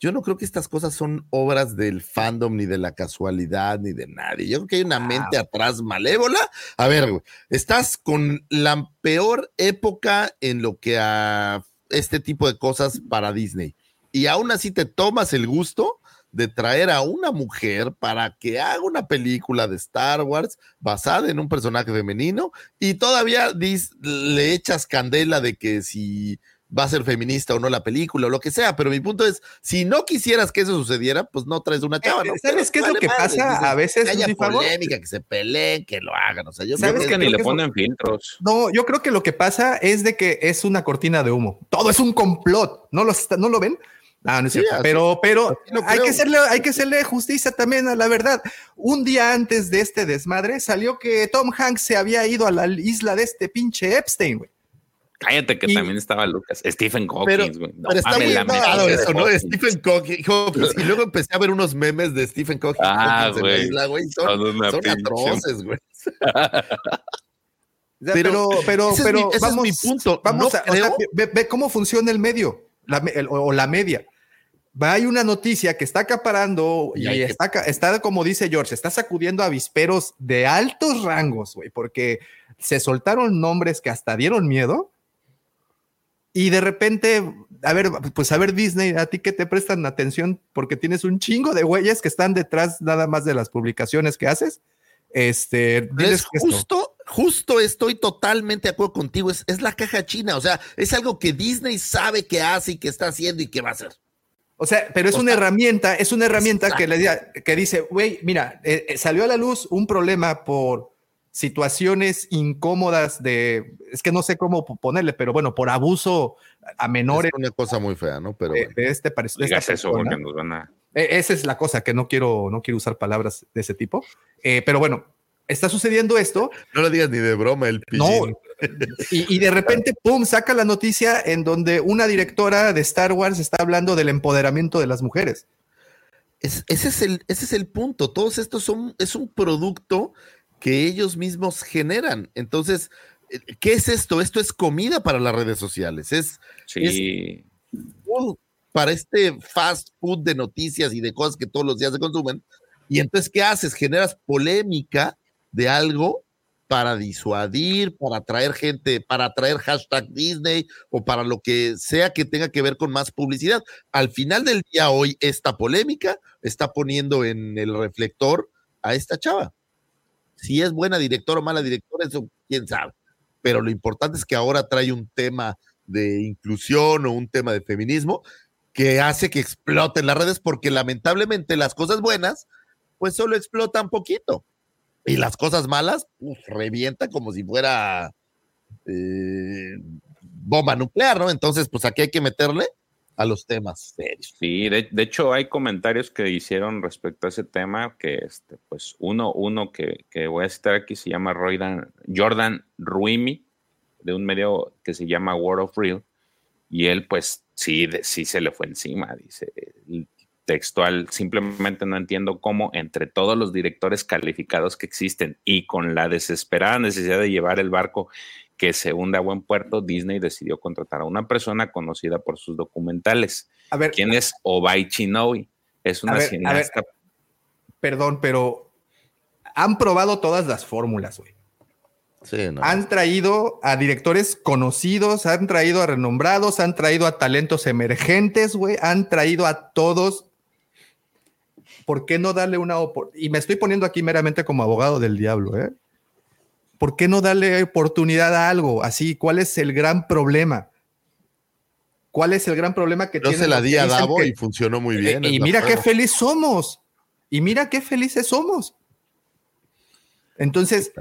Yo no creo que estas cosas son obras del fandom, ni de la casualidad, ni de nadie. Yo creo que hay una mente atrás malévola. A ver, güey, estás con la peor época en lo que a este tipo de cosas para Disney. Y aún así te tomas el gusto de traer a una mujer para que haga una película de Star Wars basada en un personaje femenino y todavía dis- le echas candela de que si va a ser feminista o no la película o lo que sea, pero mi punto es, si no quisieras que eso sucediera, pues no traes una chava. ¿no? Eh, ¿Sabes qué es lo que madre, pasa dices, a veces, Que haya polémica, que se peleen, que lo hagan, o sea, yo ¿Sabes creo que ni le ponen filtros. No, yo creo que lo que pasa es de que es una cortina de humo. Todo es un complot. ¿No lo, está- ¿no lo ven? Ah, no es cierto. pero, pero hay que, hacerle, hay que hacerle justicia también a la verdad. Un día antes de este desmadre salió que Tom Hanks se había ido a la isla de este pinche Epstein, güey. Cállate que Y- también estaba Lucas. Stephen Hawking, güey. No pero está muy de eso, ¿no? Hawking. Stephen Hawking, Hawking. Y luego empecé a ver unos memes de Stephen Hawking, Ah, güey. Son, Son atroces, güey. Pero, Pero pero, ese es pero mi- ese es vamos, mi punto. Vamos No a, o sea, creo- ve, ve cómo funciona el medio la el- o, la media. Va, hay una noticia que está acaparando y, Y hay que- está, está, como dice George, está sacudiendo avisperos de altos rangos, güey, porque se soltaron nombres que hasta dieron miedo. Y de repente, a ver, pues a ver Disney, a ti que te prestan atención porque tienes un chingo de güeyes que están detrás nada más de las publicaciones que haces. Este, es justo justo estoy totalmente de acuerdo contigo. Es, es la caja china. O sea, es algo que Disney sabe que hace y que está haciendo y que va a hacer. O sea, pero es O una herramienta, es una herramienta que, le, que dice, güey, mira, eh, eh, salió a la luz un problema por situaciones incómodas de, es que no sé cómo ponerle, pero bueno, por abuso a menores Es una cosa muy fea, ¿no? Pero de, bueno. de este de esta eso porque nos van a. Eh, Esa es la cosa, que no quiero, no quiero usar palabras de ese tipo. Eh, pero bueno, está sucediendo esto. no lo digas ni de broma, el No, pillín. y, y de repente, pum, saca la noticia en donde una directora de Star Wars está hablando del empoderamiento de las mujeres. Es- ese, es el, ese es el punto. Todos estos son, es un producto que ellos mismos generan. Entonces, eh, ¿qué es esto? Esto es comida para las redes sociales. Es Sí. food para este fast food de noticias y de cosas que todos los días se consumen. Y entonces, ¿qué haces? Generas polémica de algo para disuadir, para atraer gente, para atraer hashtag Disney o para lo que sea que tenga que ver con más publicidad. Al final del día, hoy, esta polémica está poniendo en el reflector a esta chava. Si es buena directora o mala directora, eso quién sabe. Pero lo importante es que ahora trae un tema de inclusión o un tema de feminismo que hace que exploten las redes porque lamentablemente las cosas buenas pues solo explotan poquito y las cosas malas uf, revienta como si fuera eh, bomba nuclear, ¿no? Entonces pues aquí hay que meterle a los temas serios. Sí, de, de hecho hay comentarios que hicieron respecto a ese tema, que este, pues uno, uno que, que voy a citar aquí se llama Roydan- Jordan Ruimi, de un medio que se llama World of Real, y él pues sí, de- sí se le fue encima, dice textual, simplemente no entiendo cómo entre todos los directores calificados que existen y con la desesperada necesidad de llevar el barco que se hunde a buen puerto, Disney decidió contratar a una persona conocida por sus documentales. A ver, ¿Quién es Obai Chinoy? Es una A ver, a ver. cineasta. perdón, pero han probado todas las fórmulas, güey. Sí, no. Han traído a directores conocidos, han traído a renombrados, han traído a talentos emergentes, güey, han traído a todos. ¿Por qué no darle una oportunidad? Y me estoy poniendo aquí meramente como abogado del diablo, ¿eh? ¿Por qué no darle oportunidad a algo así? ¿Cuál es el gran problema? ¿Cuál es el gran problema que Yo se la di a Davo que- y funcionó muy bien. Y la mira qué feliz somos. Y mira qué felices somos. Entonces.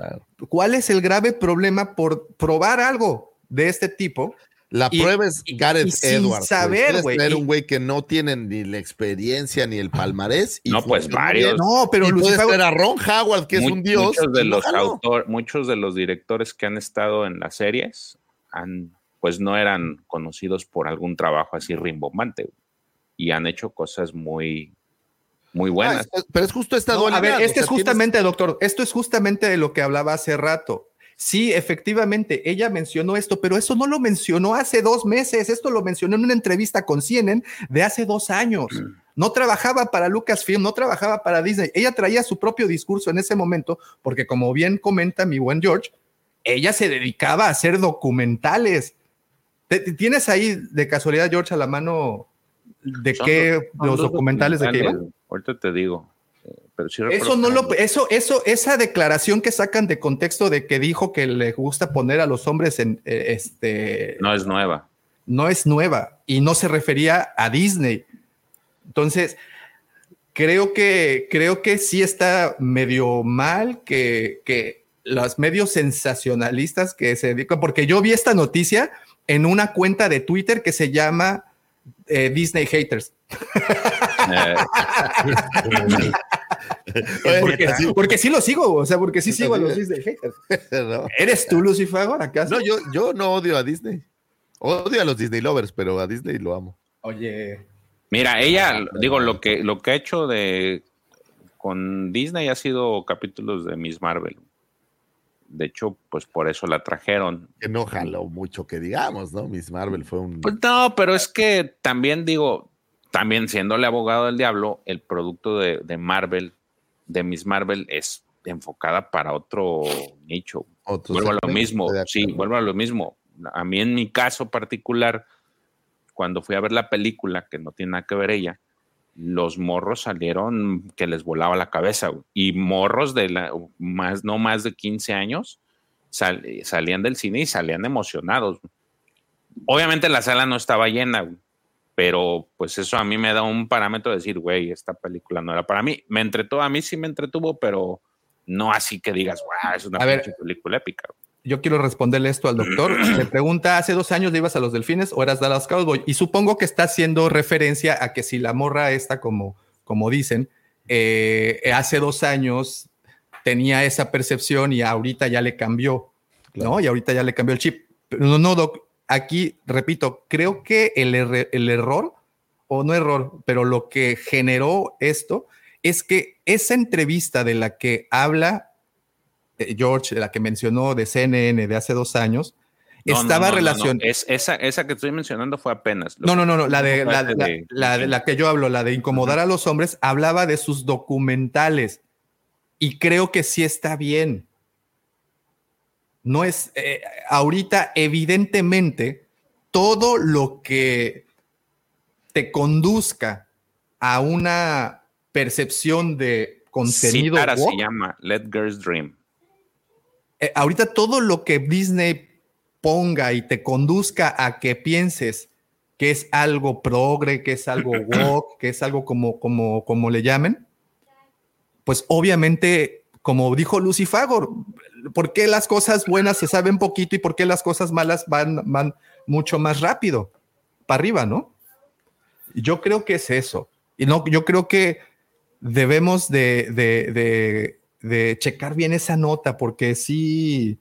¿cuál es el grave problema por probar algo de este tipo? La Y- prueba es Gareth y sin Edwards. saber, güey, un güey que no tiene ni la experiencia ni el palmarés. y No, pues, varios. bien. No, pero Lucifer, traer a Ron Howard, que es un dios. Muchos de los autor- muchos de los directores que han estado en las series han, pues no eran conocidos por algún trabajo así rimbombante y han hecho cosas muy, muy Ah, buenas. pero es justo esta No, dualidad. a ver, o este sea, es justamente, doctor, esto es justamente de lo que hablaba hace rato. Sí, efectivamente, ella mencionó esto, pero eso no lo mencionó hace dos meses, esto lo mencionó en una entrevista con CNN de hace dos años. No trabajaba para Lucasfilm, no trabajaba para Disney. Ella traía su propio discurso en ese momento, porque como bien comenta mi buen George, ella se dedicaba a hacer documentales. ¿Te- te- ¿Tienes ahí de casualidad, George, a la mano de qué los documentales de qué iban? Ahorita te digo. Eh, Pero sí Eso no lo, eso, eso, esa declaración que sacan de contexto de que dijo que le gusta poner a los hombres en eh, este no es nueva. no es nueva y no se refería a Disney. Entonces, creo que, creo que sí está medio mal que, que los medios sensacionalistas que se dedican, porque yo vi esta noticia en una cuenta de Twitter que se llama eh, Disney Haters. Eh, Porque, porque sí lo sigo, o sea, porque sí sigo a los Disney Haters. no. ¿Eres tú, Lucifer, acaso? No, yo, yo no odio a Disney. Odio a los Disney lovers, pero a Disney lo amo. Oye, Mira, ella, digo, lo que, lo que ha hecho de con Disney ha sido capítulos de Miss Marvel. De hecho, pues por eso la trajeron. Que no jaló mucho que digamos, ¿no? Miss Marvel fue un. Pues no, pero es que también digo, también siéndole abogado del diablo, el producto de, de Marvel, de Miss Marvel, es enfocada para otro nicho. otro vuelvo a lo mismo, sí, vuelvo a lo mismo. A mí en mi caso particular, cuando fui a ver la película, que no tiene nada que ver ella, los morros salieron que les volaba la cabeza. Y morros de la, más, no más de 15 años, sal- salían del cine y salían emocionados. Obviamente la sala no estaba llena, güey, pero pues eso a mí me da un parámetro de decir, güey, esta película no era para mí. Me entretuvo, a mí sí me entretuvo, pero no así que digas, wow, es una A ver. película épica. Yo quiero responderle esto al doctor. Le pregunta, ¿hace dos años le ibas a los Delfines o eras Dallas Cowboy? Y supongo que está haciendo referencia a que si la morra esta, como, como dicen, eh, hace dos años tenía esa percepción y ahorita ya le cambió, ¿no? Y ahorita ya le cambió el chip. No, no, doc, aquí, repito, creo que el, el error, o no error, pero lo que generó esto es que esa entrevista de la que habla eh, George, de la que mencionó de CNN de hace dos años, No, estaba no, no, relacionada. Es, esa, esa que estoy mencionando fue apenas. No, no, no, no, la de la- de- la de la que yo hablo, la de incomodar a los hombres, hablaba de sus documentales. Y creo que sí está bien. No es, eh, ahorita, evidentemente, todo lo que te conduzca a una percepción de contenido Citara se woke, llama Let Girls Dream. eh, ahorita todo lo que Disney ponga y te conduzca a que pienses que es algo progre, que es algo woke, que es algo como, como, como le llamen, pues obviamente, como dijo Lucy Fagor, ¿por qué las cosas buenas se saben poquito y por qué las cosas malas van, van mucho más rápido? Para arriba, ¿no? Yo creo que es eso. Y no, yo creo que debemos de, de, de, de checar bien esa nota, porque sí.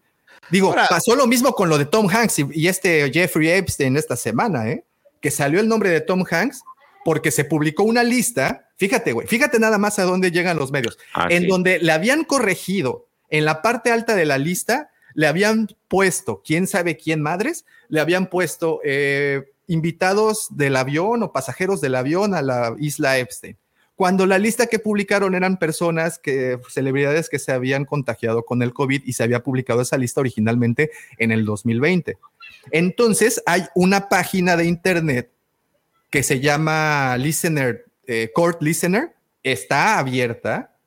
Digo, Ahora- pasó lo mismo con lo de Tom Hanks y, y este Jeffrey Epstein esta semana, ¿eh? Que salió el nombre de Tom Hanks porque se publicó una lista. Fíjate, güey, fíjate nada más a dónde llegan los medios. Ah, en sí. donde le habían corregido en la parte alta de la lista, le habían puesto, quién sabe quién madres, le habían puesto eh, invitados del avión o pasajeros del avión a la isla Epstein. Cuando la lista que publicaron eran personas que, celebridades que se habían contagiado con el COVID y se había publicado esa lista originalmente en el 2020. Entonces hay una página de internet que se llama Listener, eh, Court Listener, está abierta,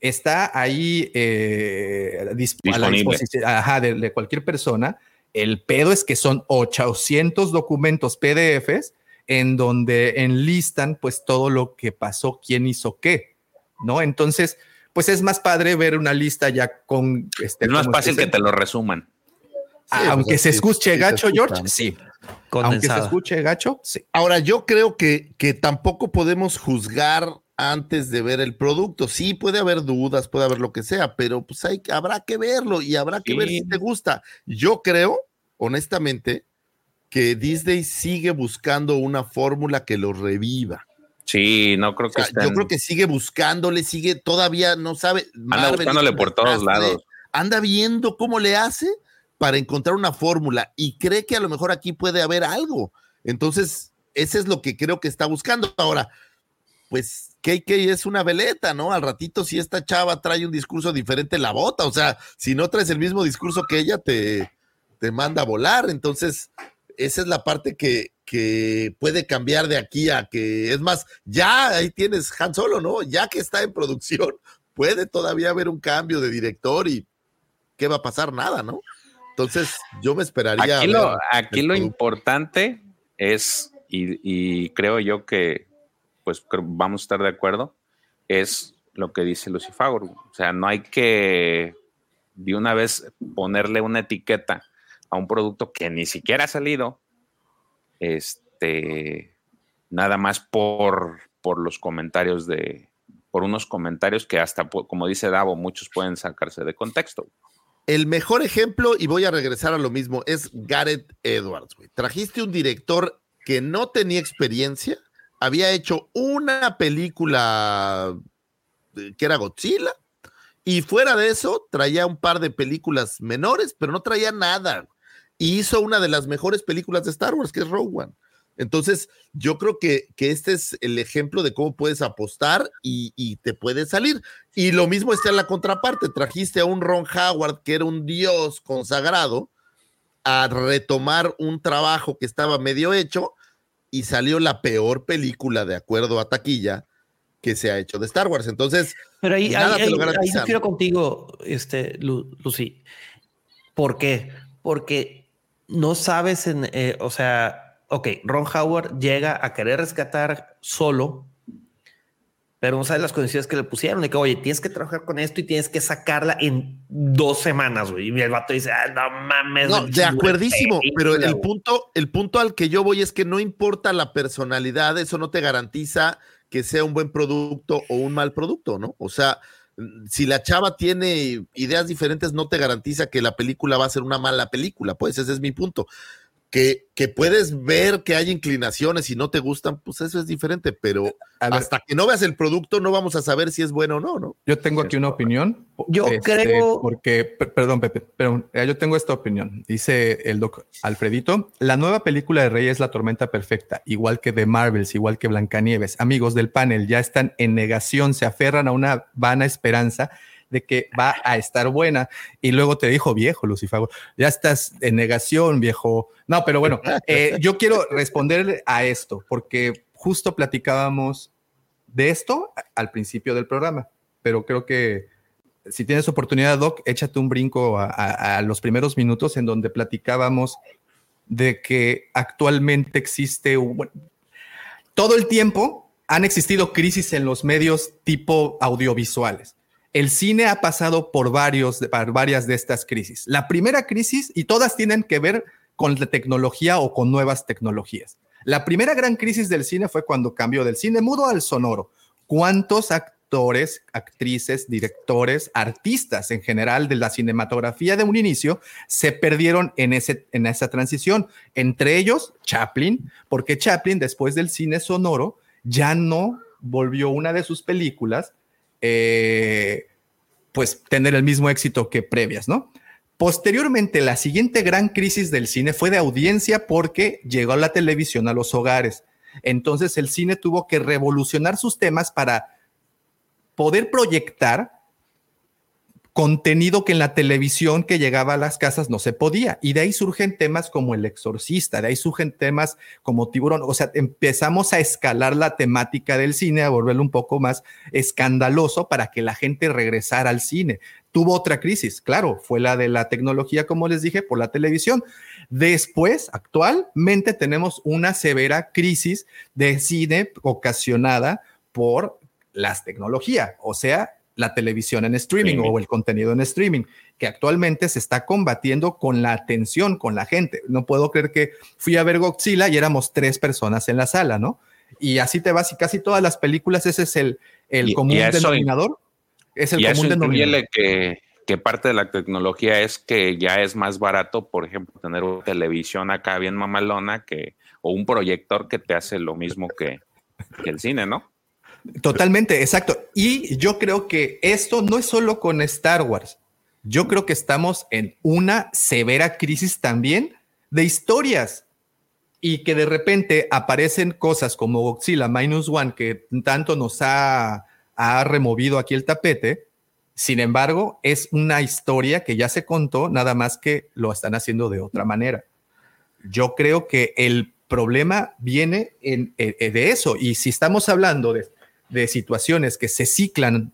está ahí eh, a la Disponible. disposición ajá, de, de cualquier persona. El pedo es que son 800 documentos PDFs en donde enlistan pues todo lo que pasó, quién hizo qué, ¿no? Entonces, pues es más padre ver una lista ya con... Este, Es más ¿cómo fácil se que te lo resuman. Ah, aunque pues, se así- escuche sí se gacho, George, ¿no? Aunque se escuche gacho, sí. Ahora, yo creo que, que tampoco podemos juzgar antes de ver el producto. Sí, puede haber dudas, puede haber lo que sea, pero pues hay, habrá que verlo y habrá que ver si te gusta. Yo creo, honestamente, que Disney sigue buscando una fórmula que lo reviva. Sí, no creo O que sea, yo creo que sigue buscándole, sigue todavía, no sabe. anda Marvel buscándole por todos lados. Anda viendo cómo le hace para encontrar una fórmula y cree que a lo mejor aquí puede haber algo. Entonces, ese es lo que creo que está buscando. Ahora, pues KK es una veleta, ¿no? Al ratito, si esta chava trae un discurso diferente, la bota. O sea, si no traes el mismo discurso que ella, te, te manda a volar. Entonces, esa es la parte que, que puede cambiar de aquí a que, es más, ya ahí tienes Han Solo, ¿no? Ya que está en producción, puede todavía haber un cambio de director y ¿qué va a pasar? Nada, ¿no? Entonces, yo me esperaría. Aquí lo, aquí importante es, y, y creo yo que pues vamos a estar de acuerdo, es lo que dice Lucifagor. O sea, no hay que de una vez ponerle una etiqueta a un producto que ni siquiera ha salido, este, nada más por, por los comentarios de, por unos comentarios que hasta, como dice Davo, muchos pueden sacarse de contexto. El mejor ejemplo, y voy a regresar a lo mismo, es Gareth Edwards. Trajiste un director que no tenía experiencia, había hecho una película eh, que era Godzilla, y fuera de eso traía un par de películas menores, pero no traía nada. Y hizo una de las mejores películas de Star Wars, que es Rogue One. Entonces, yo creo que, que este es el ejemplo de cómo puedes apostar y, y te puede salir. Y lo mismo está en la contraparte. Trajiste a un Ron Howard, que era un dios consagrado, a retomar un trabajo que estaba medio hecho y salió la peor película, de acuerdo a taquilla, que se ha hecho de Star Wars. Entonces, Pero ahí, nada ahí, te lo ahí- ahí contigo, este, Lu- Lucy. ¿Por qué? Porque no sabes en, eh, o sea, ok, Ron Howard llega a querer rescatar solo, pero no sabes las condiciones que le pusieron. De que, oye, tienes que trabajar con esto y tienes que sacarla en dos semanas, güey. Y el vato dice, ah, no mames. No, de acuerdísimo, pero el punto, el punto al que yo voy es que no importa la personalidad, eso no te garantiza que sea un buen producto o un mal producto, ¿no? O sea, si la chava tiene ideas diferentes, no te garantiza que la película va a ser una mala película, pues ese es mi punto. Que, que puedes ver que hay inclinaciones y no te gustan, pues eso es diferente, pero hasta que no veas el producto no vamos a saber si es bueno o no, ¿no? Yo tengo aquí una opinión. Yo este, creo- Porque, per- perdón, Pepe, pero eh, yo tengo esta opinión. Dice el doc Alfredito: La nueva película de Rey es La Tormenta Perfecta, igual que de Marvels, igual que Blancanieves. Amigos del panel ya están en negación, se aferran a una vana esperanza de que va a estar buena. Y luego te dijo, viejo, Lucifago, ya estás en negación, viejo. No, pero bueno, eh, yo quiero responder a esto, porque justo platicábamos de esto al principio del programa, pero creo que si tienes oportunidad, Doc, échate un brinco a, los primeros minutos en donde platicábamos de que actualmente existe todo el tiempo han existido crisis en los medios tipo audiovisuales. El cine ha pasado por, varios, por varias de estas crisis. La primera crisis, y todas tienen que ver con la tecnología o con nuevas tecnologías. La primera gran crisis del cine fue cuando cambió del cine mudo al sonoro. ¿Cuántos actores, actrices, directores, artistas en general de la cinematografía de un inicio se perdieron en, ese, en esa transición? Entre ellos, Chaplin, porque Chaplin, después del cine sonoro, ya no volvió una de sus películas, eh, pues tener el mismo éxito que previas, ¿no? Posteriormente, la siguiente gran crisis del cine fue de audiencia porque llegó la televisión a los hogares. Entonces el cine tuvo que revolucionar sus temas para poder proyectar contenido que en la televisión que llegaba a las casas no se podía. Y de ahí surgen temas como El Exorcista, de ahí surgen temas como Tiburón. O sea, empezamos a escalar la temática del cine, a volverlo un poco más escandaloso para que la gente regresara al cine. Tuvo otra crisis, claro, fue la de la tecnología, como les dije, por la televisión. Después, actualmente tenemos una severa crisis de cine ocasionada por las tecnologías, o sea, la televisión en streaming Streaming. o el contenido en streaming, que actualmente se está combatiendo con la atención, con la gente. No puedo creer que fui a ver Godzilla y éramos tres personas en la sala, ¿no? Y así te vas y casi todas las películas, ese es el, el Y- común y a eso- denominador. Es el y a eso común denominador. que, que parte de la tecnología es que ya es más barato, por ejemplo, tener una televisión acá bien mamalona que, o un proyector que te hace lo mismo que, que el cine, ¿no? Totalmente, exacto. Y yo creo que esto no es solo con Star Wars. Yo creo que estamos en una severa crisis también de historias y que de repente aparecen cosas como Godzilla Minus One que tanto nos ha, ha removido aquí el tapete. Sin embargo, es una historia que ya se contó, nada más que lo están haciendo de otra manera. Yo creo que el problema viene en, eh, de eso. Y si estamos hablando de, de situaciones que se ciclan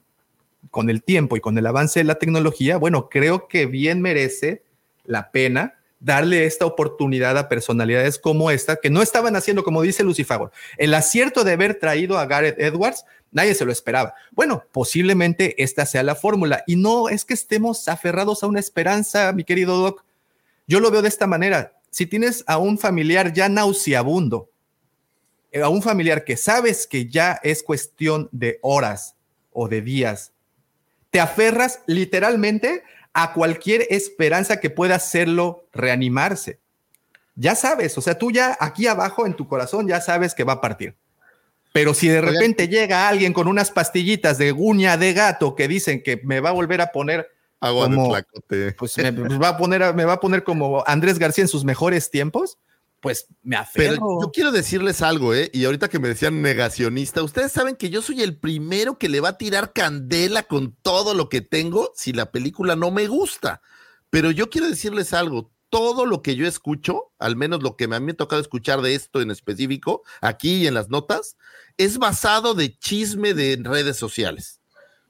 con el tiempo y con el avance de la tecnología, bueno, creo que bien merece la pena darle esta oportunidad a personalidades como esta, que no estaban haciendo, como dice Lucifago, el acierto de haber traído a Gareth Edwards, nadie se lo esperaba. Bueno, posiblemente esta sea la fórmula y no es que estemos aferrados a una esperanza, mi querido Doc. Yo lo veo de esta manera. Si tienes a un familiar ya nauseabundo, a un familiar que sabes que ya es cuestión de horas o de días, te aferras literalmente a cualquier esperanza que pueda hacerlo reanimarse. Ya sabes, o sea, tú ya aquí abajo en tu corazón ya sabes que va a partir. Pero si de repente llega alguien con unas pastillitas de uña de gato que dicen que me va a volver a poner Agua como, pues me, pues va a poner, me va a poner como Andrés García en sus mejores tiempos, pues me aferro. Pero yo quiero decirles algo, ¿eh? Y ahorita que me decían negacionista, ustedes saben que yo soy el primero que le va a tirar candela con todo lo que tengo si la película no me gusta. Pero yo quiero decirles algo, todo lo que yo escucho, al menos lo que me, a mí me ha tocado escuchar de esto en específico, aquí y en las notas, es basado de chisme de redes sociales.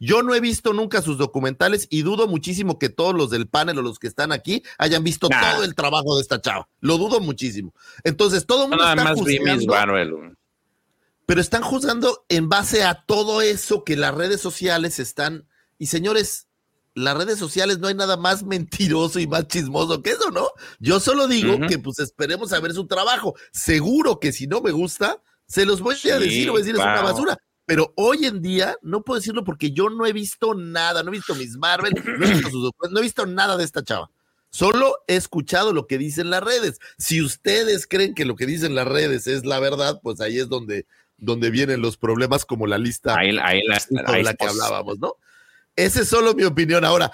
Yo no he visto nunca sus documentales y dudo muchísimo que todos los del panel o los que están aquí hayan visto Nah. todo el trabajo de esta chava. Lo dudo muchísimo. Entonces, todo el mundo Nada está más juzgando, pero están juzgando en base a todo eso que las redes sociales están. Y señores, las redes sociales no hay nada más mentiroso y más chismoso que eso, ¿no? Yo solo digo que pues esperemos a ver su trabajo. Seguro que si no me gusta, se los voy a Sí, decir, voy a decir es una basura. Pero hoy en día no puedo decirlo porque yo no he visto nada, no he visto Miss Marvel, no he visto, sus no he visto nada de esta chava. Solo he escuchado lo que dicen las redes. Si ustedes creen que lo que dicen las redes es la verdad, pues ahí es donde, donde vienen los problemas como la lista Ahí, ahí la, ahí que hablábamos, ¿no? Esa es solo mi opinión. Ahora,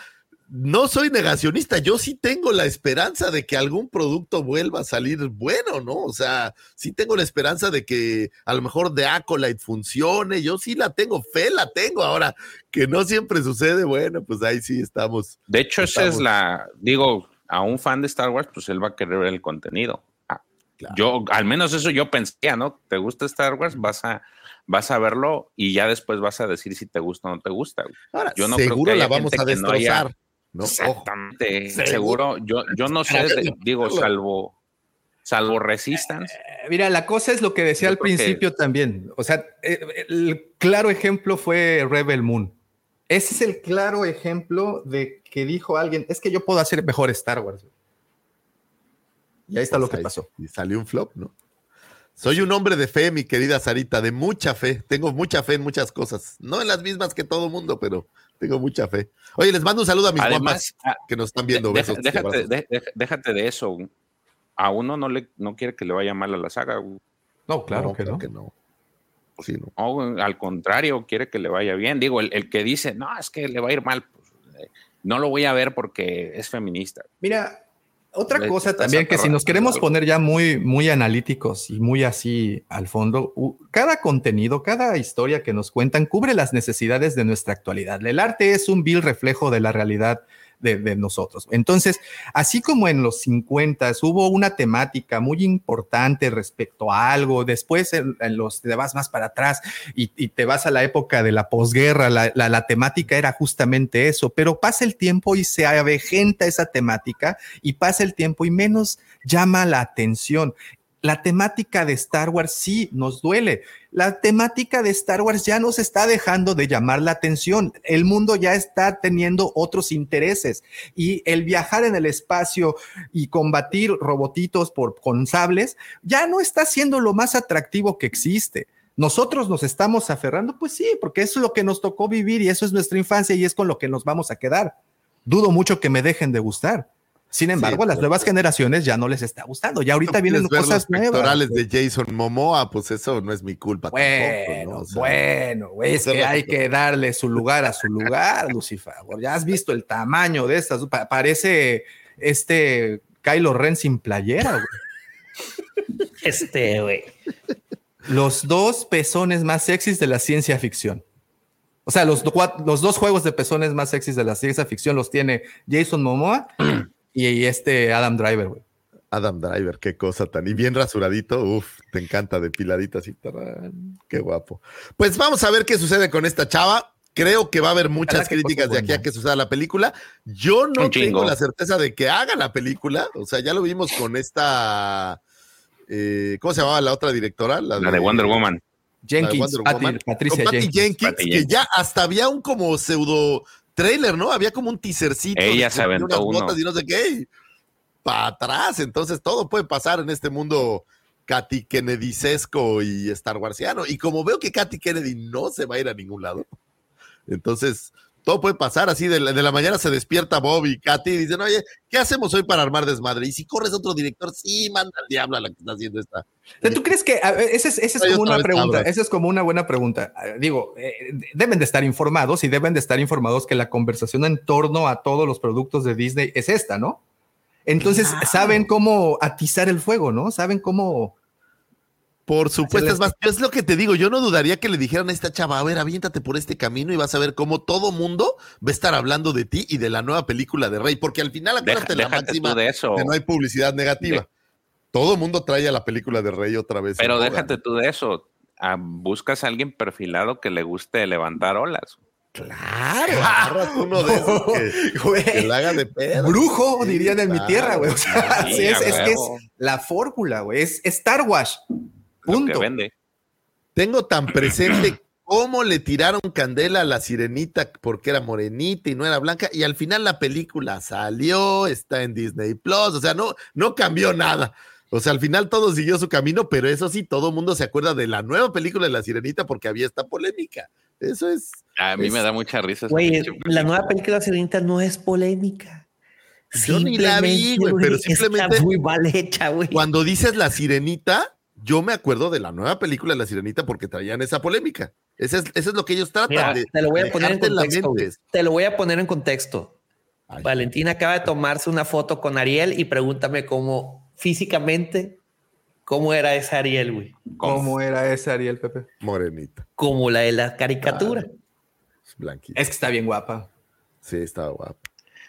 no soy negacionista, yo sí tengo la esperanza de que algún producto vuelva a salir bueno, ¿no? O sea, sí tengo la esperanza de que a lo mejor The Acolyte funcione, yo sí la tengo, fe la tengo. Ahora, que no siempre sucede, bueno, pues ahí sí estamos. De hecho, esa es la, digo, a un fan de Star Wars, pues él va a querer ver el contenido. Ah, Claro. Yo, al menos eso yo pensé, ¿no? ¿Te gusta Star Wars? Vas a, vas a verlo y ya después vas a decir si te gusta o no te gusta. Ahora, Yo no creo seguro que la vamos a no destrozar, ¿no? Exactamente. Seguro. Seguro, yo, yo no sé, de- digo, salvo, salvo Resistance. Eh, Mira, la cosa es lo que decía Yo al que- principio también. O sea, eh, el claro ejemplo fue Rebel Moon. Ese es el claro ejemplo de que dijo alguien, es que yo puedo hacer mejor Star Wars. Y ahí está lo que ahí pasó. Y salió un flop, ¿no? Soy un hombre de fe, mi querida Sarita, de mucha fe. Tengo mucha fe en muchas cosas. No en las mismas que todo mundo, pero tengo mucha fe. Oye, les mando un saludo a mis Además, guapas ah, que nos están viendo. Deja- Besos déjate, de- déjate de eso. A uno no le no quiere que le vaya mal a la saga. No, claro No, que no. que no. Sí, no. No, güey, al contrario, quiere que le vaya bien. Digo, el, el que dice, no, es que le va a ir mal, pues, eh, no lo voy a ver porque es feminista. Mira, otra cosa también que si nos queremos poner ya muy, muy analíticos y muy así al fondo, cada contenido, cada historia que nos cuentan cubre las necesidades de nuestra actualidad. El arte es un vil reflejo de la realidad de, de nosotros. Entonces, así como en los 50 hubo una temática muy importante respecto a algo, después en, los te vas más para atrás y, y te vas a la época de la posguerra, la, la- la temática era justamente eso, pero pasa el tiempo y se avejenta esa temática y pasa el tiempo y menos llama la atención. La temática de Star Wars sí nos duele. La temática de Star Wars ya nos está dejando de llamar la atención. El mundo ya está teniendo otros intereses y el viajar en el espacio y combatir robotitos por, con sables ya no está siendo lo más atractivo que existe. Nosotros nos estamos aferrando, pues sí, porque es lo que nos tocó vivir y eso es nuestra infancia y es con lo que nos vamos a quedar. Dudo mucho que me dejen de gustar. Sin embargo, a las nuevas generaciones ya no les está gustando. Ya ahorita ¿Tú vienen ver cosas los nuevas. pectorales de Jason Momoa, pues eso no es mi culpa Bueno, tampoco, ¿no? O sea, bueno, güey, es que hay que darle su lugar a su lugar, Lucifer. Ya has visto el tamaño de estas. Pa- parece este Kylo Ren sin playera, güey. Este, güey. Los dos pezones más sexys de la ciencia ficción. O sea, los, los dos juegos de pezones más sexys de la ciencia ficción los tiene Jason Momoa y, y este Adam Driver, güey. Adam Driver, qué cosa tan. Y bien rasuradito, uf, te encanta, depiladito así. tarán, qué guapo. Pues vamos a ver qué sucede con esta chava. Creo que va a haber muchas que críticas de aquí a que suceda la película. Yo no tengo la certeza de que haga la película. O sea, ya lo vimos con esta. eh, ¿Cómo se llamaba la otra directora? La de Wonder Woman. Jenkins, Wonder Patty- Woman. Patricia Con Patty Jenkins. Jenkins, Patty que Jenkins. ya hasta había un como pseudo trailer, ¿no? Había como un teasercito. Ella se aventó unas uno. botas Y no sé qué. Para atrás. Entonces todo puede pasar en este mundo Katy Kennedy-sesco y Star Warsiano. Y como veo que Katy Kennedy no se va a ir a ningún lado, entonces todo puede pasar. Así de la, de la mañana se despierta Bob y Katy y dicen, oye, ¿qué hacemos hoy para armar desmadre? Y si corres otro director, sí, manda al diablo a la que está haciendo esta. ¿Tú crees que ver, esa es, esa es como una pregunta? Esa es como una buena pregunta. Eh, Digo, eh, deben de estar informados y deben de estar informados que la conversación en torno a todos los productos de Disney es esta, ¿no? Entonces saben cómo atizar el fuego, ¿no? Saben cómo. Por supuesto, es más, yo es lo que te digo, yo no dudaría que le dijeran a esta chava, a ver, aviéntate por este camino y vas a ver cómo todo mundo va a estar hablando de ti y de la nueva película de Rey, porque al final Deja- acuérdate la máxima de eso. que no hay publicidad negativa. De- Todo mundo trae a la película de Rey otra vez. Pero déjate tú de eso. Ah, buscas a alguien perfilado que le guste levantar olas. Claro, uno de esos que, Güey. que la haga de pedo. Brujo, dirían en mi tierra, güey. O sea, Sí, es, que es la fórmula, güey. Es Star Wars. Lo que Punto. vende. Tengo tan presente cómo le tiraron candela a la sirenita porque era morenita y no era blanca. Y al final la película salió, está en Disney Plus. O sea, no, no cambió nada. O sea, al final todo siguió su camino, pero eso sí, todo el mundo se acuerda de la nueva película de la sirenita porque había esta polémica. Eso es. A mí Es- me da mucha risa. Güey, la nueva película de Sirenita no es polémica. Yo ni la vi, güey, pero simplemente- Está muy mal hecha, güey. Cuando dices la sirenita, yo me acuerdo de la nueva película de la sirenita porque traían esa polémica. Eso es, eso es lo que ellos tratan Mira, de. te lo voy a poner en contexto. Te lo voy a poner en contexto. Ay. Valentina acaba de tomarse una foto con Ariel y pregúntame cómo físicamente cómo era esa Ariel, güey. ¿Cómo era ese Ariel Pepe? Morenita, Como la de la caricatura. blanquita. Es que está bien guapa. Sí, estaba guapa.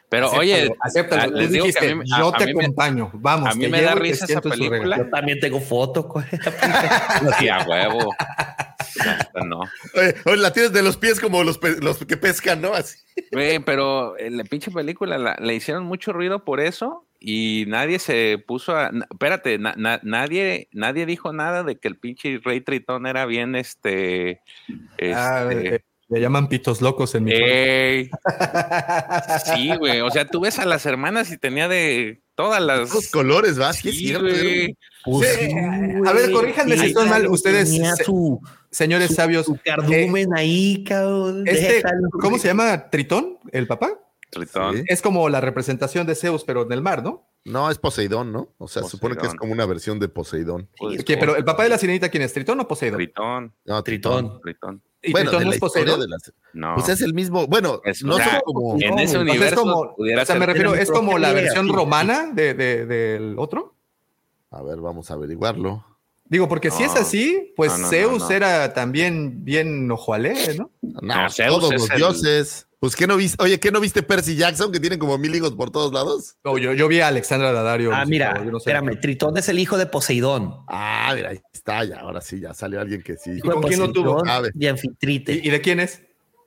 Pero Acéptalo, oye, acéptalo. ah, les digo que a mí me- yo a- a te me- acompaño. Vamos, a mí me da risa esa película. Yo también tengo fotos con esa sí, a huevo. No. Oye, oye, la tienes de los pies como los, los que pescan, ¿no? Así. Pero eh, la pinche película la, le hicieron mucho ruido por eso y nadie se puso a. na- espérate, na- na- nadie, nadie dijo nada de que el pinche Rey Tritón era bien este. Ah, este, eh, le llaman pitos locos en mi ey. Sí, güey. O sea, tú ves a las hermanas y tenía de todas las. Los colores, ¿vas? Sí, Sí, güey. Pues Sí, sí, a ver, corríjanme si Sí, estoy mal, ustedes, tenía se- su, Señores su- sabios, su cardumen ahí, cabrón. este, ¿cómo se llama? ¿Tritón? ¿El papá? Tritón. Sí. Es como la representación de Zeus, pero en el mar, ¿no? No, es Poseidón, ¿no? O sea, supone que es como una versión de Poseidón. Pues, Que- pero el papá de la sirenita, ¿quién es? ¿Tritón o Poseidón? Tritón. No, Tritón. Tritón. ¿Y Bueno, Tritón de no la es historia Poseidón? de las- No. Pues es el mismo. Bueno, Es- no o sea, son como. en ese no, O sea, universo es como, pudiera o sea, me refiero, es como la versión romana de, de- del otro. A ver, vamos a averiguarlo. Digo, porque si es así, pues No, no, no, Zeus no. era también bien ojo alegre, ¿no? No, No, Zeus todos es los el- dioses. Pues, ¿qué no viste? Oye, ¿qué no viste Percy Jackson, que tienen como mil hijos por todos lados? No, yo, yo vi a Alexandra Daddario. Ah, sé, mira, yo no sé. espérame, Tritón es el hijo de Poseidón. Ah, mira, ahí está, ya, ahora sí, ya salió alguien que sí. De con quién lo tuvo? Sabe. Y Anfitrite, ¿Y, y de quién es?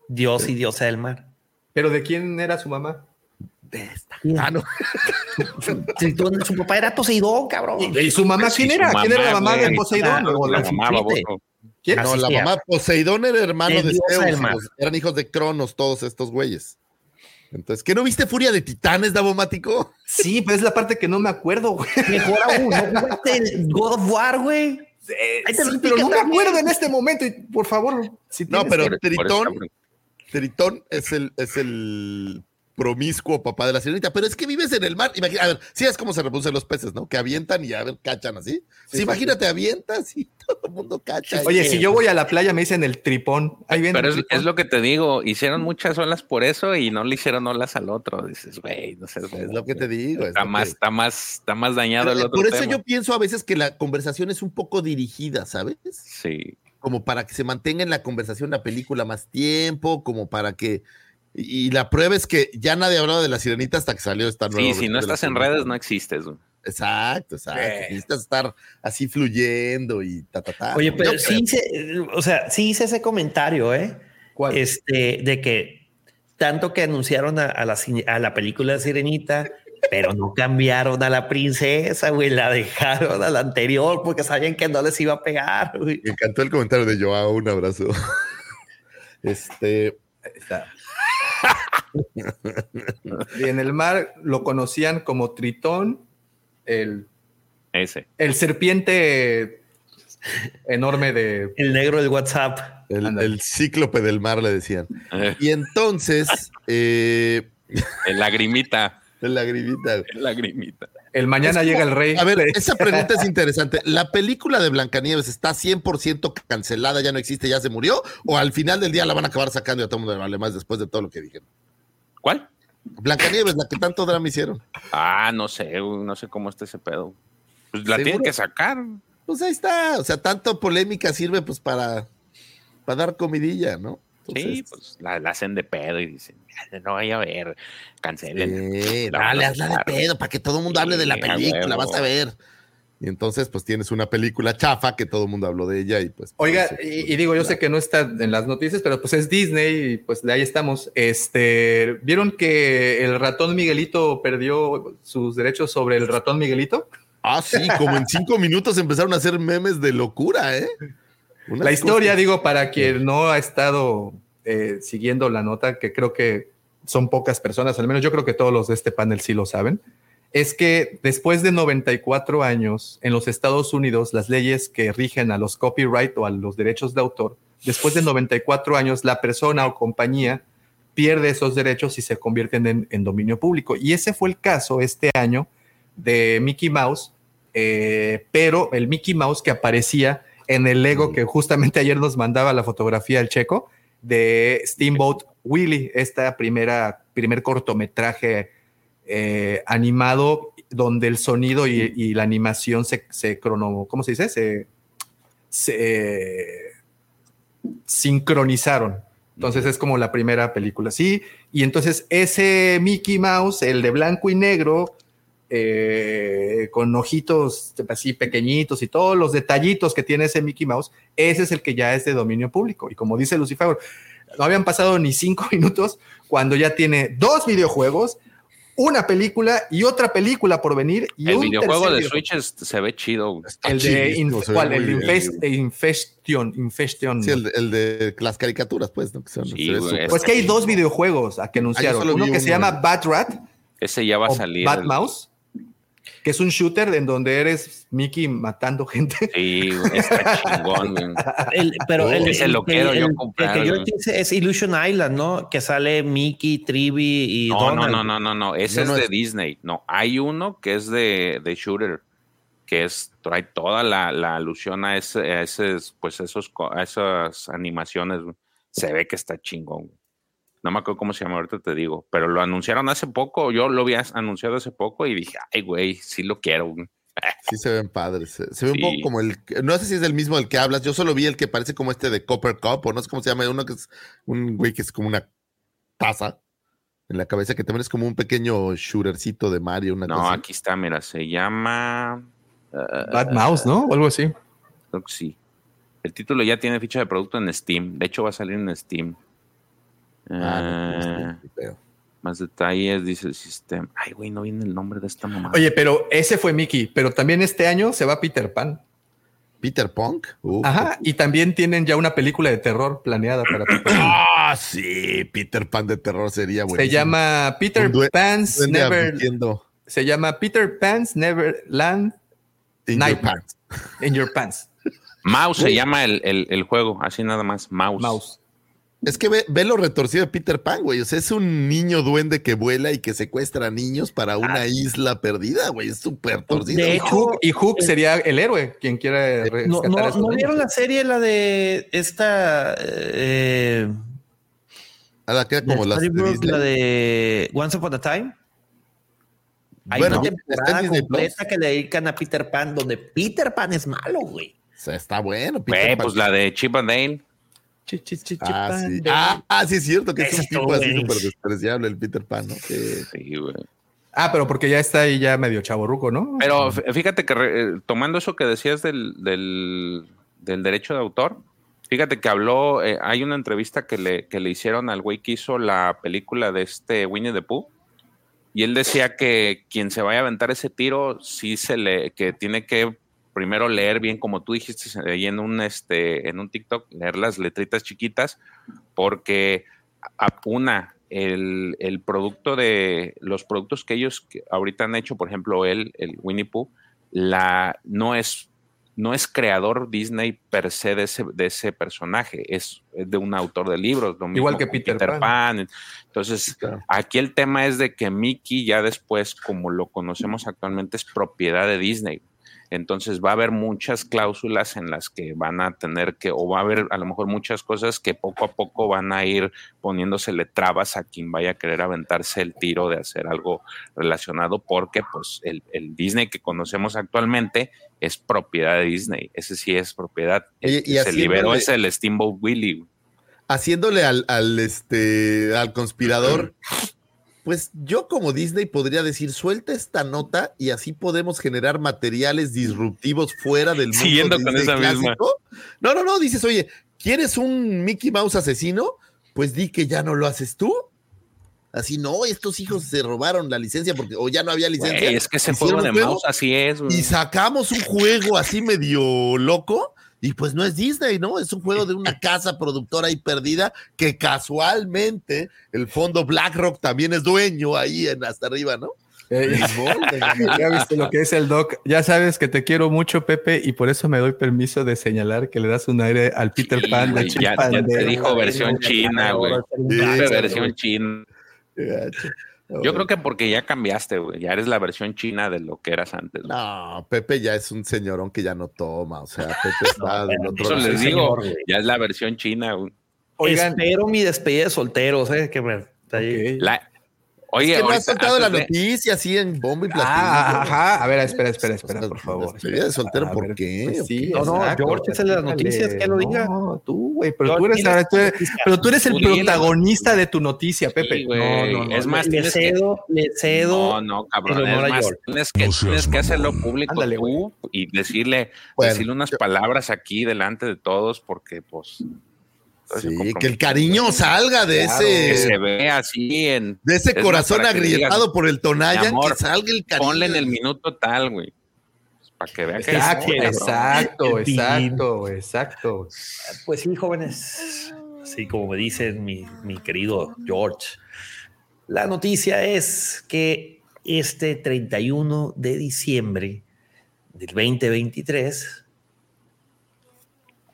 dios y diosa del mar. ¿Pero de quién era su mamá? Ah, no. Su papá era Poseidón, cabrón. ¿Y su mamá quién su era? ¿Quién era la mamá, de. Poseidón? Ah, ¿O La la- mamá, Anfitrite. baboso. ¿Quién? No, la mamá Poseidón era hermano de Zeus. eran hijos de Cronos, todos estos güeyes. Entonces, ¿qué no viste Furia de Titanes, Davomático? Sí, pero es la parte que no me acuerdo, güey. Mejor aún, ¿no jugaste el God of War, güey? Sí, pero no me acuerdo en este momento. Y por favor, si No, pero que- Tritón. Tritón es el, es el promiscuo papá de la sirenita, pero es que vives en el mar. Imagina, a ver, sí es como se reproducen los peces, ¿no? Que avientan y a ver, cachan así. Sí, sí, imagínate, avientas y todo el mundo cacha. Oye, si yo voy a la playa me dicen el tripón. Ahí viene Pero el es, tripón. es lo que te digo, hicieron muchas olas por eso y no le hicieron olas al otro. Dices, güey, no sé. es lo que te digo. es Está más, que- está más, está más dañado el Pero, otro Por eso tema. yo pienso a veces que la conversación es un poco dirigida, ¿sabes? Sí. Como para que se mantenga en la conversación la película más tiempo, como para que. Y, y la prueba es que ya nadie hablaba de la sirenita hasta que salió esta nueva. Sí, si no estás en redes, no existes. güey. Exacto, exacto. Eh. Necesitas estar así fluyendo y ta, ta, ta. Oye, pero Yo sí hice, o sea, sí hice ese comentario, ¿eh? ¿Cuál? Este, de que tanto que anunciaron a, a la, a la película de Sirenita, pero no cambiaron a la princesa, güey, la dejaron a la anterior porque sabían que no les iba a pegar, güey. Me encantó el comentario de Joao, un abrazo. Este, Está. Y en el mar lo conocían como Tritón, el, Ese. el serpiente enorme de. El negro del WhatsApp. el, cíclope del mar le decían. Eh, Y entonces, eh, el lagrimita. el lagrimita. El lagrimita. El mañana llega el rey. A ver, esa pregunta es interesante. ¿La película de Blancanieves está 100% cancelada, ya no existe, ya se murió? ¿O al final del día la van a acabar sacando y a todo el mundo le vale más después de todo lo que dijeron? ¿Cuál? Blancanieves, la que tanto drama hicieron. Ah, no sé, no sé cómo está ese pedo. Pues la ¿Seguro? tienen que sacar. Pues ahí está. O sea, tanto polémica sirve pues para, para dar comidilla, ¿no? Sí, pues la, la hacen de pedo y dicen, "Ya, no vaya a ver, cancelen. Sí, dale, hazla de pedo para que todo el mundo hable de la película, vas a ver. Y entonces, pues tienes una película chafa que todo el mundo habló de ella y pues. Oiga, pues, y, y digo, yo sé que no está en las noticias, pero pues es Disney y pues de ahí estamos. Este, ¿vieron que el ratón Miguelito perdió sus derechos sobre el ratón Miguelito? Ah, sí, como en cinco minutos empezaron a hacer memes de locura, ¿eh? La historia, digo, para quien no ha estado eh, siguiendo la nota, que creo que son pocas personas, al menos yo creo que todos los de este panel sí lo saben, es que después de 94 años en los Estados Unidos, las leyes que rigen a los copyright o a los derechos de autor, después de 94 años, la persona o compañía pierde esos derechos y se convierten en, en dominio público. Y ese fue el caso este año de Mickey Mouse, eh, pero el Mickey Mouse que aparecía en el Lego que justamente ayer nos mandaba la fotografía el checo de Steamboat Willie, esta primera, primer cortometraje eh, animado donde el sonido y, y la animación se, se crono, ¿cómo se dice? Se, se sincronizaron. Entonces es como la primera película, sí. Y entonces ese Mickey Mouse, el de blanco y negro, eh, con ojitos así pequeñitos y todos los detallitos que tiene ese Mickey Mouse, ese es el que ya es de dominio público. Y como dice Lucifer, no habían pasado ni cinco minutos cuando ya tiene dos videojuegos, una película y otra película por venir. Y El un videojuego de videojuego. Switch es- se ve chido. El de, ¿cuál? El Infest-. Infestion. Infestion. Sí, el, de- el de las caricaturas, pues, ¿no? Que son, Sí, se ve güey, súper- Pues que hay dos videojuegos a que anunciaron. solo Uno vi que uno, se llama. Bat Rat Ese ya va a salir. Bat Mouse, que es un shooter en donde eres Mickey matando gente. Sí, está chingón. güey. El- pero Oh, el, ese el lo que- quiero yo el- comprar, El que yo quise es Illusion Island, ¿no? Que sale Mickey, Trivi y No, no, Donald. no, no, no, no. Ese No, es de es- Disney. No, hay uno que es de, de Shooter, que es, trae toda la, la alusión a, ese, a esos, pues esos, a esas animaciones. Se ve que está chingón. No me acuerdo cómo se llama, ahorita te digo. Pero lo anunciaron hace poco. Yo lo había anunciado hace poco y dije, ay, güey, sí lo quiero. güey". Sí se ven padres. Se, se ve Sí. un poco como el... No sé si es el mismo del que hablas. Yo solo vi el que parece como este de Copper Cup, o no sé cómo se llama. Uno que es un güey que es como una taza en la cabeza, que también es como un pequeño shootercito de Mario. Una No, cosa. aquí está, mira, se llama. eh, Bat Mouse, ¿no? O algo así. Creo que sí. El título ya tiene ficha de producto en Steam. De hecho, va a salir en Steam. Ah, Eh, más detalles, dice el sistema. Ay, güey, no viene el nombre de esta mamá. Oye, pero ese fue Mickey, pero también este año se va Peter Pan. Peter Punk. Uf. Ajá, y también tienen ya una película de terror planeada para Peter Pan. Ah, sí, Peter Pan de terror sería bueno. Se llama Peter Pan's Never. Se llama Peter Pan's Neverland In Your Nightmare. Pants. in Your Pants. Mouse se llama el, el- el juego, así nada más. Mouse. Mouse. Es que ve, ve lo retorcido de Peter Pan, güey. O sea, es un niño duende que vuela y que secuestra a niños para una isla perdida, güey. Es súper torcido. De Y hecho, Hook, y Hook sería el héroe, quien quiera No, rescatar no, a esos ¿no niños. vieron la serie, la de esta. Eh, A la que era como las de Disney. la de Once Upon a Time? Hay Bueno, una temporada completa que le dedican a Peter Pan, donde Peter Pan es malo, güey. O sea, está bueno. Peter Güey, Pan. pues la de Chip and Dale. Ah, sí. Ah, ah, sí, es cierto que es un tipo así súper despreciable, el Peter Pan, ¿no? Que- Sí, güey. Ah, pero porque ya está ahí ya medio chaborruco, ¿no? Pero fíjate que re- eh, tomando eso que decías del, del, del derecho de autor, fíjate que habló, eh, hay una entrevista que le, que le hicieron al güey que hizo la película de este Winnie the Pooh, y él decía que quien se vaya a aventar ese tiro, sí se le, que tiene que primero leer bien, como tú dijiste ahí en un, este, en un TikTok, leer las letritas chiquitas, porque a- una, el, el producto de los productos que ellos ahorita han hecho, por ejemplo, él, el Winnie Pooh, la, no es no es creador Disney per se de ese, de ese personaje, es, es de un autor de libros, lo mismo Igual que con Peter Pan. Entonces, Claro. aquí el tema es de que Mickey ya después, como lo conocemos actualmente, es propiedad de Disney. Entonces va a haber muchas cláusulas en las que van a tener que, o va a haber a lo mejor muchas cosas que poco a poco van a ir poniéndosele trabas a quien vaya a querer aventarse el tiro de hacer algo relacionado, porque pues el, el Disney que conocemos actualmente es propiedad de Disney. Ese sí es propiedad. El y se liberó es el Steamboat Willie. Haciéndole al, al, este, al conspirador, pues yo como Disney podría decir, suelta esta nota y así podemos generar materiales disruptivos fuera del mundo Siguiendo con esa misma. clásico. No, no, no, dices, oye, ¿quieres un Mickey Mouse asesino? Pues di que ya no lo haces tú. Así, no, estos hijos se robaron la licencia porque o ya no había licencia. Es que ese hicieron juego de juego mouse así es. Y sacamos un juego así medio loco. Y pues no es Disney, ¿no? Es un juego de una casa productora ahí perdida que casualmente el fondo BlackRock también es dueño ahí en hasta arriba, ¿no? Eh, ya, viste lo que es el doc. Ya sabes que te quiero mucho, Pepe, y por eso me doy permiso de señalar que le das un aire al Peter Sí, Pan de ya, ya te dijo versión china, güey. Pepe, versión china. Yo creo que porque ya cambiaste, güey. Ya eres la versión china de lo que eras antes. No, Pepe ya es un señorón que ya no toma, o sea, Pepe está del otro Eso lado. les digo, señor, ya es la versión china, güey. Oigan. Espero mi despedida de solteros, eh, que me... ahí. Ok. La- Oye, es que no has soltado la de- noticia así en bomba y platillo. Ah, ajá. A ver, espera, espera, espera, por favor. Despedida de soltero, ¿por ver, qué? pues sí, No, no, George es el de las noticias, que lo diga. No, tú, güey, pero tú eres, tú pero tú eres el protagonista de tu noticia, Pepe. Sí, güey. no, no, no. Es más, le tienes que- cedo, le cedo. No, no, cabrón. Es más, tienes que, tienes que hacerlo público Ándale, tú y decirle, Bueno, decirle unas palabras aquí delante de todos, porque pues Sí, que el cariño salga de Claro, que ese se ve así en de ese Es corazón agrietado digas, por el Tonayan, amor, que salga el cariño. ponle en el minuto tal, güey. Pues, para que vea que Exacto, Sí, cabrón. exacto, exacto, exacto. Pues sí, jóvenes. Así como me dice mi, mi querido George. La noticia es que este 31 de diciembre del 2023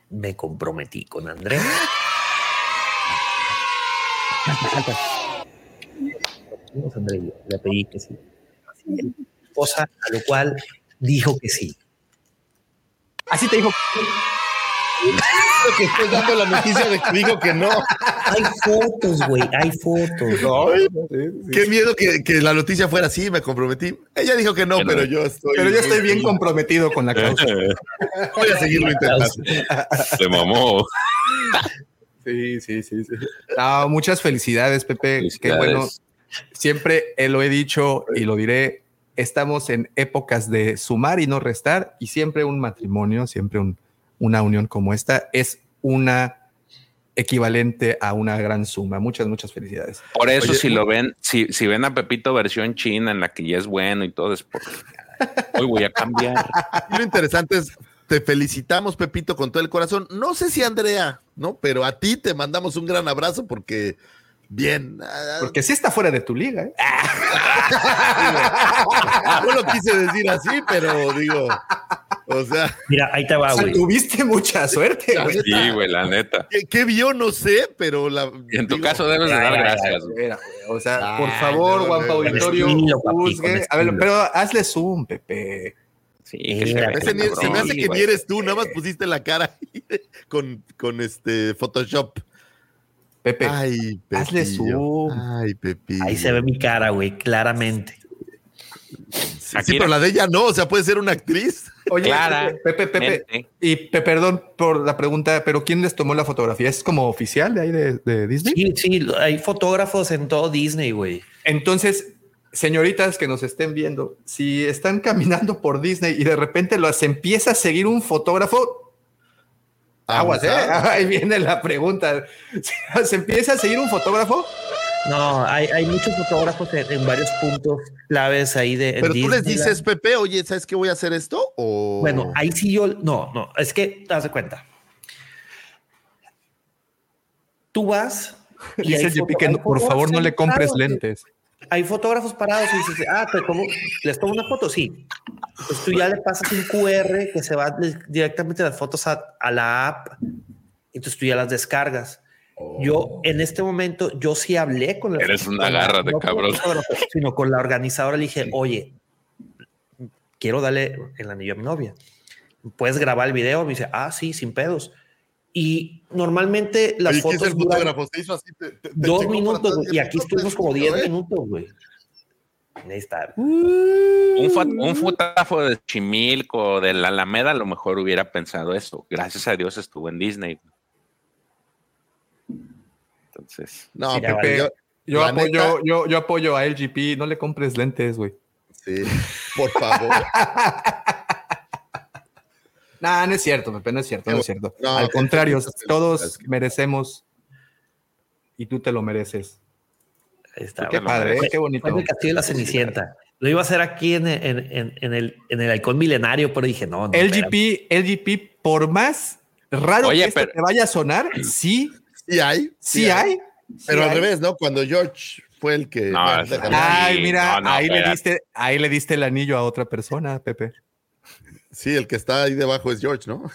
me comprometí con Andrea. Le pedí que sí. Mi esposa, a lo cual dijo que sí. Así te dijo. que estoy dando la noticia de que digo que no. Hay fotos, güey, hay fotos. Qué miedo que, que la noticia fuera así, me comprometí. Ella dijo que no, Pero- pero yo estoy. Pero yo estoy bien comprometido con la causa. Voy a seguirlo intentando. se mamó. Sí, sí, sí, sí. No, muchas felicidades, Pepe. Qué bueno. Siempre eh, lo he dicho y lo diré. Estamos en épocas de sumar y no restar, y siempre un matrimonio, siempre un- una unión como esta es una equivalente a una gran suma. Muchas, muchas felicidades. Por eso, Oye, si lo ven, si, si ven a Pepito versión china en la que ya es bueno y todo, es porque hoy voy a cambiar. Lo interesante es, te felicitamos, Pepito, con todo el corazón. No sé si Andrea, ¿no? Pero a ti te mandamos un gran abrazo porque, bien. Porque sí está fuera de tu liga. ¿eh? No lo quise decir así, pero digo, o sea, Mira, ahí te va, O sea, güey. tuviste mucha suerte. güey. Sí, güey, la neta. ¿qué, qué vio? No sé, pero la. Y en tu digo, caso debes de dar ay, gracias. güey. Mira, O sea, por favor, estilo, papi, juzgue. A ver, pero hazle zoom, Pepe. Sí, que se Mira, vea, ese ni- se me hace que ni eres tú, nada más pusiste la cara ahí con, con este Photoshop. Pepe, Ay, hazle zoom. Ay, Pepillo. Ahí se ve mi cara, güey, claramente. Sí, sí, pero la de ella no, o sea, puede ser una actriz. oye, Clara, Pepe, Pepe, y pe- perdón por la pregunta, pero ¿quién les tomó la fotografía? ¿Es como oficial de ahí de, de Disney? Sí, sí, hay fotógrafos en todo Disney, güey. Entonces, señoritas que nos estén viendo, si están caminando por Disney y de repente los empieza a seguir un fotógrafo, aguas, ¿eh? Ahí viene la pregunta. Si se empieza a seguir un fotógrafo, No, hay, hay muchos fotógrafos en, en varios puntos claves ahí de. Pero tú les dices, Pepe, oye, ¿sabes qué voy a hacer esto? O... Bueno, ahí sí yo. No, no, es que te das de cuenta. Tú vas. y dice JP que por favor no le compres lentes. Hay fotógrafos parados y dices, ah, te tomo- les tomo una foto, sí. Pues tú ya le pasas un QR que se va directamente las fotos a, a la app. Entonces tú ya las descargas. Yo en este momento, yo sí hablé con el Eres una la- garra de no cabrón. Sino con la organizadora le dije, oye, quiero darle el anillo a mi novia. ¿Puedes grabar el video? Me dice, ah, sí, sin pedos. Y normalmente las Oye, ¿quién es fotos el fotógrafo? Se hizo así, te- te- te dos minutos güey, y aquí estuvimos como 10 ¿eh? minutos, güey. Ahí está. Un, un fotógrafo de Chimilco, de la Alameda, a lo mejor hubiera pensado eso. Gracias a Dios estuvo en Disney. Entonces, No, Pepe, yo, apoyo, neta- yo, yo apoyo a LGP. No le compres lentes, güey. Sí, por favor. Nah, no es cierto, Pepe, no es cierto, no es cierto. No, Al contrario, todos merecemos y tú te lo mereces. Ahí está. Qué bueno. padre. Fue- qué bonito. fue el Castillo de la Cenicienta. Lo iba a hacer aquí en, en, en, en el, en el halcón milenario, pero dije, no, no. LGP, LGP, por más raro Oye, que esto pero- te vaya a sonar, sí, Sí hay. sí hay. Pero sí al hay. revés, ¿no? Cuando George fue el que. No. Ay, mira, no, no, ahí, le espérate. diste, ahí le diste el anillo a otra persona, Pepe. Sí, el que está ahí debajo es George, ¿no?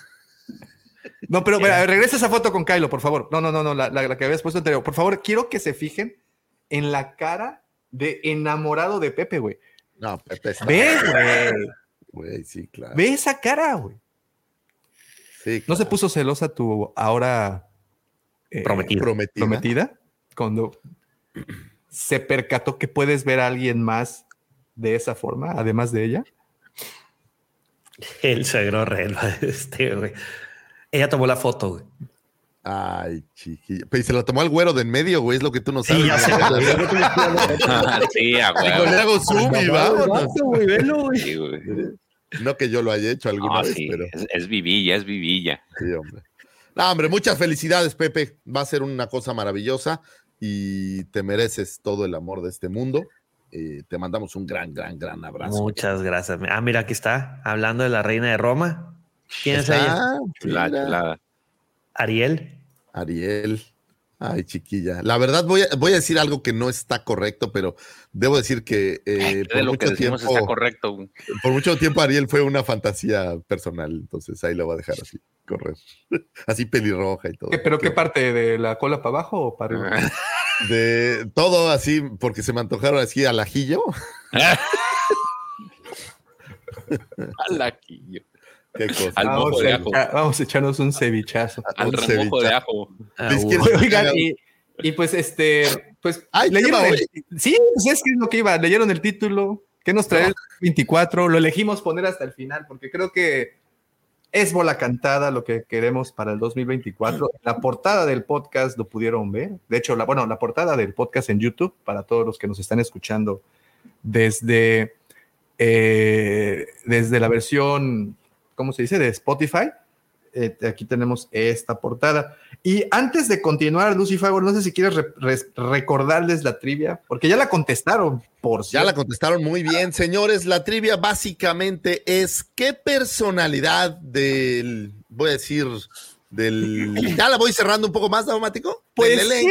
No, pero mira, regresa esa foto con Kylo, por favor. No, no, no, no, la, la- la que habías puesto anterior. Por favor, quiero que se fijen en la cara de enamorado de Pepe, güey. No, Pepe está. Ve, güey. Güey, sí, claro. Ve esa cara, güey. Sí, ¿No se puso celosa tu ahora eh, Prometida. prometida? prometida? Cuando se percató que puedes ver a alguien más de esa forma, además de ella. El suegro real, este, güey. Ella tomó la foto, güey. Ay, chiquilla. Pero y se la tomó al güero de en medio, güey, es lo que tú no Sí, sabes. ya sé, güey. sí, a Digo, le huevo. hago zoom y vámonos. Vato, güey, velo, güey. Sí, güey. No que yo lo haya hecho alguna No, vez, sí, pero es, es vivilla, es vivilla. sí, hombre. No, hombre, muchas felicidades, Pepe. Va a ser una cosa maravillosa y te mereces todo el amor de este mundo. Eh, te mandamos un gran, gran, gran abrazo. Muchas gracias. Ah, mira, aquí está, hablando de la reina de Roma. ¿Quién es ella? La, Ariel. Ariel. Ay, chiquilla. La verdad, voy a, voy a decir algo que no está correcto, pero debo decir que eh, de por, lo que mucho decimos tiempo, está correcto. por mucho tiempo Ariel fue una fantasía personal. Entonces ahí lo voy a dejar así, correr. Así pelirroja y todo. ¿Qué- ¿Pero qué parte? ¿De la cola para abajo o para arriba? De todo así, porque se me antojaron así al ajillo. Al ajillo. Qué cosa. Al Vamos, mojo de a ajo. echa- vamos a echarnos un cevichazo. Al Un remojo de ajo. Ah. Oigan, y, y pues este, pues Ay, ¿qué leyeron el- sí, pues es que es lo que iba, leyeron el título, ¿qué nos trae el 24? Lo elegimos poner hasta el final porque creo que es bola cantada lo que queremos para el 2024. La portada del podcast lo pudieron ver. De hecho, la, bueno, la portada del podcast en YouTube para todos los que nos están escuchando desde, eh, desde la versión, ¿cómo se dice? De Spotify. Eh, aquí tenemos esta portada. Y antes de continuar, Lucy Favor, no sé si quieres re- re- recordarles la trivia, porque ya la contestaron, por Ya la contestaron muy bien, señores. La trivia básicamente es qué personalidad del, voy a decir, del... Ya la voy cerrando un poco más, Daumático. Pues Del elenco.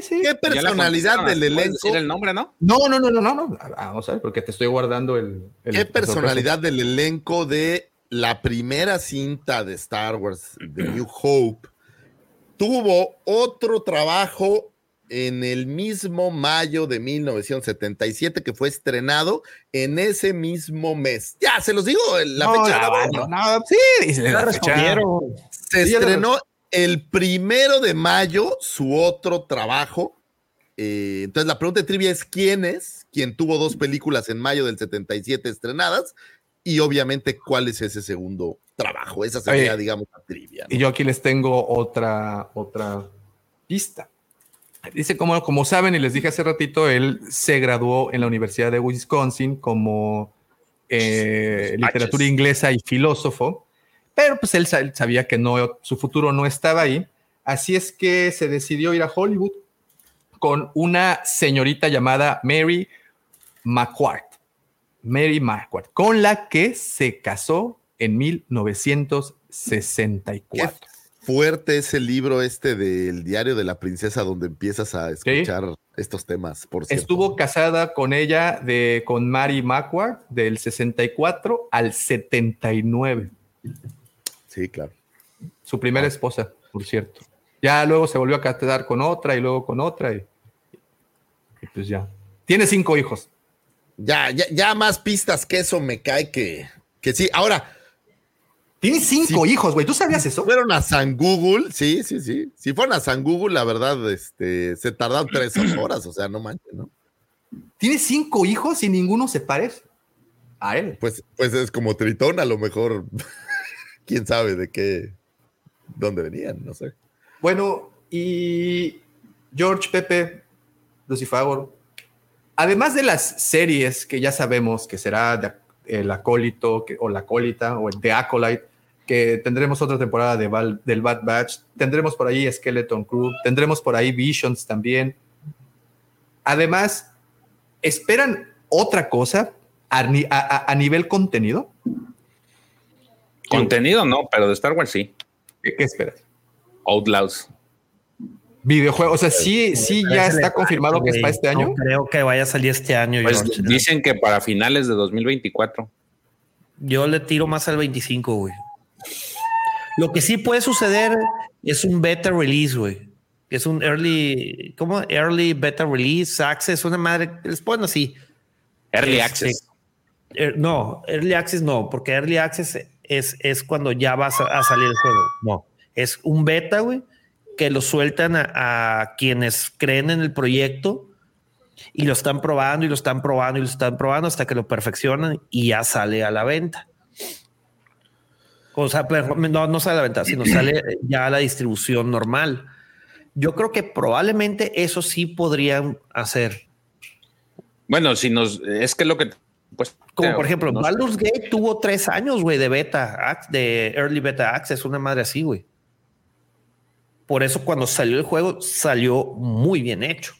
sí, sí. ¿Qué personalidad del ¿puedes elenco? decir el nombre, ¿no? No, no, no, no, no, no. Ah, Vamos a ver, porque te estoy guardando el. el- ¿Qué personalidad del elenco de la primera cinta de Star Wars, The New Hope, tuvo otro trabajo en el mismo mayo de 1977 que fue estrenado en ese mismo mes? Ya, se los digo, la No, fecha. la- ¿no? no, sí, Ya la fecha. Se Sí, estrenó el primero de mayo su otro trabajo. Eh, entonces la pregunta de trivia es quién es, quien tuvo dos películas en mayo del 77 estrenadas y obviamente cuál es ese segundo trabajo. Esa sería, Oye, digamos, la trivia. ¿no? Y yo aquí les tengo otra, otra pista. Dice, como, como saben, y les dije hace ratito, él se graduó en la Universidad de Wisconsin como eh, literatura inglesa y filósofo, pero pues él, sa- él sabía que no, su futuro no estaba ahí, así es que se decidió ir a Hollywood con una señorita llamada Mary McQuart. Mary McQuart, con la que se casó en 1964. Fuerte ese libro este del diario de la princesa donde empiezas a escuchar estos temas, por cierto. Estuvo casada con ella, de, con Mary McQuart, del 64 al 79. Sí, claro. Su primera esposa, por cierto. Ya luego se volvió a casar con otra y luego con otra. Y, y pues ya. Tiene cinco hijos. Ya, ya, ya más pistas que eso me cae que, que sí. Ahora, Tiene cinco hijos, güey. ¿Tú sabías eso? fueron a San Google, sí, sí, sí. Si fueron a San Google, la verdad, este, se tardaron tres horas, o sea, no manches, ¿no? Tiene cinco hijos y ninguno se parece a él. Pues, pues es como Tritón, a lo mejor, quién sabe de qué, dónde venían, no sé. Bueno, y George Pepe, Lucifer, además de las series que ya sabemos que será de- el acólito que- o la acólita o el The Acolyte, que tendremos otra temporada de Val- del Bad Batch, tendremos por ahí Skeleton Crew, tendremos por ahí Visions también. Además, ¿esperan otra cosa a, ni- a- a- a nivel contenido? Contenido no, pero de Star Wars sí. ¿Qué, qué esperas? Outlaws. Videojuegos, o sea, sí, sí ya está confirmado que es para este año. No creo que vaya a salir este año. Pues George. dicen que para finales de 2024. Yo le tiro más al 25, güey. Lo que sí puede suceder es un beta release, güey. Es un early, ¿cómo? Early beta release, access, una madre, les ponen así. Early Este, Access. Er- no, early access no, porque early access es, es cuando ya vas a, a salir el juego. No, es un beta, güey, que lo sueltan a, a quienes creen en el proyecto y lo están probando y lo están probando y lo están probando hasta que lo perfeccionan y ya sale a la venta. O sea, pero no, no sale a la venta, sino sale ya a la distribución normal. Yo creo que probablemente eso sí podrían hacer. Bueno, si nos. Es que lo que. Pues, Como por ejemplo, no- Baldur's Gate tuvo tres años, güey, de beta, de early beta access, una madre así, güey. Por eso cuando salió el juego salió muy bien hecho.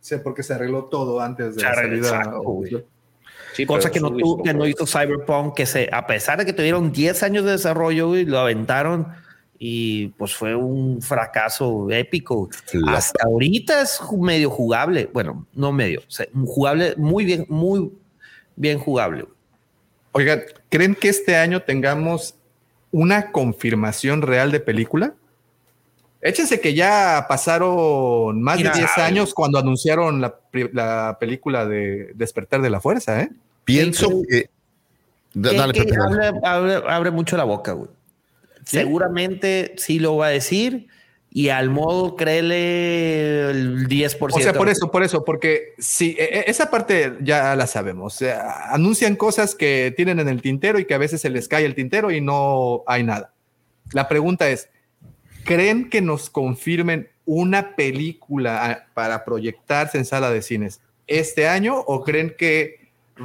Sí, porque se arregló todo antes de Se la salida. exacto, güey. sí, Cosa que no, tuvo, que no hizo Cyberpunk, que se, a pesar de que tuvieron 10 años de desarrollo, güey, lo aventaron y pues fue un fracaso épico. Flop. Hasta ahorita es medio jugable. Bueno, no medio, o sea, jugable, muy bien, muy bien jugable. Oigan, ¿creen que este año tengamos una confirmación real de película? Échense que ya pasaron más Mira, de 10 ay. años cuando anunciaron la, película de Despertar de la Fuerza, ¿eh? Pienso ¿Qué- que. Da- que- Dale, que abre, abre- abre mucho la boca, güey. ¿Sí? Seguramente sí lo va a decir y al modo créele el 10%. O sea, por eso, por eso, porque sí, e- e- esa parte ya la sabemos. Anuncian cosas que tienen en el tintero y que a veces se les cae el tintero y no hay nada. La pregunta es, ¿creen que nos confirmen una película ah, para proyectarse en sala de cines este año o creen que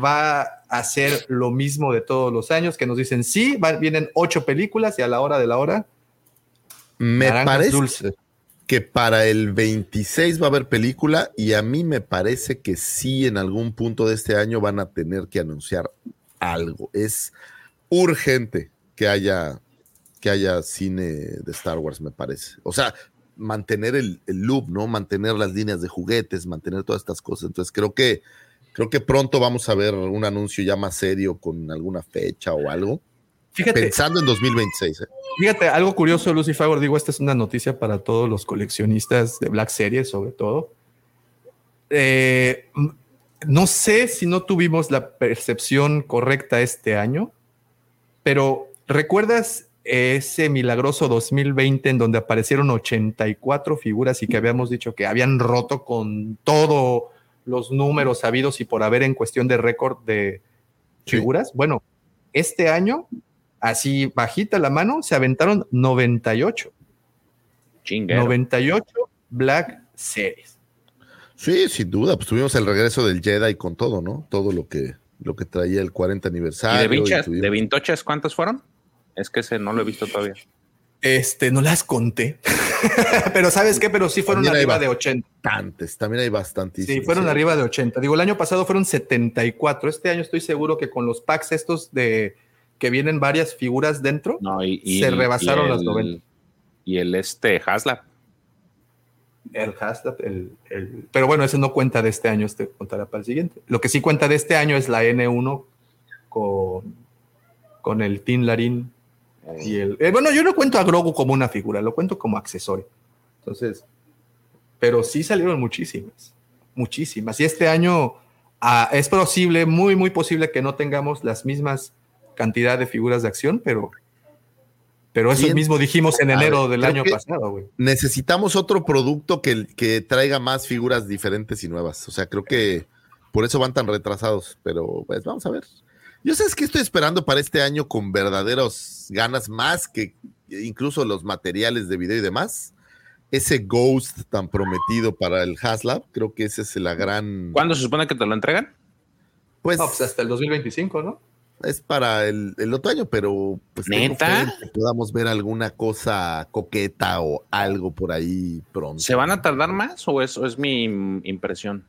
va a ser lo mismo de todos los años, que nos dicen, sí, va- vienen ocho películas y a la hora de la hora, Me naranjas parece dulces. que para el 26 va a haber película y a mí me parece que sí en algún punto de este año van a tener que anunciar algo. Es urgente que haya que haya cine de Star Wars, me parece. O sea, mantener el, el loop, ¿no? Mantener las líneas de juguetes, mantener todas estas cosas. Entonces creo que creo que pronto vamos a ver un anuncio ya más serio con alguna fecha o algo. Fíjate, Pensando en 2026. ¿eh? Fíjate, algo curioso, Lucy Favor, digo, esta es una noticia para todos los coleccionistas de Black Series, sobre todo. Eh, no sé si no tuvimos la percepción correcta este año, pero ¿recuerdas ese milagroso 2020 en donde aparecieron 84 figuras y que habíamos dicho que habían roto con todos los números sabidos y por haber en cuestión de récord de Sí. figuras? Bueno, este año así bajita la mano, se aventaron 98. Chinguero. 98 Black Series. Sí, sin duda, pues tuvimos el regreso del Jedi con todo, ¿no? Todo lo que, lo que traía el 40 ¿Y aniversario. de y vinchas, tuvimos- de vintochas cuántos fueron? Es que ese no lo he visto todavía. Este, no las conté. Pero ¿sabes qué? Pero sí fueron También arriba ba- de 80. bastantes, también hay bastantísimos. Sí, fueron arriba de 80. Digo, el año pasado fueron 74. Este año estoy seguro que con los packs estos de que vienen varias figuras dentro, No, y, y Se rebasaron y las el- 90. Y el este Haslab. el hashtag, el, el- pero bueno, ese no cuenta de este año, este contará para el siguiente. Lo que sí cuenta de este año es la N1 con, con el Tin Larín y el. eh, bueno, yo no cuento a Grogu como una figura, lo cuento como accesorio. Entonces, pero sí salieron muchísimas, muchísimas. Y este año ah, es posible, muy, muy posible que no tengamos las mismas cantidad de figuras de acción, pero. Pero eso mismo dijimos en enero ver, del año pasado, güey. Necesitamos otro producto que, que traiga más figuras diferentes y nuevas. O sea, creo que por eso van tan retrasados. Pero pues vamos a ver. Yo sabes que estoy esperando para este año con verdaderos ganas más que incluso los materiales de video y demás. ese Ghost tan prometido para el Haslab. Creo que esa es la gran. ¿Cuándo se supone que te lo entregan? Pues, No, pues hasta el 2025, ¿no? Es para el, el otoño, pero pues ¿Neta? que podamos ver alguna cosa coqueta o algo por ahí pronto. ¿Se van a tardar más o es, o es mi mm, impresión?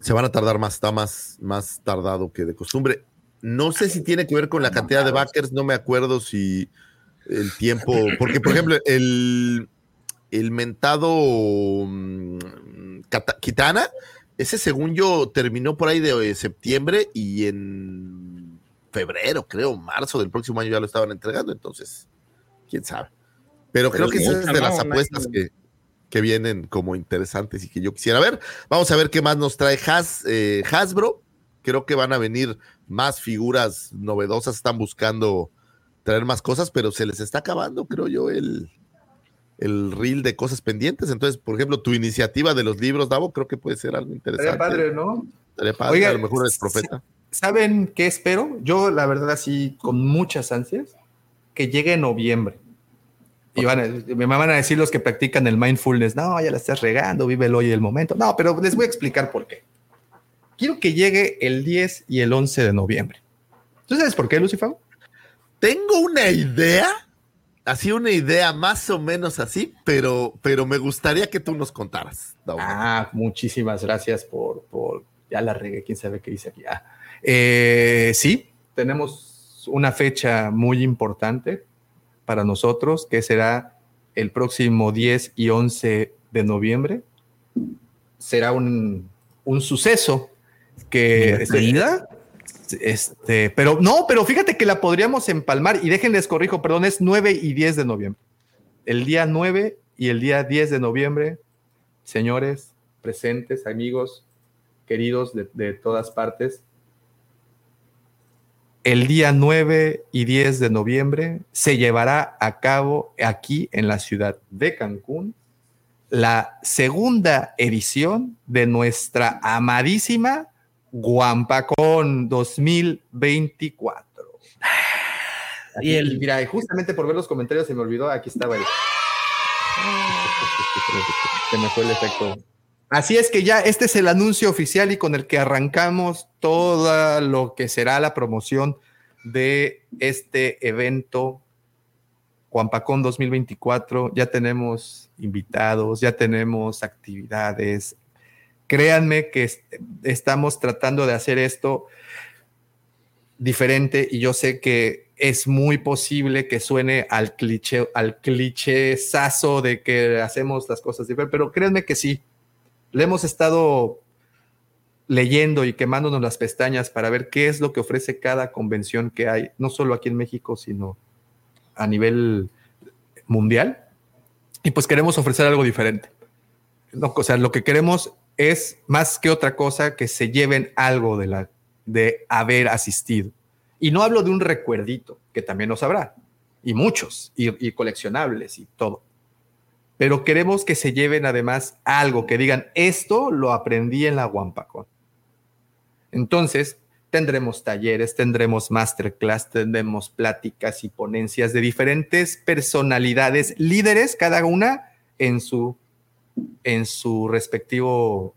Se van a tardar más, está más, más tardado que de costumbre. No sé si tiene que ver con la cantidad de backers, no me acuerdo si el tiempo, porque por ejemplo, el, el mentado mm, Kitana, ese según yo terminó por ahí de eh, septiembre y en febrero, creo, marzo del próximo año ya lo estaban entregando, entonces, quién sabe. Pero, Pero creo que es esa es de las apuestas que, que vienen como interesantes y que yo quisiera ver. Vamos a ver qué más nos trae Has, eh, Hasbro. Creo que van a venir más figuras novedosas, están buscando traer más cosas, pero se les está acabando, creo yo, el, el reel de cosas pendientes. Entonces, por ejemplo, tu iniciativa de los libros, Davo, creo que puede ser algo interesante. Estaría padre, ¿no? Estaría padre, Oiga, a lo mejor eres profeta. ¿Saben qué espero? Yo, la verdad, así, con muchas ansias, que llegue en noviembre. Y van a- me van a decir los que practican el mindfulness, no, ya la estás regando, vive el hoy y el momento. No, pero les voy a explicar por qué. Quiero que llegue el 10 y el 11 de noviembre. ¿Tú sabes por qué, Lucifer? Tengo una idea, así una idea más o menos así, pero, pero me gustaría que tú nos contaras. Ah, muchísimas gracias por, por- ya la regué, quién sabe qué dice aquí. Ah, eh, sí, tenemos una fecha muy importante para nosotros, que será el próximo 10 y 11 de noviembre. Será un, un suceso que... ¿Referida? Este, pero no, pero fíjate que la podríamos empalmar y déjenles corrijo, perdón, es 9 y 10 de noviembre. El día 9 y el día 10 de noviembre, señores, presentes, amigos, queridos de, de todas partes, el día 9 y 10 de noviembre se llevará a cabo aquí en la ciudad de Cancún la segunda edición de nuestra amadísima Guampacón 2024. Y el- mira, justamente por ver los comentarios se me olvidó, aquí estaba el. Se me fue el efecto. Así es que ya este es el anuncio oficial y con el que arrancamos todo lo que será la promoción de este evento Juanpacón 2024. Ya tenemos invitados, ya tenemos actividades. Créanme que est- estamos tratando de hacer esto diferente y yo sé que es muy posible que suene al cliché, al clichésazo de que hacemos las cosas diferentes, pero créanme que sí. Le hemos estado leyendo y quemándonos las pestañas para ver qué es lo que ofrece cada convención que hay, no solo aquí en México, sino a nivel mundial. Y pues queremos ofrecer algo diferente. O sea, lo que queremos es más que otra cosa que se lleven algo de, la, de haber asistido. Y no hablo de un recuerdito, que también los habrá, y muchos, y coleccionables y todo. Pero queremos que se lleven además algo, que digan, esto lo aprendí en la Wampacon. Entonces, tendremos talleres, tendremos masterclass, tendremos pláticas y ponencias de diferentes personalidades, líderes, cada una en su, en su respectivo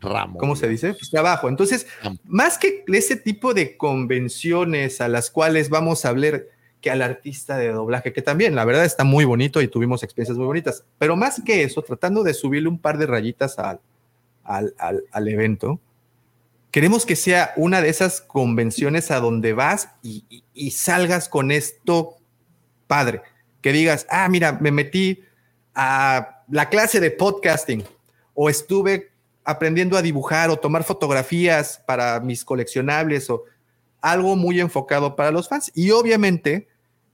Ramo. ¿cómo se dice? Pues trabajo. Entonces, más que ese tipo de convenciones a las cuales vamos a hablar que al artista de doblaje, que también, la verdad, está muy bonito y tuvimos experiencias muy bonitas, pero más que eso, tratando de subirle un par de rayitas al, al, al, evento, queremos que sea una de esas convenciones a donde vas y, y- y salgas con esto padre, que digas, ah, mira, me metí a la clase de podcasting o estuve aprendiendo a dibujar o tomar fotografías para mis coleccionables o algo muy enfocado para los fans. Y obviamente,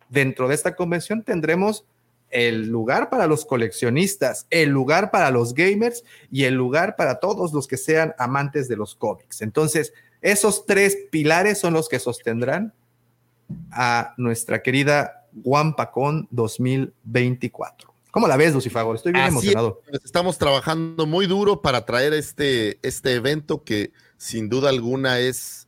dentro de esta convención tendremos el lugar para los coleccionistas, el lugar para los gamers y el lugar para todos los que sean amantes de los cómics. Entonces, esos tres pilares son los que sostendrán a nuestra querida Guampacón 2024. ¿Cómo la ves, Lucifagor? Estoy bien Así emocionado. es, estamos trabajando muy duro para traer este, este evento que sin duda alguna es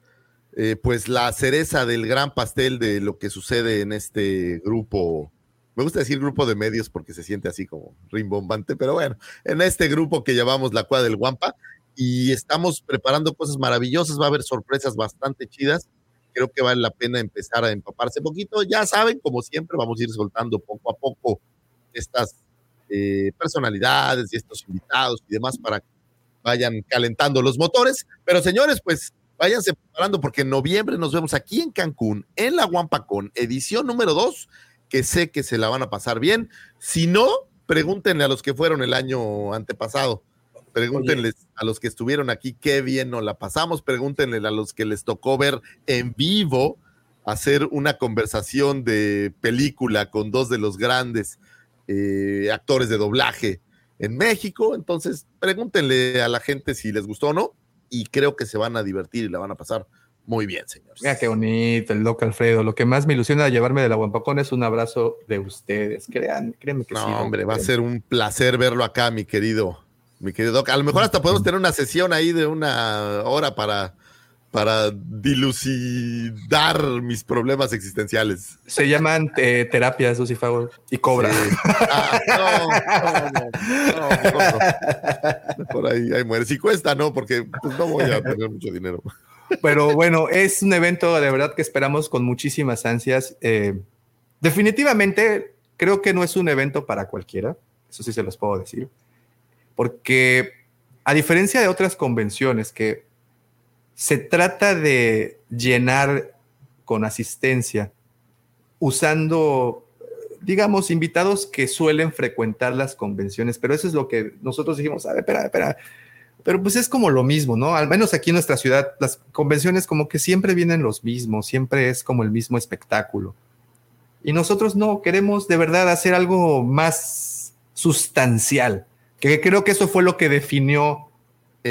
eh, pues la cereza del gran pastel de lo que sucede en este grupo Me gusta decir grupo de medios porque se siente así como rimbombante, pero bueno, en este grupo que llamamos la Cuadra del Guampa y estamos preparando cosas maravillosas, va a haber sorpresas bastante chidas. Creo que vale la pena empezar a empaparse poquito. Ya saben, como siempre, vamos a ir soltando poco a poco estas eh, personalidades y estos invitados y demás para que vayan calentando los motores. Pero señores, pues váyanse preparando porque en noviembre nos vemos aquí en Cancún, en la Guampacón, edición número 2 que sé que se la van a pasar bien. Si no, pregúntenle a los que fueron el año antepasado. Pregúntenles a los que estuvieron aquí qué bien nos la pasamos. Pregúntenle a los que les tocó ver en vivo hacer una conversación de película con dos de los grandes eh, actores de doblaje en México. Entonces, pregúntenle a la gente si les gustó o no. Y creo que se van a divertir y la van a pasar muy bien, señores. Mira qué bonito el loco Alfredo. Lo que más me ilusiona llevarme de la Guampacón es un abrazo de ustedes. Crean, créanme que no, sí. hombre, va a ser un placer verlo acá, mi querido, mi querido Doc. A lo mejor hasta podemos tener una sesión ahí de una hora para, para dilucidar mis problemas existenciales. Se llaman eh, terapias, Fowler, y cobra. Sí. Ah, no, no, no, no, no. Por ahí, ahí muere. Si cuesta, no, porque pues, no voy a tener mucho dinero. Pero bueno, es un evento de verdad que esperamos con muchísimas ansias. Eh, definitivamente creo que no es un evento para cualquiera, eso sí se los puedo decir, porque a diferencia de otras convenciones que se trata de llenar con asistencia usando, digamos, invitados que suelen frecuentar las convenciones, pero eso es lo que nosotros dijimos, a ver, espera, espera, pero pues es como lo mismo, ¿no? Al menos aquí en nuestra ciudad, las convenciones como que siempre vienen los mismos, siempre es como el mismo espectáculo. Y nosotros no, queremos de verdad hacer algo más sustancial, que creo que eso fue lo que definió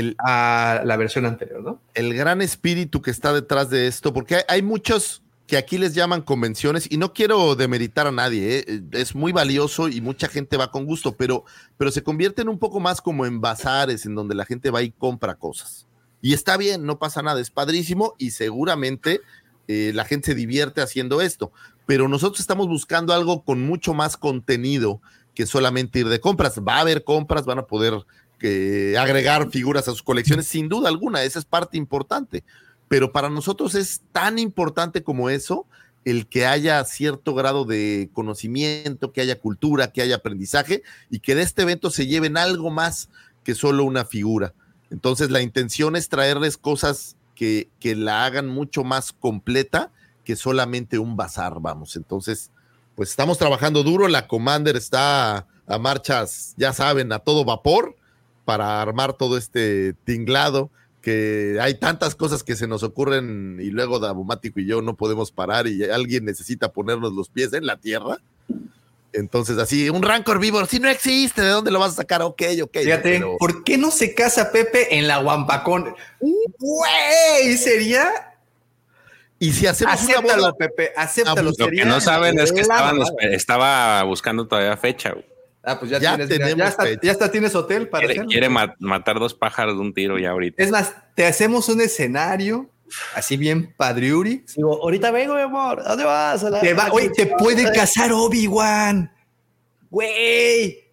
la versión anterior, ¿no? El gran espíritu que está detrás de esto, porque hay, muchos que aquí les llaman convenciones y no quiero demeritar a nadie, ¿eh? es muy valioso y mucha gente va con gusto, pero, pero se convierten un poco más como en bazares en donde la gente va y compra cosas. Y está bien, no pasa nada, es padrísimo y seguramente eh, la gente se divierte haciendo esto, pero nosotros estamos buscando algo con mucho más contenido que solamente ir de compras. Va a haber compras, van a poder agregar figuras a sus colecciones, sin duda alguna, esa es parte importante pero para nosotros es tan importante como eso el que haya cierto grado de conocimiento, que haya cultura, que haya aprendizaje y que de este evento se lleven algo más que solo una figura. Entonces la intención es traerles cosas que, que la hagan mucho más completa que solamente un bazar, vamos. Entonces, pues estamos trabajando duro, la Commander está a marchas, ya saben, a todo vapor para armar todo este tinglado que hay tantas cosas que se nos ocurren y luego Dabumático y yo no podemos parar y alguien necesita ponernos los pies en la tierra. Entonces, así, un rancor vivo, si no existe, ¿de dónde lo vas a sacar? Ok, ok. Fíjate, pero- ¿por qué no se casa Pepe en la Guampacón? Güey, sería. Y si hacemos una Acéptalo, boda, Pepe, acéptalo. Lo que no saben es que estaban, estaba buscando todavía fecha. güey. Ah, pues ya, Ya tienes, tenemos ya, está, fecha. ya está, tienes hotel para Quiere, hacerlo. quiere ma- matar dos pájaros de un tiro ya ahorita. Es más, te hacemos un escenario así bien padriuri. Digo, ahorita vengo, mi amor. ¿A ¿Dónde vas? A la- Te va, oye, te puede casar Obi-Wan. Güey.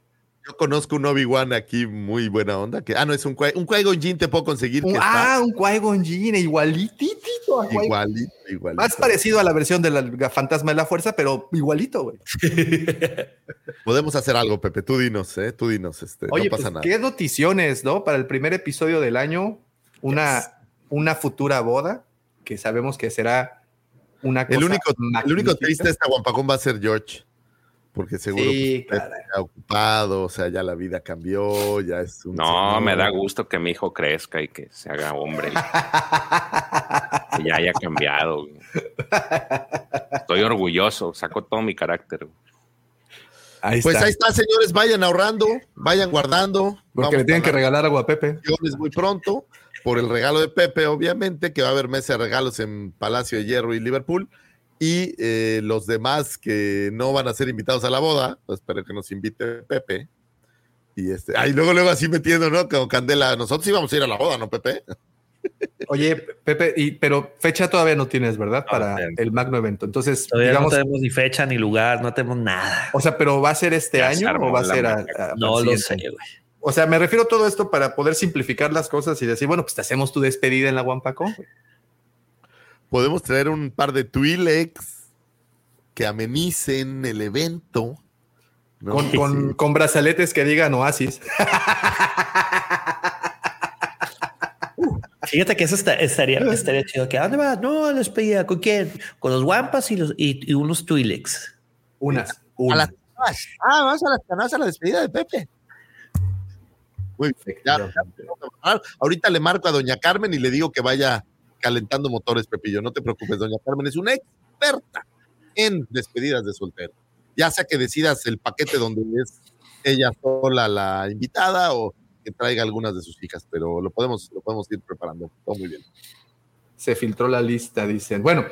Yo conozco un Obi-Wan aquí muy buena onda. Que, ah, no, es un, Qui- un Qui-Gon Jinn, te puedo conseguir. Que Un- está ah, un Qui-Gon Jinn, igualitito a igualito, igualito. Más parecido a la versión de la Fantasma de la Fuerza, pero igualito, güey. Podemos hacer algo, Pepe. Tú dinos, ¿eh? Tú dinos. Este, Oye, no pasa pues, nada. qué noticiones, ¿no? Para el primer episodio del año, una, una futura boda que sabemos que será una cosa El único, el único triste de esta Guampacón va a ser George. Porque seguro Sí, pues, caray. está ocupado, o sea, ya la vida cambió, ya es un. No, señor. me da gusto que mi hijo crezca y que se haga hombre. que ya haya cambiado. Estoy orgulloso, saco todo mi carácter. Ahí Pues está. ahí está, señores, vayan ahorrando, vayan guardando. Porque Vamos le tienen que regalar agua a Pepe. muy pronto por el regalo de Pepe, obviamente, que va a haber mesa de regalos en Palacio de Hierro y Liverpool. Y eh, los demás que no van a ser invitados a la boda, pues espero que nos invite Pepe. Y este, ahí luego, luego así metiendo, ¿no? Como Candela, nosotros íbamos a ir a la boda, ¿no, Pepe? Oye, Pepe, y, pero fecha todavía no tienes, ¿verdad? Para el magno evento. Entonces, Todavía digamos, no tenemos ni fecha ni lugar, no tenemos nada. o sea, pero ¿va a ser este año o va a ser a- a- No lo sé, güey. O sea, me refiero a todo esto para poder simplificar las cosas y decir, bueno, pues te hacemos tu despedida en la Wampaco. Podemos traer un par de Twi'leks que amenicen el evento. ¿no? Con, con, con brazaletes que digan Oasis. Fíjate que eso está- estaría, estaría chido. ¿A dónde vas? No, a la despedida. ¿Con quién? Con los Wampas y, los, y, y unos Twi'leks. Unas. A las. Ah, vamos a las canoas a la despedida de Pepe. Muy bien, ya- ya- ahorita le marco a doña Carmen y le digo que vaya calentando motores, Pepillo. No te preocupes, doña Carmen es una experta en despedidas de soltero. Ya sea que decidas el paquete donde es ella sola la invitada o que traiga algunas de sus hijas, pero lo podemos, lo podemos ir preparando. Todo muy bien. Se filtró la lista, dicen. Bueno,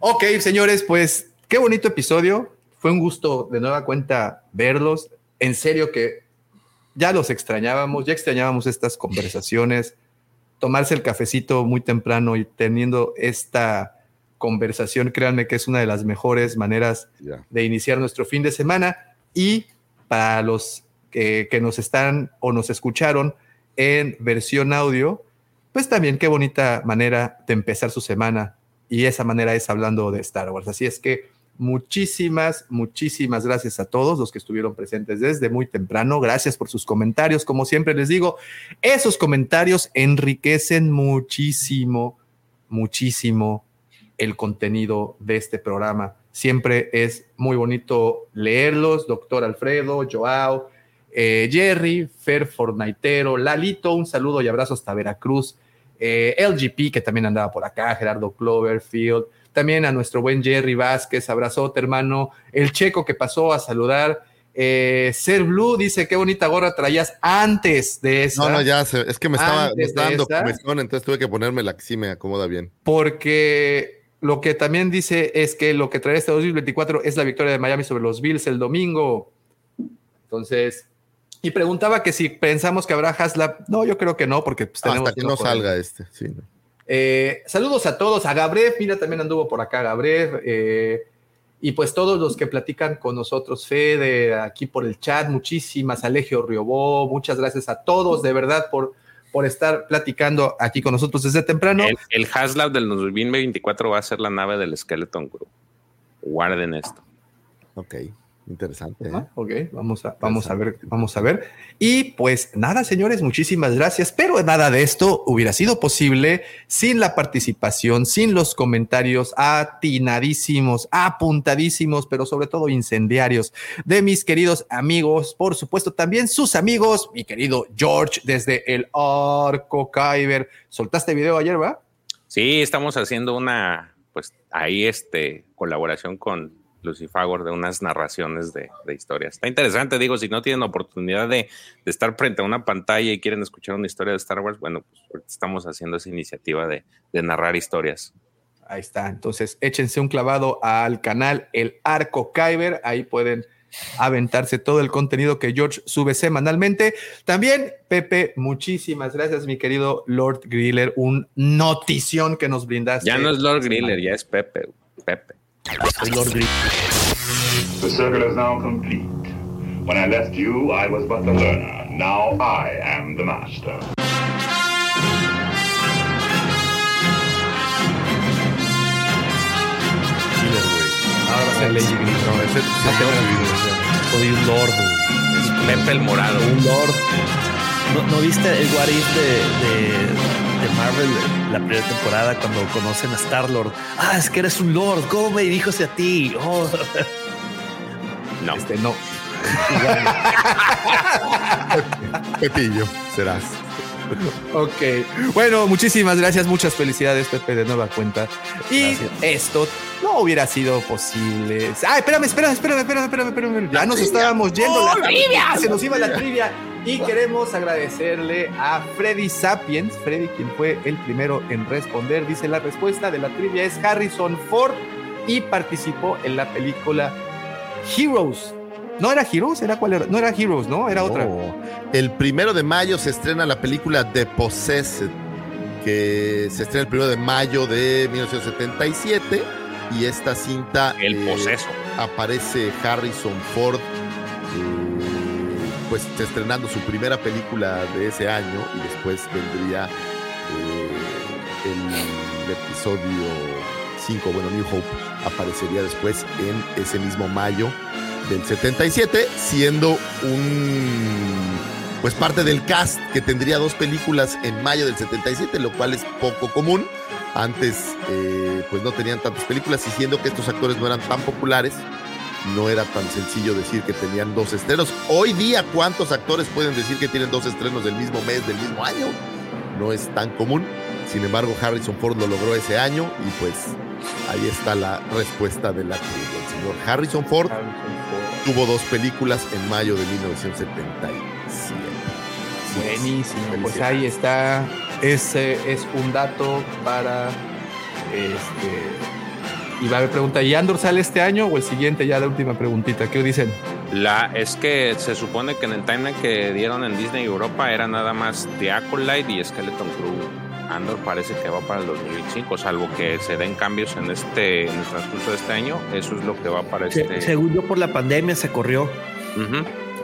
ok, señores, pues qué bonito episodio. Fue un gusto de nueva cuenta verlos. En serio que ya los extrañábamos, ya extrañábamos estas conversaciones, tomarse el cafecito muy temprano y teniendo esta conversación, créanme que es una de las mejores maneras de iniciar nuestro fin de semana. Y para los que, que nos están o nos escucharon en versión audio, pues también qué bonita manera de empezar su semana. Y esa manera es hablando de Star Wars. Así es que muchísimas, muchísimas gracias a todos los que estuvieron presentes desde muy temprano. Gracias por sus comentarios. Como siempre les digo, esos comentarios enriquecen muchísimo, muchísimo el contenido de este programa. Siempre es muy bonito leerlos. Doctor Alfredo, Joao, eh, Jerry, Fer Fornaitero, Lalito, un saludo y abrazo hasta Veracruz. Eh, LGP, que también andaba por acá, Gerardo Cloverfield. También a nuestro buen Jerry Vázquez, abrazote, hermano. El checo que pasó a saludar. Eh, Ser Blue dice qué bonita gorra traías antes de esa. No, no, ya, se- es que me estaba, me estaba dando comezón, entonces tuve que ponerme la que sí me acomoda bien. porque lo que también dice es que lo que trae este 2024 es la victoria de Miami sobre los Bills el domingo. Entonces, y preguntaba que si pensamos que habrá Haslab. No, yo creo que no, porque pues, tenemos Hasta que no salga este, sí. no. Eh, saludos a todos, a Gabrev, mira, también anduvo por acá Gabrev, eh, y pues todos los que platican con nosotros, Fede, aquí por el chat, muchísimas, Alegio Riobó, muchas gracias a todos, de verdad, por, por estar platicando aquí con nosotros desde temprano. El, el Haslab del 2024 va a ser la nave del Skeleton Group. Guarden esto. Ok, interesante. ¿eh? Ah, ok, vamos a, vamos a ver, vamos a ver. Y pues nada, señores, muchísimas gracias. Pero nada de esto hubiera sido posible sin la participación, sin los comentarios atinadísimos, apuntadísimos, pero sobre todo incendiarios de mis queridos amigos, por supuesto también sus amigos, mi querido George desde el Arco Kyber. ¿Soltaste video ayer, va? Sí, estamos haciendo una, pues ahí este, colaboración con Lucifagor de unas narraciones de, de historias. Está interesante, digo, si no tienen oportunidad de, de estar frente a una pantalla y quieren escuchar una historia de Star Wars, bueno, pues estamos haciendo esa iniciativa de, de narrar historias. Ahí está. Entonces, échense un clavado al canal El Arco Kyber. Ahí pueden aventarse todo el contenido que George sube semanalmente. También, Pepe, muchísimas gracias, mi querido Lord Griller. Un notición que nos brindaste. Ya no es Lord Griller, ya es Pepe. Pepe. Soy Lord Green. The circle is now complete. When I left you, I was but the learner. Now I am the master. Ahora ser Lady Griller. No, ese, ese Soy un Lord. Es Pepe el morado. Un Lord. ¿No, no viste el What If de, de, de Marvel, la primera temporada, cuando conocen a Star Lord? Ah, es que eres un Lord. ¿Cómo me dirijo hacia ti? Oh. No. Este, no. Pepillo, serás. Ok. Bueno, muchísimas gracias. Muchas felicidades, Pepe, de nueva cuenta. Y Gracias. esto no hubiera sido posible. Ay, espérame, espérame, espérame, espérame, espérame, espérame. Ya nos estábamos yendo. la trivia. Se nos iba la trivia. Y queremos agradecerle a Freddy Sapiens, Freddy, quien fue el primero en responder. Dice la respuesta de la trivia es Harrison Ford y participó en la película Heroes. No era Heroes, era cuál era? No era Heroes, ¿no? Era otra. El primero de mayo se estrena la película The Possessed, que se estrena el primero de mayo de 1977 y esta cinta El eh, poseso. aparece Harrison Ford eh, pues estrenando su primera película de ese año y después vendría eh, el episodio 5, bueno, New Hope aparecería después en ese mismo mayo del 77, siendo un pues parte del cast que tendría dos películas en mayo del 77, lo cual es poco común. Antes eh, pues no tenían tantas películas y siendo que estos actores no eran tan populares, no era tan sencillo decir que tenían dos estrenos. Hoy día, ¿cuántos actores pueden decir que tienen dos estrenos del mismo mes, del mismo año? No es tan común. Sin embargo, Harrison Ford lo logró ese año y pues ahí está la respuesta de la trivia. El señor Harrison Ford tuvo dos películas en mayo de 1977. Buenísimo, pues ahí está. Ese es un dato para este. Y va a haber pregunta, ¿y Andor sale este año o el siguiente? Ya la última preguntita, ¿qué dicen? La, es que se supone que en el timeline que dieron en Disney Europa era nada más The Acolyte y Skeleton Crew. Andor parece que va para el 2025, salvo que se den cambios en este en el transcurso de este año. Eso es lo que va para Se- este. según yo, por la pandemia se corrió.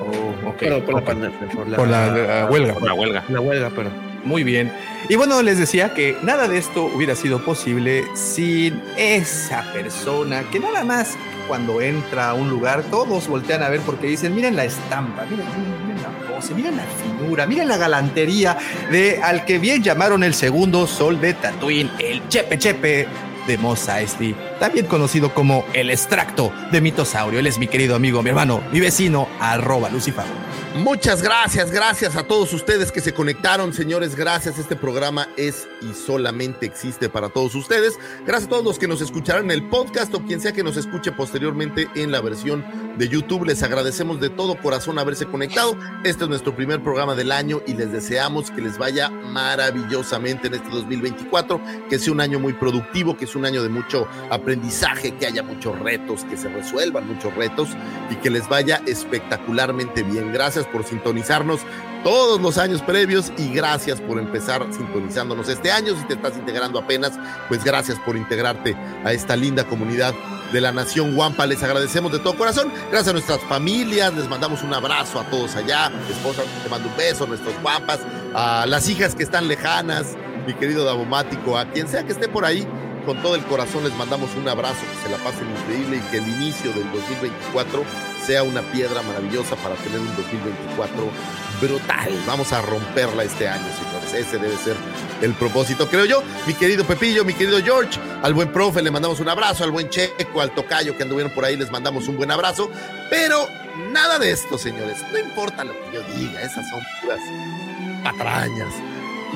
Oh, ok. Pero por la Ok. pandemia. Por la, Por la, huelga. Por la huelga. la huelga, pero. Muy bien. Y bueno, les decía que nada de esto hubiera sido posible sin esa persona que nada más cuando entra a un lugar todos voltean a ver porque dicen, miren la estampa, miren, la pose, miren la finura, miren la galantería de al que bien llamaron el segundo sol de Tatooine, el Chepe Chepe de Mos Eisley, también conocido como el extracto de mitosaurio. Él es mi querido amigo, mi hermano, mi vecino, arroba Lucifer. Muchas gracias, gracias a todos ustedes que se conectaron, señores. Gracias, este programa es y solamente existe para todos ustedes. Gracias a todos los que nos escucharán en el podcast o quien sea que nos escuche posteriormente en la versión de YouTube. Les agradecemos de todo corazón haberse conectado. Este es nuestro primer programa del año y les deseamos que les vaya maravillosamente en este 2024, que sea un año muy productivo, que sea un año de mucho aprendizaje, que haya muchos retos, que se resuelvan muchos retos y que les vaya espectacularmente bien. Gracias por sintonizarnos todos los años previos y gracias por empezar sintonizándonos este año. Si te estás integrando apenas, pues gracias por integrarte a esta linda comunidad de la Nación Guampa. Les agradecemos de todo corazón. Gracias a nuestras familias, les mandamos un abrazo a todos allá. Mi esposa te manda un beso, nuestros guampas, a las hijas que están lejanas, mi querido Davomático, a quien sea que esté por ahí. Con todo el corazón les mandamos un abrazo, que se la pasen increíble y que el inicio del 2024 sea una piedra maravillosa para tener un 2024 brutal. Vamos a romperla este año, señores. Ese debe ser el propósito, creo yo. Mi querido Pepillo, mi querido George, al buen profe le mandamos un abrazo, al buen Checo, al tocayo que anduvieron por ahí les mandamos un buen abrazo. Pero nada de esto, señores. No importa lo que yo diga, esas son puras patrañas.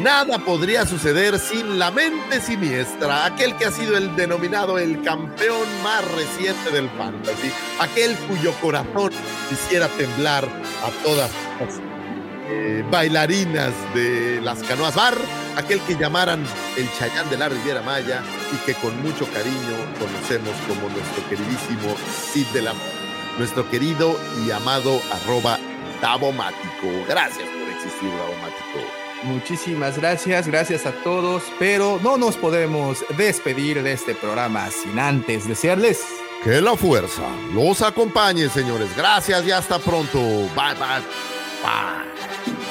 Nada podría suceder sin la mente siniestra, aquel que ha sido el denominado el campeón más reciente del fantasy, aquel cuyo corazón hiciera temblar a todas las eh, bailarinas de las canoas bar, aquel que llamaran el Chayán de la Riviera Maya y que con mucho cariño conocemos como nuestro queridísimo Cid del Amor, nuestro querido y amado arroba Davomático. Gracias por existir, Davomático. Muchísimas gracias, gracias a todos, pero no nos podemos despedir de este programa sin antes desearles Que la fuerza los acompañe, señores. Gracias y hasta pronto. Bye, bye, bye.